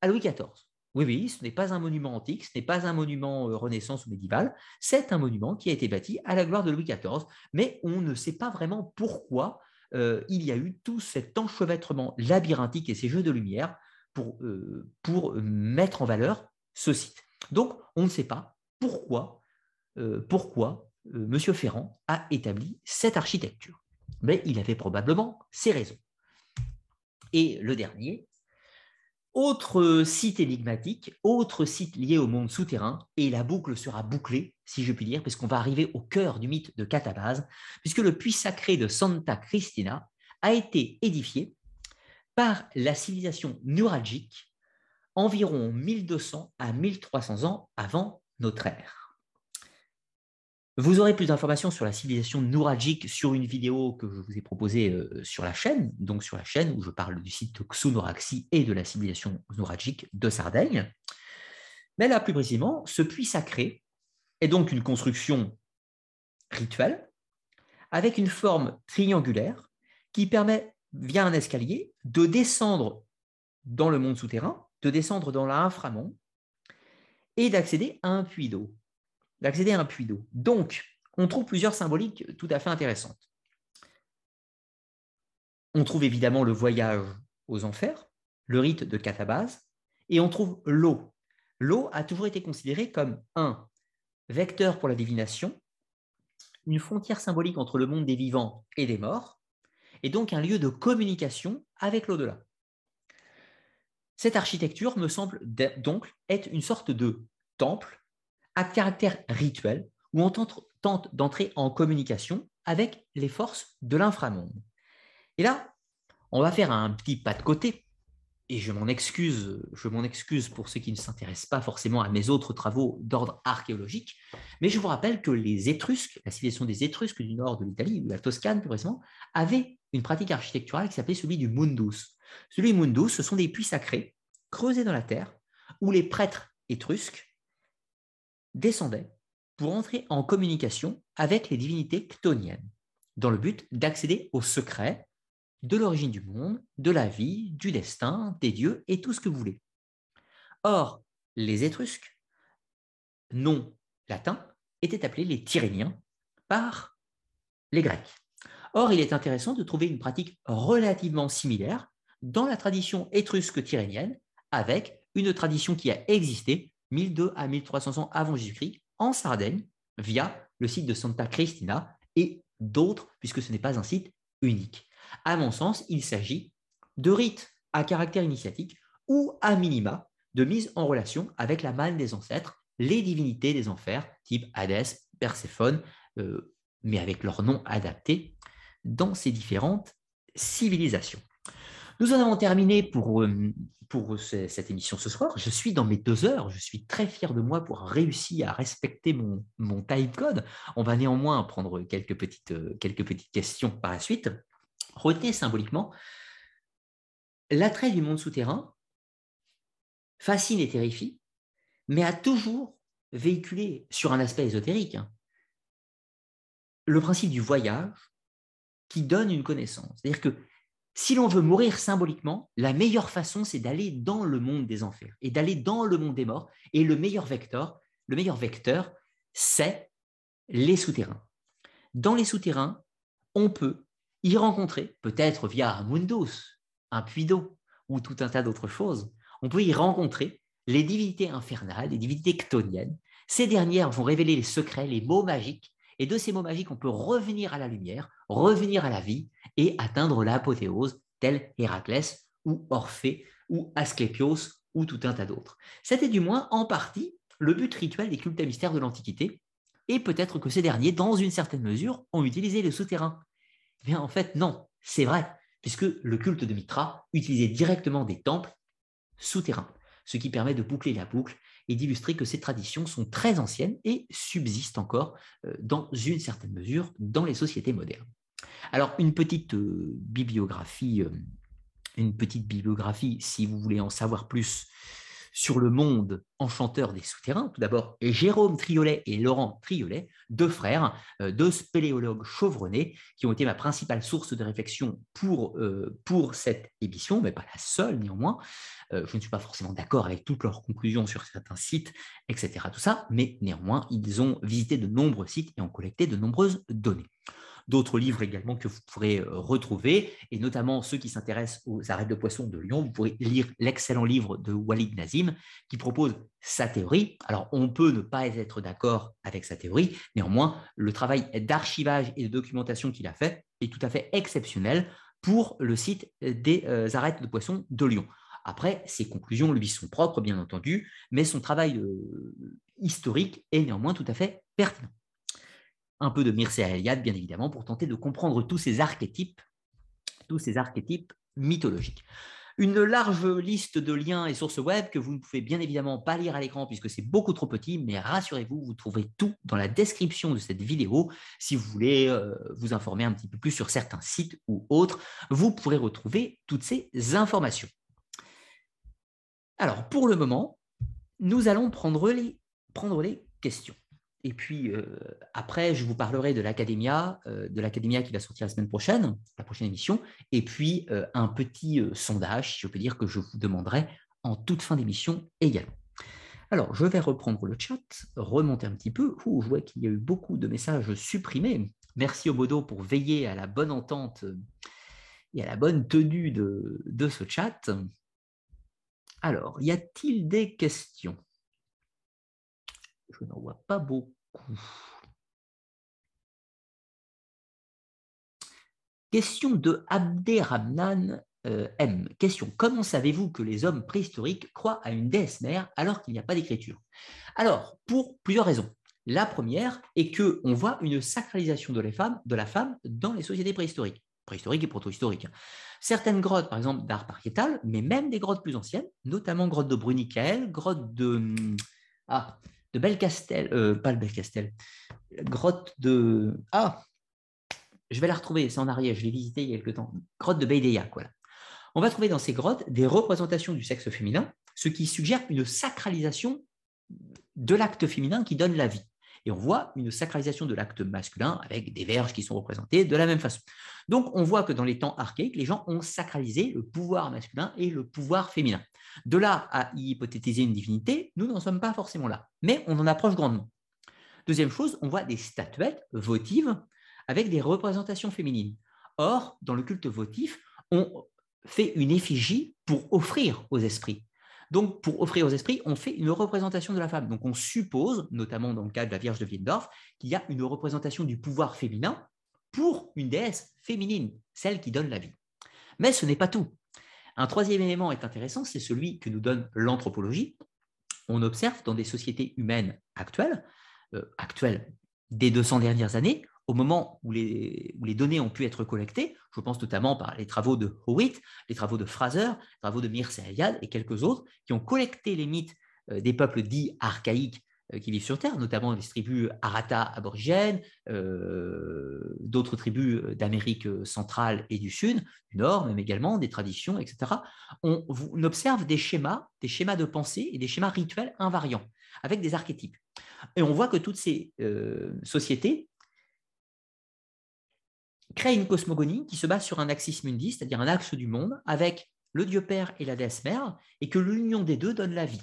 à Louis XIV. Oui, oui, ce n'est pas un monument antique, ce n'est pas un monument renaissance ou médiéval, c'est un monument qui a été bâti à la gloire de Louis XIV, mais on ne sait pas vraiment pourquoi euh, il y a eu tout cet enchevêtrement labyrinthique et ces jeux de lumière pour, euh, mettre en valeur ce site. Donc, on ne sait pas pourquoi, euh, pourquoi M. Ferrand a établi cette architecture. Mais il avait probablement ses raisons. Et le dernier, autre site énigmatique, autre site lié au monde souterrain, et la boucle sera bouclée, si je puis dire, puisqu'on va arriver au cœur du mythe de Catabase, puisque le puits sacré de Santa Cristina a été édifié par la civilisation neuralgique environ 1200 à 1300 ans avant notre ère. Vous aurez plus d'informations sur la civilisation nouragique sur une vidéo que je vous ai proposée euh, sur la chaîne, donc sur la chaîne où je parle du site Xunoraxi et de la civilisation nouragique de Sardaigne. Mais là, plus précisément, ce puits sacré est donc une construction rituelle avec une forme triangulaire qui permet, via un escalier, de descendre dans le monde souterrain, de descendre dans l'inframonde et d'accéder à un puits d'eau. D'accéder à un puits d'eau. Donc, on trouve plusieurs symboliques tout à fait intéressantes. On trouve évidemment le voyage aux enfers, le rite de catabase, et on trouve l'eau. L'eau a toujours été considérée comme un vecteur pour la divination, une frontière symbolique entre le monde des vivants et des morts, et donc un lieu de communication avec l'au-delà. Cette architecture me semble donc être une sorte de temple à caractère rituel où on tente, d'entrer en communication avec les forces de l'inframonde. Et là, on va faire un petit pas de côté, et je m'en excuse, je m'en excuse pour ceux qui ne s'intéressent pas forcément à mes autres travaux d'ordre archéologique, mais je vous rappelle que les Étrusques, la civilisation des Étrusques du nord de l'Italie, ou la Toscane plus précisément, avait une pratique architecturale qui s'appelait celui du mundus. Celui mundus, ce sont des puits sacrés creusés dans la terre où les prêtres étrusques descendaient pour entrer en communication avec les divinités ctoniennes, dans le but d'accéder au secret de l'origine du monde, de la vie, du destin, des dieux et tout ce que vous voulez. Or, les Étrusques, non latins, étaient appelés les Tyréniens par les Grecs. Or, il est intéressant de trouver une pratique relativement similaire dans la tradition étrusque tyrénienne, avec une tradition qui a existé 1200 à 1300 ans avant Jésus-Christ en Sardaigne, via le site de Santa Cristina et d'autres, puisque ce n'est pas un site unique. À mon sens, il s'agit de rites à caractère initiatique ou à minima de mise en relation avec la manne des ancêtres, les divinités des enfers, type Hadès, Perséphone, euh, mais avec leur nom adapté dans ces différentes civilisations. Nous en avons terminé pour, euh, pour cette émission ce soir. Je suis dans mes deux heures. Je suis très fier de moi pour réussir à respecter mon, mon time code. On va néanmoins prendre quelques petites, euh, quelques petites questions par la suite. Retenez symboliquement l'attrait du monde souterrain fascine et terrifie, mais a toujours véhiculé sur un aspect ésotérique hein, le principe du voyage qui donne une connaissance. C'est-à-dire que si l'on veut mourir symboliquement, la meilleure façon, c'est d'aller dans le monde des enfers et d'aller dans le monde des morts. Et le meilleur vecteur, le meilleur vecteur, c'est les souterrains. Dans les souterrains, on peut y rencontrer, peut-être via un mundus, un puits d'eau ou tout un tas d'autres choses, on peut y rencontrer les divinités infernales, les divinités ctoniennes. Ces dernières vont révéler les secrets, les mots magiques, et de ces mots magiques, on peut revenir à la lumière, revenir à la vie et atteindre l'apothéose, tel Héraclès ou Orphée ou Asclépios ou tout un tas d'autres. C'était du moins en partie le but rituel des cultes à mystères de l'Antiquité, et peut-être que ces derniers, dans une certaine mesure, ont utilisé le souterrain mais en fait, non, c'est vrai, puisque le culte de Mitra utilisait directement des temples souterrains, ce qui permet de boucler la boucle et d'illustrer que ces traditions sont très anciennes et subsistent encore euh, dans une certaine mesure dans les sociétés modernes. Alors, une petite euh, bibliographie, euh, une petite bibliographie, si vous voulez en savoir plus sur le monde enchanteur des souterrains. Tout d'abord, Jérôme Triolet et Laurent Triolet, deux frères, euh, deux spéléologues chevronnés, qui ont été ma principale source de réflexion pour, euh, cette émission, mais pas la seule néanmoins. Euh, je ne suis pas forcément d'accord avec toutes leurs conclusions sur certains sites, etc. Tout ça, mais néanmoins, ils ont visité de nombreux sites et ont collecté de nombreuses données d'autres livres également que vous pourrez euh, retrouver, et notamment ceux qui s'intéressent aux arêtes de poisson de Lyon. Vous pourrez lire l'excellent livre de Walid Nazim qui propose sa théorie. Alors, on peut ne pas être d'accord avec sa théorie, néanmoins, le travail d'archivage et de documentation qu'il a fait est tout à fait exceptionnel pour le site des euh, arêtes de poisson de Lyon. Après, ses conclusions lui sont propres, bien entendu, mais son travail euh, historique est néanmoins tout à fait pertinent un peu de Mircea Eliade, bien évidemment, pour tenter de comprendre tous ces archétypes, tous ces archétypes mythologiques. Une large liste de liens et sources web que vous ne pouvez bien évidemment pas lire à l'écran puisque c'est beaucoup trop petit, mais rassurez-vous, vous trouverez tout dans la description de cette vidéo. Si vous voulez euh, vous informer un petit peu plus sur certains sites ou autres, vous pourrez retrouver toutes ces informations. Alors, pour le moment, nous allons prendre les, prendre les questions. Et puis euh, après, je vous parlerai de l'Academia, euh, de l'Academia qui va sortir la semaine prochaine, la prochaine émission, et puis euh, un petit sondage, si je peux dire, que je vous demanderai en toute fin d'émission également. Alors, je vais reprendre le chat, remonter un petit peu. je vois qu'il y a eu beaucoup de messages supprimés. Merci au Bodo pour veiller à la bonne entente et à la bonne tenue de ce chat. Alors, y a-t-il des questions? Je n'en vois pas beaucoup. Question de Abderrahman euh, M. Question Comment savez-vous que les hommes préhistoriques croient à une déesse mère alors qu'il n'y a pas d'écriture? Alors, pour plusieurs raisons. La première est qu'on voit une sacralisation de, de la femme dans les sociétés préhistoriques, préhistoriques et proto-historiques. Certaines grottes, par exemple, d'art pariétal, mais même des grottes plus anciennes, notamment grotte de Brunicael, grotte de. Hum, ah, de Belcastel, euh, pas le Belcastel, grotte de. Ah Je vais la retrouver, c'est en arrière, je l'ai visité il y a quelques temps. Grotte de Beideya, voilà. On va trouver dans ces grottes des représentations du sexe féminin, ce qui suggère une sacralisation de l'acte féminin qui donne la vie. Et on voit une sacralisation de l'acte masculin avec des verges qui sont représentées de la même façon. Donc on voit que dans les temps archaïques, les gens ont sacralisé le pouvoir masculin et le pouvoir féminin. De là à y hypothétiser une divinité, nous n'en sommes pas forcément là, mais on en approche grandement. Deuxième chose, on voit des statuettes votives avec des représentations féminines. Or, dans le culte votif, on fait une effigie pour offrir aux esprits. Donc, pour offrir aux esprits, on fait une représentation de la femme. Donc, on suppose, notamment dans le cas de la Vierge de Windorf, qu'il y a une représentation du pouvoir féminin pour une déesse féminine, celle qui donne la vie. Mais ce n'est pas tout. Un troisième élément est intéressant, c'est celui que nous donne l'anthropologie. On observe dans des sociétés humaines actuelles, euh, actuelles des 200 dernières années, au moment où les, données ont pu être collectées, je pense notamment par les travaux de Howitt, les travaux de Fraser, les travaux de Mircea Eliade et quelques autres, qui ont collecté les mythes euh, des peuples dits archaïques euh, qui vivent sur Terre, notamment les tribus Arata aborigènes, euh, d'autres tribus d'Amérique centrale et du Sud, du Nord, même également des traditions, etc. On, observe des schémas, des schémas de pensée et des schémas rituels invariants, avec des archétypes. Et on voit que toutes ces sociétés crée une cosmogonie qui se base sur un axis mundi, c'est-à-dire un axe du monde, avec le Dieu Père et la déesse Mère, et que l'union des deux donne la vie.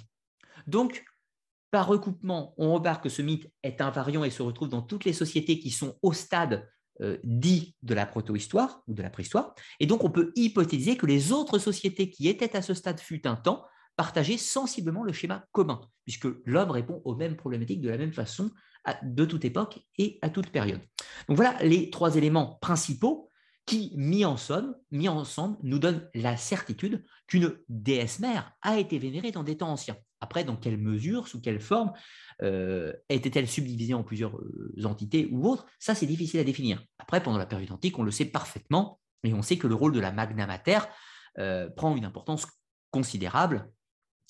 Donc, par recoupement, on remarque que ce mythe est invariant et se retrouve dans toutes les sociétés qui sont au stade euh, dit de la proto-histoire ou de la préhistoire. Et donc, on peut hypothétiser que les autres sociétés qui étaient à ce stade fut un temps partageaient sensiblement le schéma commun, puisque l'homme répond aux mêmes problématiques de la même façon de toute époque et à toute période. Donc voilà les trois éléments principaux qui, mis ensemble, mis ensemble nous donnent la certitude qu'une déesse mère a été vénérée dans des temps anciens. Après, dans quelle mesure, sous quelle forme euh, était-elle subdivisée en plusieurs euh, entités ou autres Ça, c'est difficile à définir. Après, pendant la période antique, on le sait parfaitement et on sait que le rôle de la Magna Mater euh, prend une importance considérable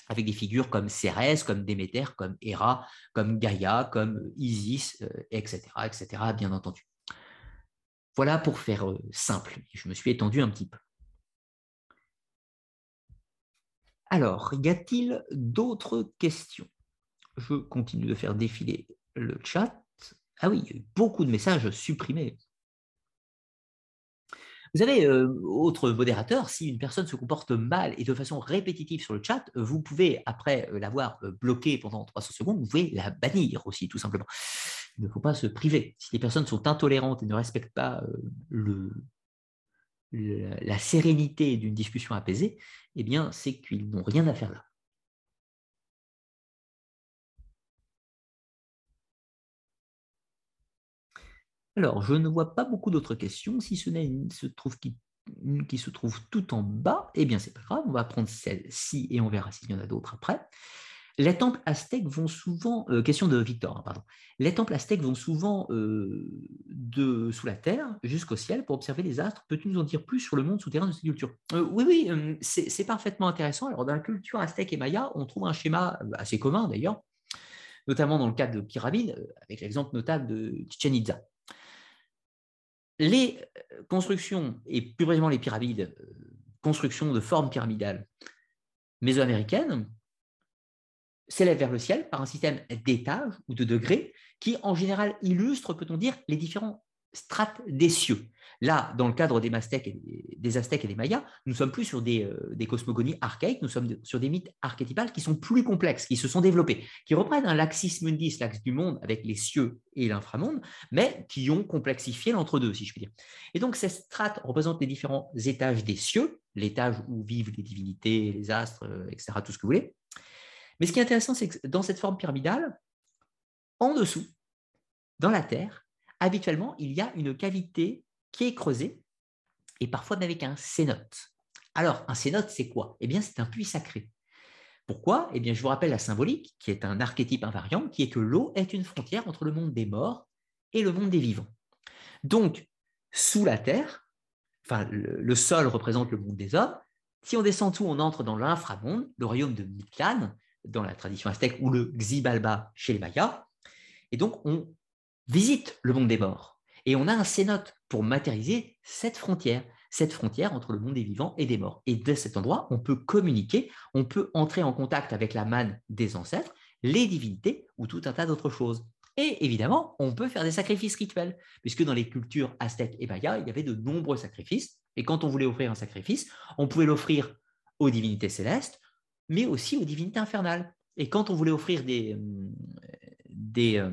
avec des figures comme Cérès, comme Déméter, comme Héra, comme Gaïa, comme Isis, etc., euh, etc., bien entendu. Voilà pour faire euh, simple. Je me suis étendu un petit peu. Alors, y a-t-il d'autres questions? Je continue de faire défiler le chat. Ah oui, il y a eu beaucoup de messages supprimés. Vous avez, euh, autre modérateur, si une personne se comporte mal et de façon répétitive sur le chat, vous pouvez, après euh, l'avoir euh, bloqué pendant 300 secondes, vous pouvez la bannir aussi, tout simplement. Il ne faut pas se priver. Si les personnes sont intolérantes et ne respectent pas la sérénité d'une discussion apaisée, eh bien, c'est qu'ils n'ont rien à faire là. Alors, je ne vois pas beaucoup d'autres questions. Si ce n'est une, se trouve qui, se trouve tout en bas, eh bien, c'est pas grave. On va prendre celle-ci et on verra s'il y en a d'autres après. les temples aztèques vont souvent, euh, question de Victor, hein, pardon, les temples aztèques vont souvent euh, de, sous la terre jusqu'au ciel pour observer les astres. Peux-tu nous en dire plus sur le monde souterrain de cette culture? Euh, Oui, oui, c'est parfaitement intéressant. Alors, dans la culture aztèque et maya, on trouve un schéma assez commun d'ailleurs, notamment dans le cadre de pyramides, avec l'exemple notable de Chichen. Les constructions, et plus précisément les pyramides, constructions de forme pyramidale mésoaméricaines, s'élève vers le ciel par un système d'étages ou de degrés qui, en général, illustre, peut-on dire, les différents strates des cieux. Là, dans le cadre des, et des, Aztèques et des Mayas, nous sommes plus sur des, euh, cosmogonies archaïques, nous sommes sur des mythes archétypales qui sont plus complexes, qui se sont développés, qui reprennent un laxis mundis, l'axe du monde avec les cieux et l'inframonde, mais qui ont complexifié l'entre-deux, si je puis dire. Et donc, ces strates représentent les différents étages des cieux, l'étage où vivent les divinités, les astres, euh, etc., tout ce que vous voulez, mais ce qui est intéressant, c'est que dans cette forme pyramidale, en dessous, dans la Terre, habituellement, il y a une cavité qui est creusée, et parfois avec un cénote. Alors, un cénote, c'est quoi? Eh bien, c'est un puits sacré. Pourquoi? Eh bien, je vous rappelle la symbolique, qui est un archétype invariant, qui est que l'eau est une frontière entre le monde des morts et le monde des vivants. Donc, sous la terre, enfin, le, sol représente le monde des hommes. Si on descend tout, on entre dans l'inframonde, le royaume de Mictlane, dans la tradition aztèque ou le Xibalba chez les Mayas. Et donc, on visite le monde des morts. Et on a un cénote pour matérialiser cette frontière, cette frontière entre le monde des vivants et des morts. Et de cet endroit, on peut communiquer, on peut entrer en contact avec la manne des ancêtres, les divinités ou tout un tas d'autres choses. Et évidemment, on peut faire des sacrifices rituels, puisque dans les cultures aztèques et mayas, il y avait de nombreux sacrifices. Et quand on voulait offrir un sacrifice, on pouvait l'offrir aux divinités célestes, mais aussi aux divinités infernales. Et quand on voulait offrir des, euh, euh,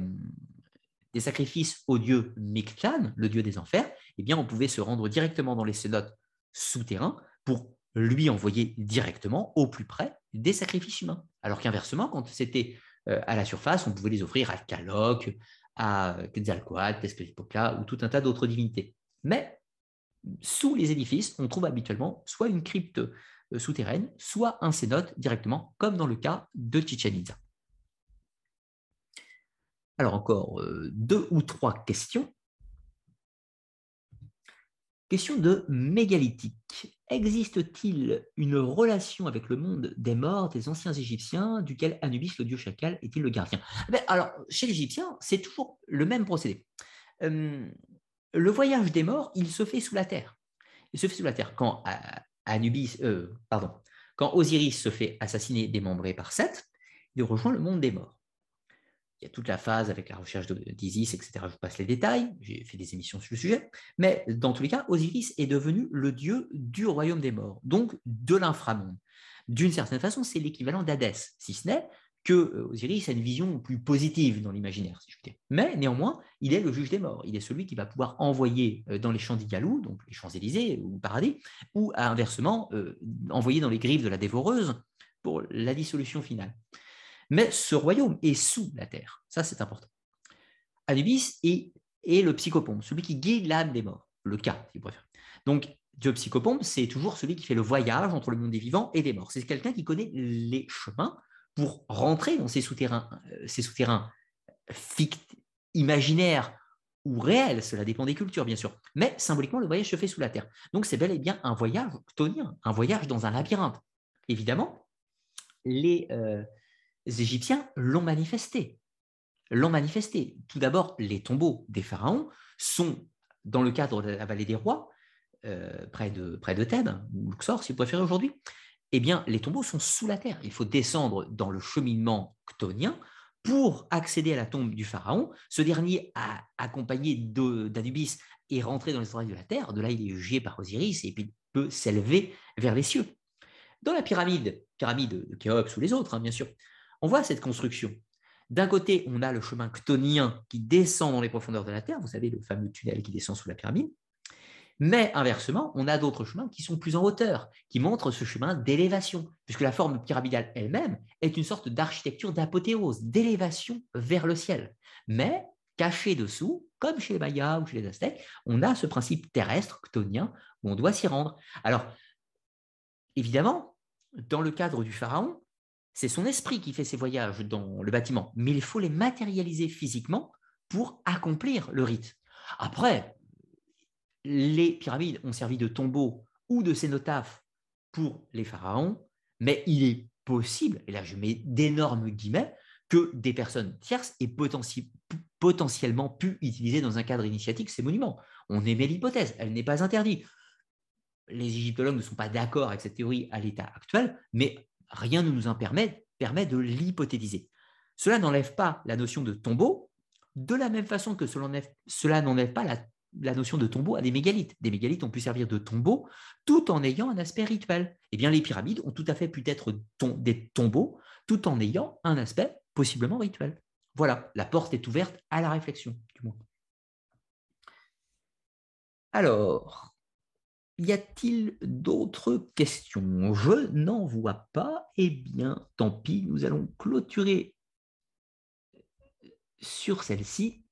des sacrifices au dieu Mictlan, le dieu des enfers, eh on pouvait se rendre directement dans les cénotes souterrains pour lui envoyer directement au plus près des sacrifices humains. Alors qu'inversement, quand c'était euh, à la surface, on pouvait les offrir à Kalok, à Quetzalcoatl, Tezcatlipoca ou tout un tas d'autres divinités. Mais sous les édifices, on trouve habituellement soit une crypte euh, souterraine, soit un cénote directement, comme dans le cas de Chichen. Alors encore euh, deux ou trois questions. Question de mégalithique. Existe-t-il une relation avec le monde des morts des anciens Égyptiens, duquel Anubis, le dieu chacal, est-il le gardien? Eh ben, Alors, chez l'Égyptien, c'est toujours le même procédé. Euh, le voyage des morts, il se fait sous la terre. Il se fait sous la terre. Quand Anubis, euh, pardon, quand Osiris se fait assassiner, démembré par Seth, il rejoint le monde des morts. Il y a toute la phase avec la recherche d'Isis, etc. Je vous passe les détails, j'ai fait des émissions sur le sujet. Mais dans tous les cas, Osiris est devenu le dieu du royaume des morts, donc de l'inframonde. D'une certaine façon, c'est l'équivalent d'Hadès, si ce n'est que euh, Osiris a une vision plus positive dans l'imaginaire, si je dire. Mais néanmoins, il est le juge des morts. Il est celui qui va pouvoir envoyer euh, dans les champs d'Igalou, donc les Champs-Élysées ou paradis, ou inversement, euh, envoyer dans les griffes de la dévoreuse pour la dissolution finale. Mais ce royaume est sous la terre. Ça, c'est important. Anubis est, le psychopompe, celui qui guide l'âme des morts, le cas, si vous préférez. Donc, Dieu psychopompe, c'est toujours celui qui fait le voyage entre le monde des vivants et des morts. C'est quelqu'un qui connaît les chemins pour rentrer dans ces souterrains, euh, ces souterrains imaginaires ou réels, cela dépend des cultures bien sûr, mais symboliquement le voyage se fait sous la terre. Donc c'est bel et bien un voyage chtonien, un voyage dans un labyrinthe. Évidemment, les, euh, Égyptiens l'ont manifesté. L'ont manifesté. Tout d'abord, les tombeaux des pharaons sont dans le cadre de la vallée des rois, euh, près, de, près de Thèbes, ou Luxor si vous préférez aujourd'hui, eh bien, les tombeaux sont sous la terre. Il faut descendre dans le cheminement chtonien pour accéder à la tombe du pharaon. Ce dernier, a, accompagné d'Anubis, est rentré dans les oreilles de la terre. De là, il est jugé par Osiris et puis peut s'élever vers les cieux. Dans la pyramide, pyramide de Khéops ou les autres, hein, bien sûr, on voit cette construction. D'un côté, on a le chemin chtonien qui descend dans les profondeurs de la terre, vous savez, le fameux tunnel qui descend sous la pyramide. Mais inversement, on a d'autres chemins qui sont plus en hauteur, qui montrent ce chemin d'élévation, puisque la forme pyramidale elle-même est une sorte d'architecture d'apothéose, d'élévation vers le ciel. Mais caché dessous, comme chez les Mayas ou chez les Aztèques, on a ce principe terrestre, chtonien, où on doit s'y rendre. Alors, évidemment, dans le cadre du pharaon, c'est son esprit qui fait ses voyages dans le bâtiment, mais il faut les matérialiser physiquement pour accomplir le rite. Après, les pyramides ont servi de tombeau ou de cénotaphe pour les pharaons, mais il est possible, et là je mets d'énormes guillemets, que des personnes tierces aient potentiellement pu utiliser dans un cadre initiatique ces monuments. On émet l'hypothèse, elle n'est pas interdite. Les égyptologues ne sont pas d'accord avec cette théorie à l'état actuel, mais rien ne nous en permet, de l'hypothétiser. Cela n'enlève pas la notion de tombeau, de la même façon que cela n'enlève pas la la notion de tombeau à des mégalithes. Des mégalithes ont pu servir de tombeau tout en ayant un aspect rituel. Eh bien, les pyramides ont tout à fait pu être des tombeaux tout en ayant un aspect possiblement rituel. Voilà, la porte est ouverte à la réflexion, du moins. Alors, y a-t-il d'autres questions? Je n'en vois pas. Eh bien, tant pis, nous allons clôturer sur celle-ci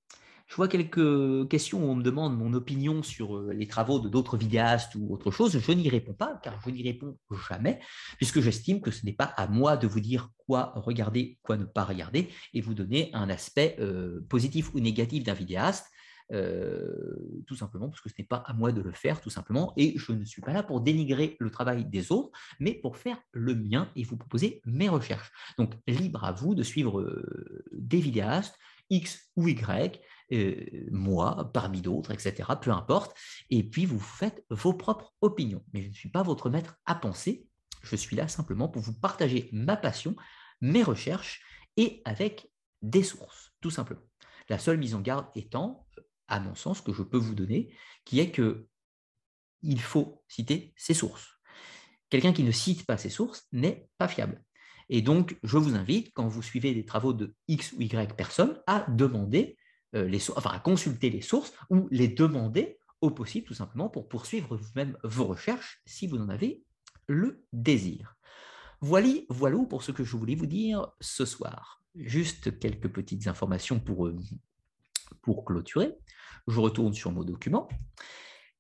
je vois quelques questions où on me demande mon opinion sur euh, les travaux de d'autres vidéastes ou autre chose. Je n'y réponds pas, car je n'y réponds jamais, puisque j'estime que ce n'est pas à moi de vous dire quoi regarder, quoi ne pas regarder, et vous donner un aspect euh, positif ou négatif d'un vidéaste. Euh, tout simplement parce que ce n'est pas à moi de le faire, tout simplement, et je ne suis pas là pour dénigrer le travail des autres, mais pour faire le mien et vous proposer mes recherches. Donc, libre à vous de suivre des vidéastes, X ou Y, euh, moi, parmi d'autres, etc., peu importe, et puis vous faites vos propres opinions. Mais je ne suis pas votre maître à penser, je suis là simplement pour vous partager ma passion, mes recherches, et avec des sources, tout simplement. La seule mise en garde étant, à mon sens, que je peux vous donner, qui est que il faut citer ses sources. Quelqu'un qui ne cite pas ses sources n'est pas fiable. Et donc, je vous invite, quand vous suivez des travaux de X ou Y personnes, à demander euh, les enfin, à consulter les sources ou les demander au possible, tout simplement, pour poursuivre vous-même vos recherches si vous en avez le désir. Voilà, voilà pour ce que je voulais vous dire ce soir. Juste quelques petites informations pour, euh, pour clôturer. Je retourne sur mon document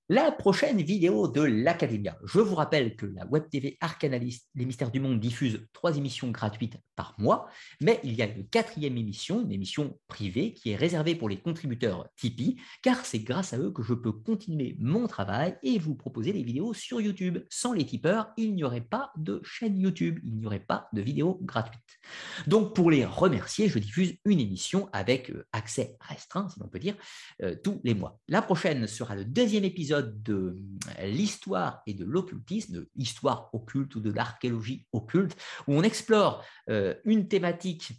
la prochaine vidéo de l'Academia. Je vous rappelle que la Web TV Arcanalyst, les mystères du monde, diffuse trois émissions gratuites par mois, mais il y a une quatrième émission, une émission privée, qui est réservée pour les contributeurs Tipeee, car c'est grâce à eux que je peux continuer mon travail et vous proposer des vidéos sur YouTube. Sans les tipeurs, il n'y aurait pas de chaîne YouTube, il n'y aurait pas de vidéos gratuites. Donc pour les remercier, je diffuse une émission avec euh, accès restreint, si l'on peut dire, euh, tous les mois. La prochaine sera le deuxième épisode de euh, l'histoire et de l'occultisme, de l'histoire occulte ou de l'archéologie occulte, où on explore euh, une thématique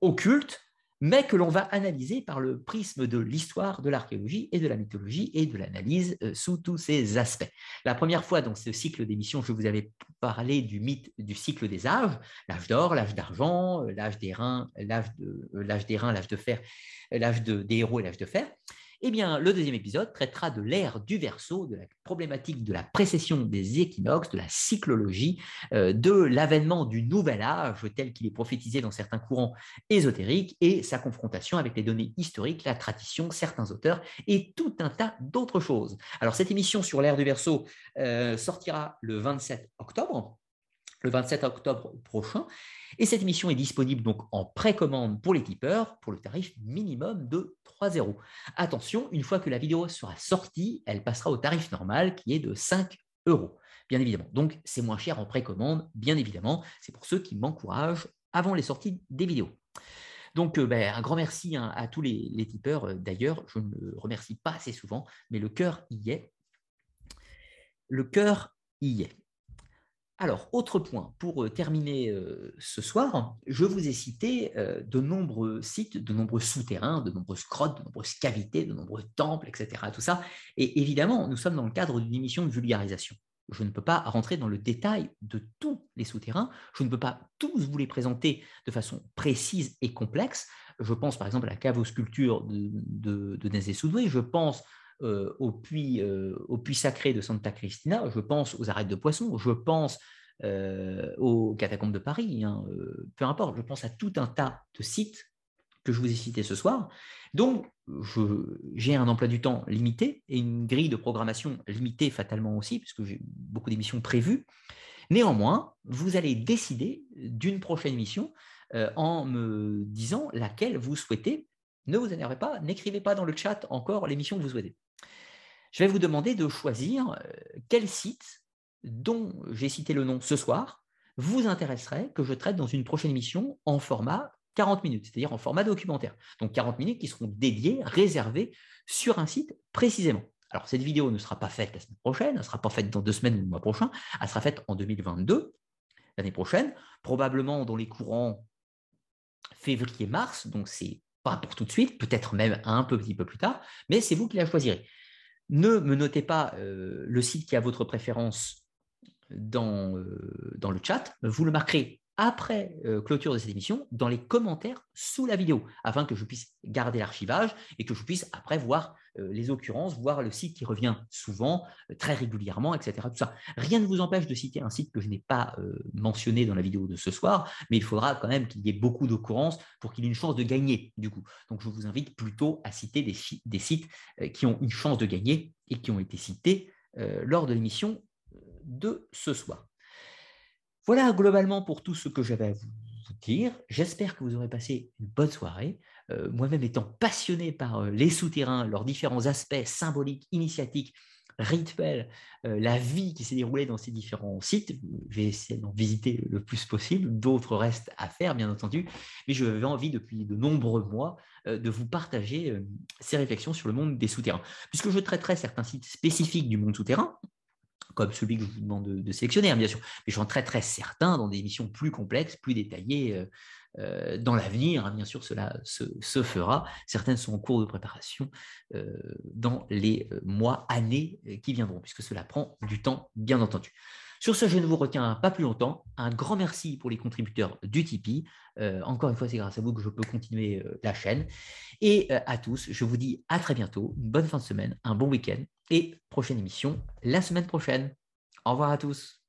occulte, mais que l'on va analyser par le prisme de l'histoire, de l'archéologie et de la mythologie et de l'analyse euh, sous tous ces aspects. La première fois dans ce cycle d'émissions, je vous avais parlé du mythe du cycle des âges, l'âge d'or, l'âge d'argent, l'âge des reins, l'âge de, des reins, l'âge de fer, l'âge de, des héros et l'âge de fer. Eh bien, le deuxième épisode traitera de l'ère du Verseau, de la problématique de la précession des équinoxes, de la cyclologie, euh, de l'avènement du nouvel âge tel qu'il est prophétisé dans certains courants ésotériques et sa confrontation avec les données historiques, la tradition, certains auteurs et tout un tas d'autres choses. Alors, cette émission sur l'ère du Verseau euh, sortira le 27 octobre le 27 octobre prochain. Et cette émission est disponible donc en précommande pour les tipeurs pour le tarif minimum de 3 euros. Attention, une fois que la vidéo sera sortie, elle passera au tarif normal qui est de 5 euros, bien évidemment. Donc c'est moins cher en précommande, bien évidemment. C'est pour ceux qui m'encouragent avant les sorties des vidéos. Donc, euh, ben, un grand merci hein, à tous les, les tipeurs. Euh, d'ailleurs, je ne le remercie pas assez souvent, mais le cœur y est. Le cœur y est. Alors, autre point, pour euh, terminer euh, ce soir, je vous ai cité euh, de nombreux sites, de nombreux souterrains, de nombreuses grottes, de nombreuses cavités, de nombreux temples, etc. Tout ça. Et évidemment, nous sommes dans le cadre d'une émission de vulgarisation. Je ne peux pas rentrer dans le détail de tous les souterrains. Je ne peux pas tous vous les présenter de façon précise et complexe. Je pense par exemple à la cave aux sculptures de, de, de Nézé-Soudoué. Je pense euh, au, puits, euh, au sacré de Santa Cristina, je pense aux arêtes de poissons, je pense euh, aux catacombes de Paris, hein, peu importe, je pense à tout un tas de sites que je vous ai cités ce soir. Donc, j'ai un emploi du temps limité et une grille de programmation limitée fatalement aussi, puisque j'ai beaucoup d'émissions prévues. Néanmoins, vous allez décider d'une prochaine mission euh, en me disant laquelle vous souhaitez. Ne vous énervez pas, n'écrivez pas dans le chat encore l'émission que vous souhaitez. Je vais vous demander de choisir euh, quel site dont j'ai cité le nom ce soir vous intéresserait que je traite dans une prochaine émission en format 40 minutes, c'est-à-dire en format documentaire. Donc 40 minutes qui seront dédiées, réservées sur un site précisément. Alors cette vidéo ne sera pas faite la semaine prochaine, elle ne sera pas faite dans deux semaines ou le mois prochain, elle sera faite en 2022, l'année prochaine, probablement dans les courants février-mars, donc c'est pas pour tout de suite, peut-être même un petit peu plus tard, mais c'est vous qui la choisirez. Ne me notez pas euh, le site qui a votre préférence dans, euh, dans le chat, vous le marquerez après euh, clôture de cette émission dans les commentaires sous la vidéo, afin que je puisse garder l'archivage et que je puisse après voir les occurrences, voir le site qui revient souvent, très régulièrement, etc. Tout ça. Rien ne vous empêche de citer un site que je n'ai pas mentionné dans la vidéo de ce soir, mais il faudra quand même qu'il y ait beaucoup d'occurrences pour qu'il ait une chance de gagner, du coup. Donc je vous invite plutôt à citer des sites qui ont une chance de gagner et qui ont été cités lors de l'émission de ce soir. Voilà globalement pour tout ce que j'avais à vous dire. J'espère que vous aurez passé une bonne soirée. Euh, moi-même étant passionné par euh, les souterrains, leurs différents aspects symboliques, initiatiques, rituels, euh, la vie qui s'est déroulée dans ces différents sites. Je vais essayer d'en visiter le plus possible. D'autres restent à faire, bien entendu. Mais j'avais envie, depuis de nombreux mois, de vous partager ces réflexions sur le monde des souterrains. Puisque je traiterai certains sites spécifiques du monde souterrain, comme celui que je vous demande de, sélectionner, hein, bien sûr. Mais j'en traiterai certains dans des émissions plus complexes, plus détaillées euh, euh, dans l'avenir. Hein, bien sûr, cela se, fera. Certaines sont en cours de préparation euh, dans les mois, années qui viendront, puisque cela prend du temps, bien entendu. Sur ce, je ne vous retiens pas plus longtemps. Un grand merci pour les contributeurs du Tipeee. encore une fois, c'est grâce à vous que je peux continuer la chaîne. Et à tous, je vous dis à très bientôt, une bonne fin de semaine, un bon week-end et prochaine émission la semaine prochaine. Au revoir à tous.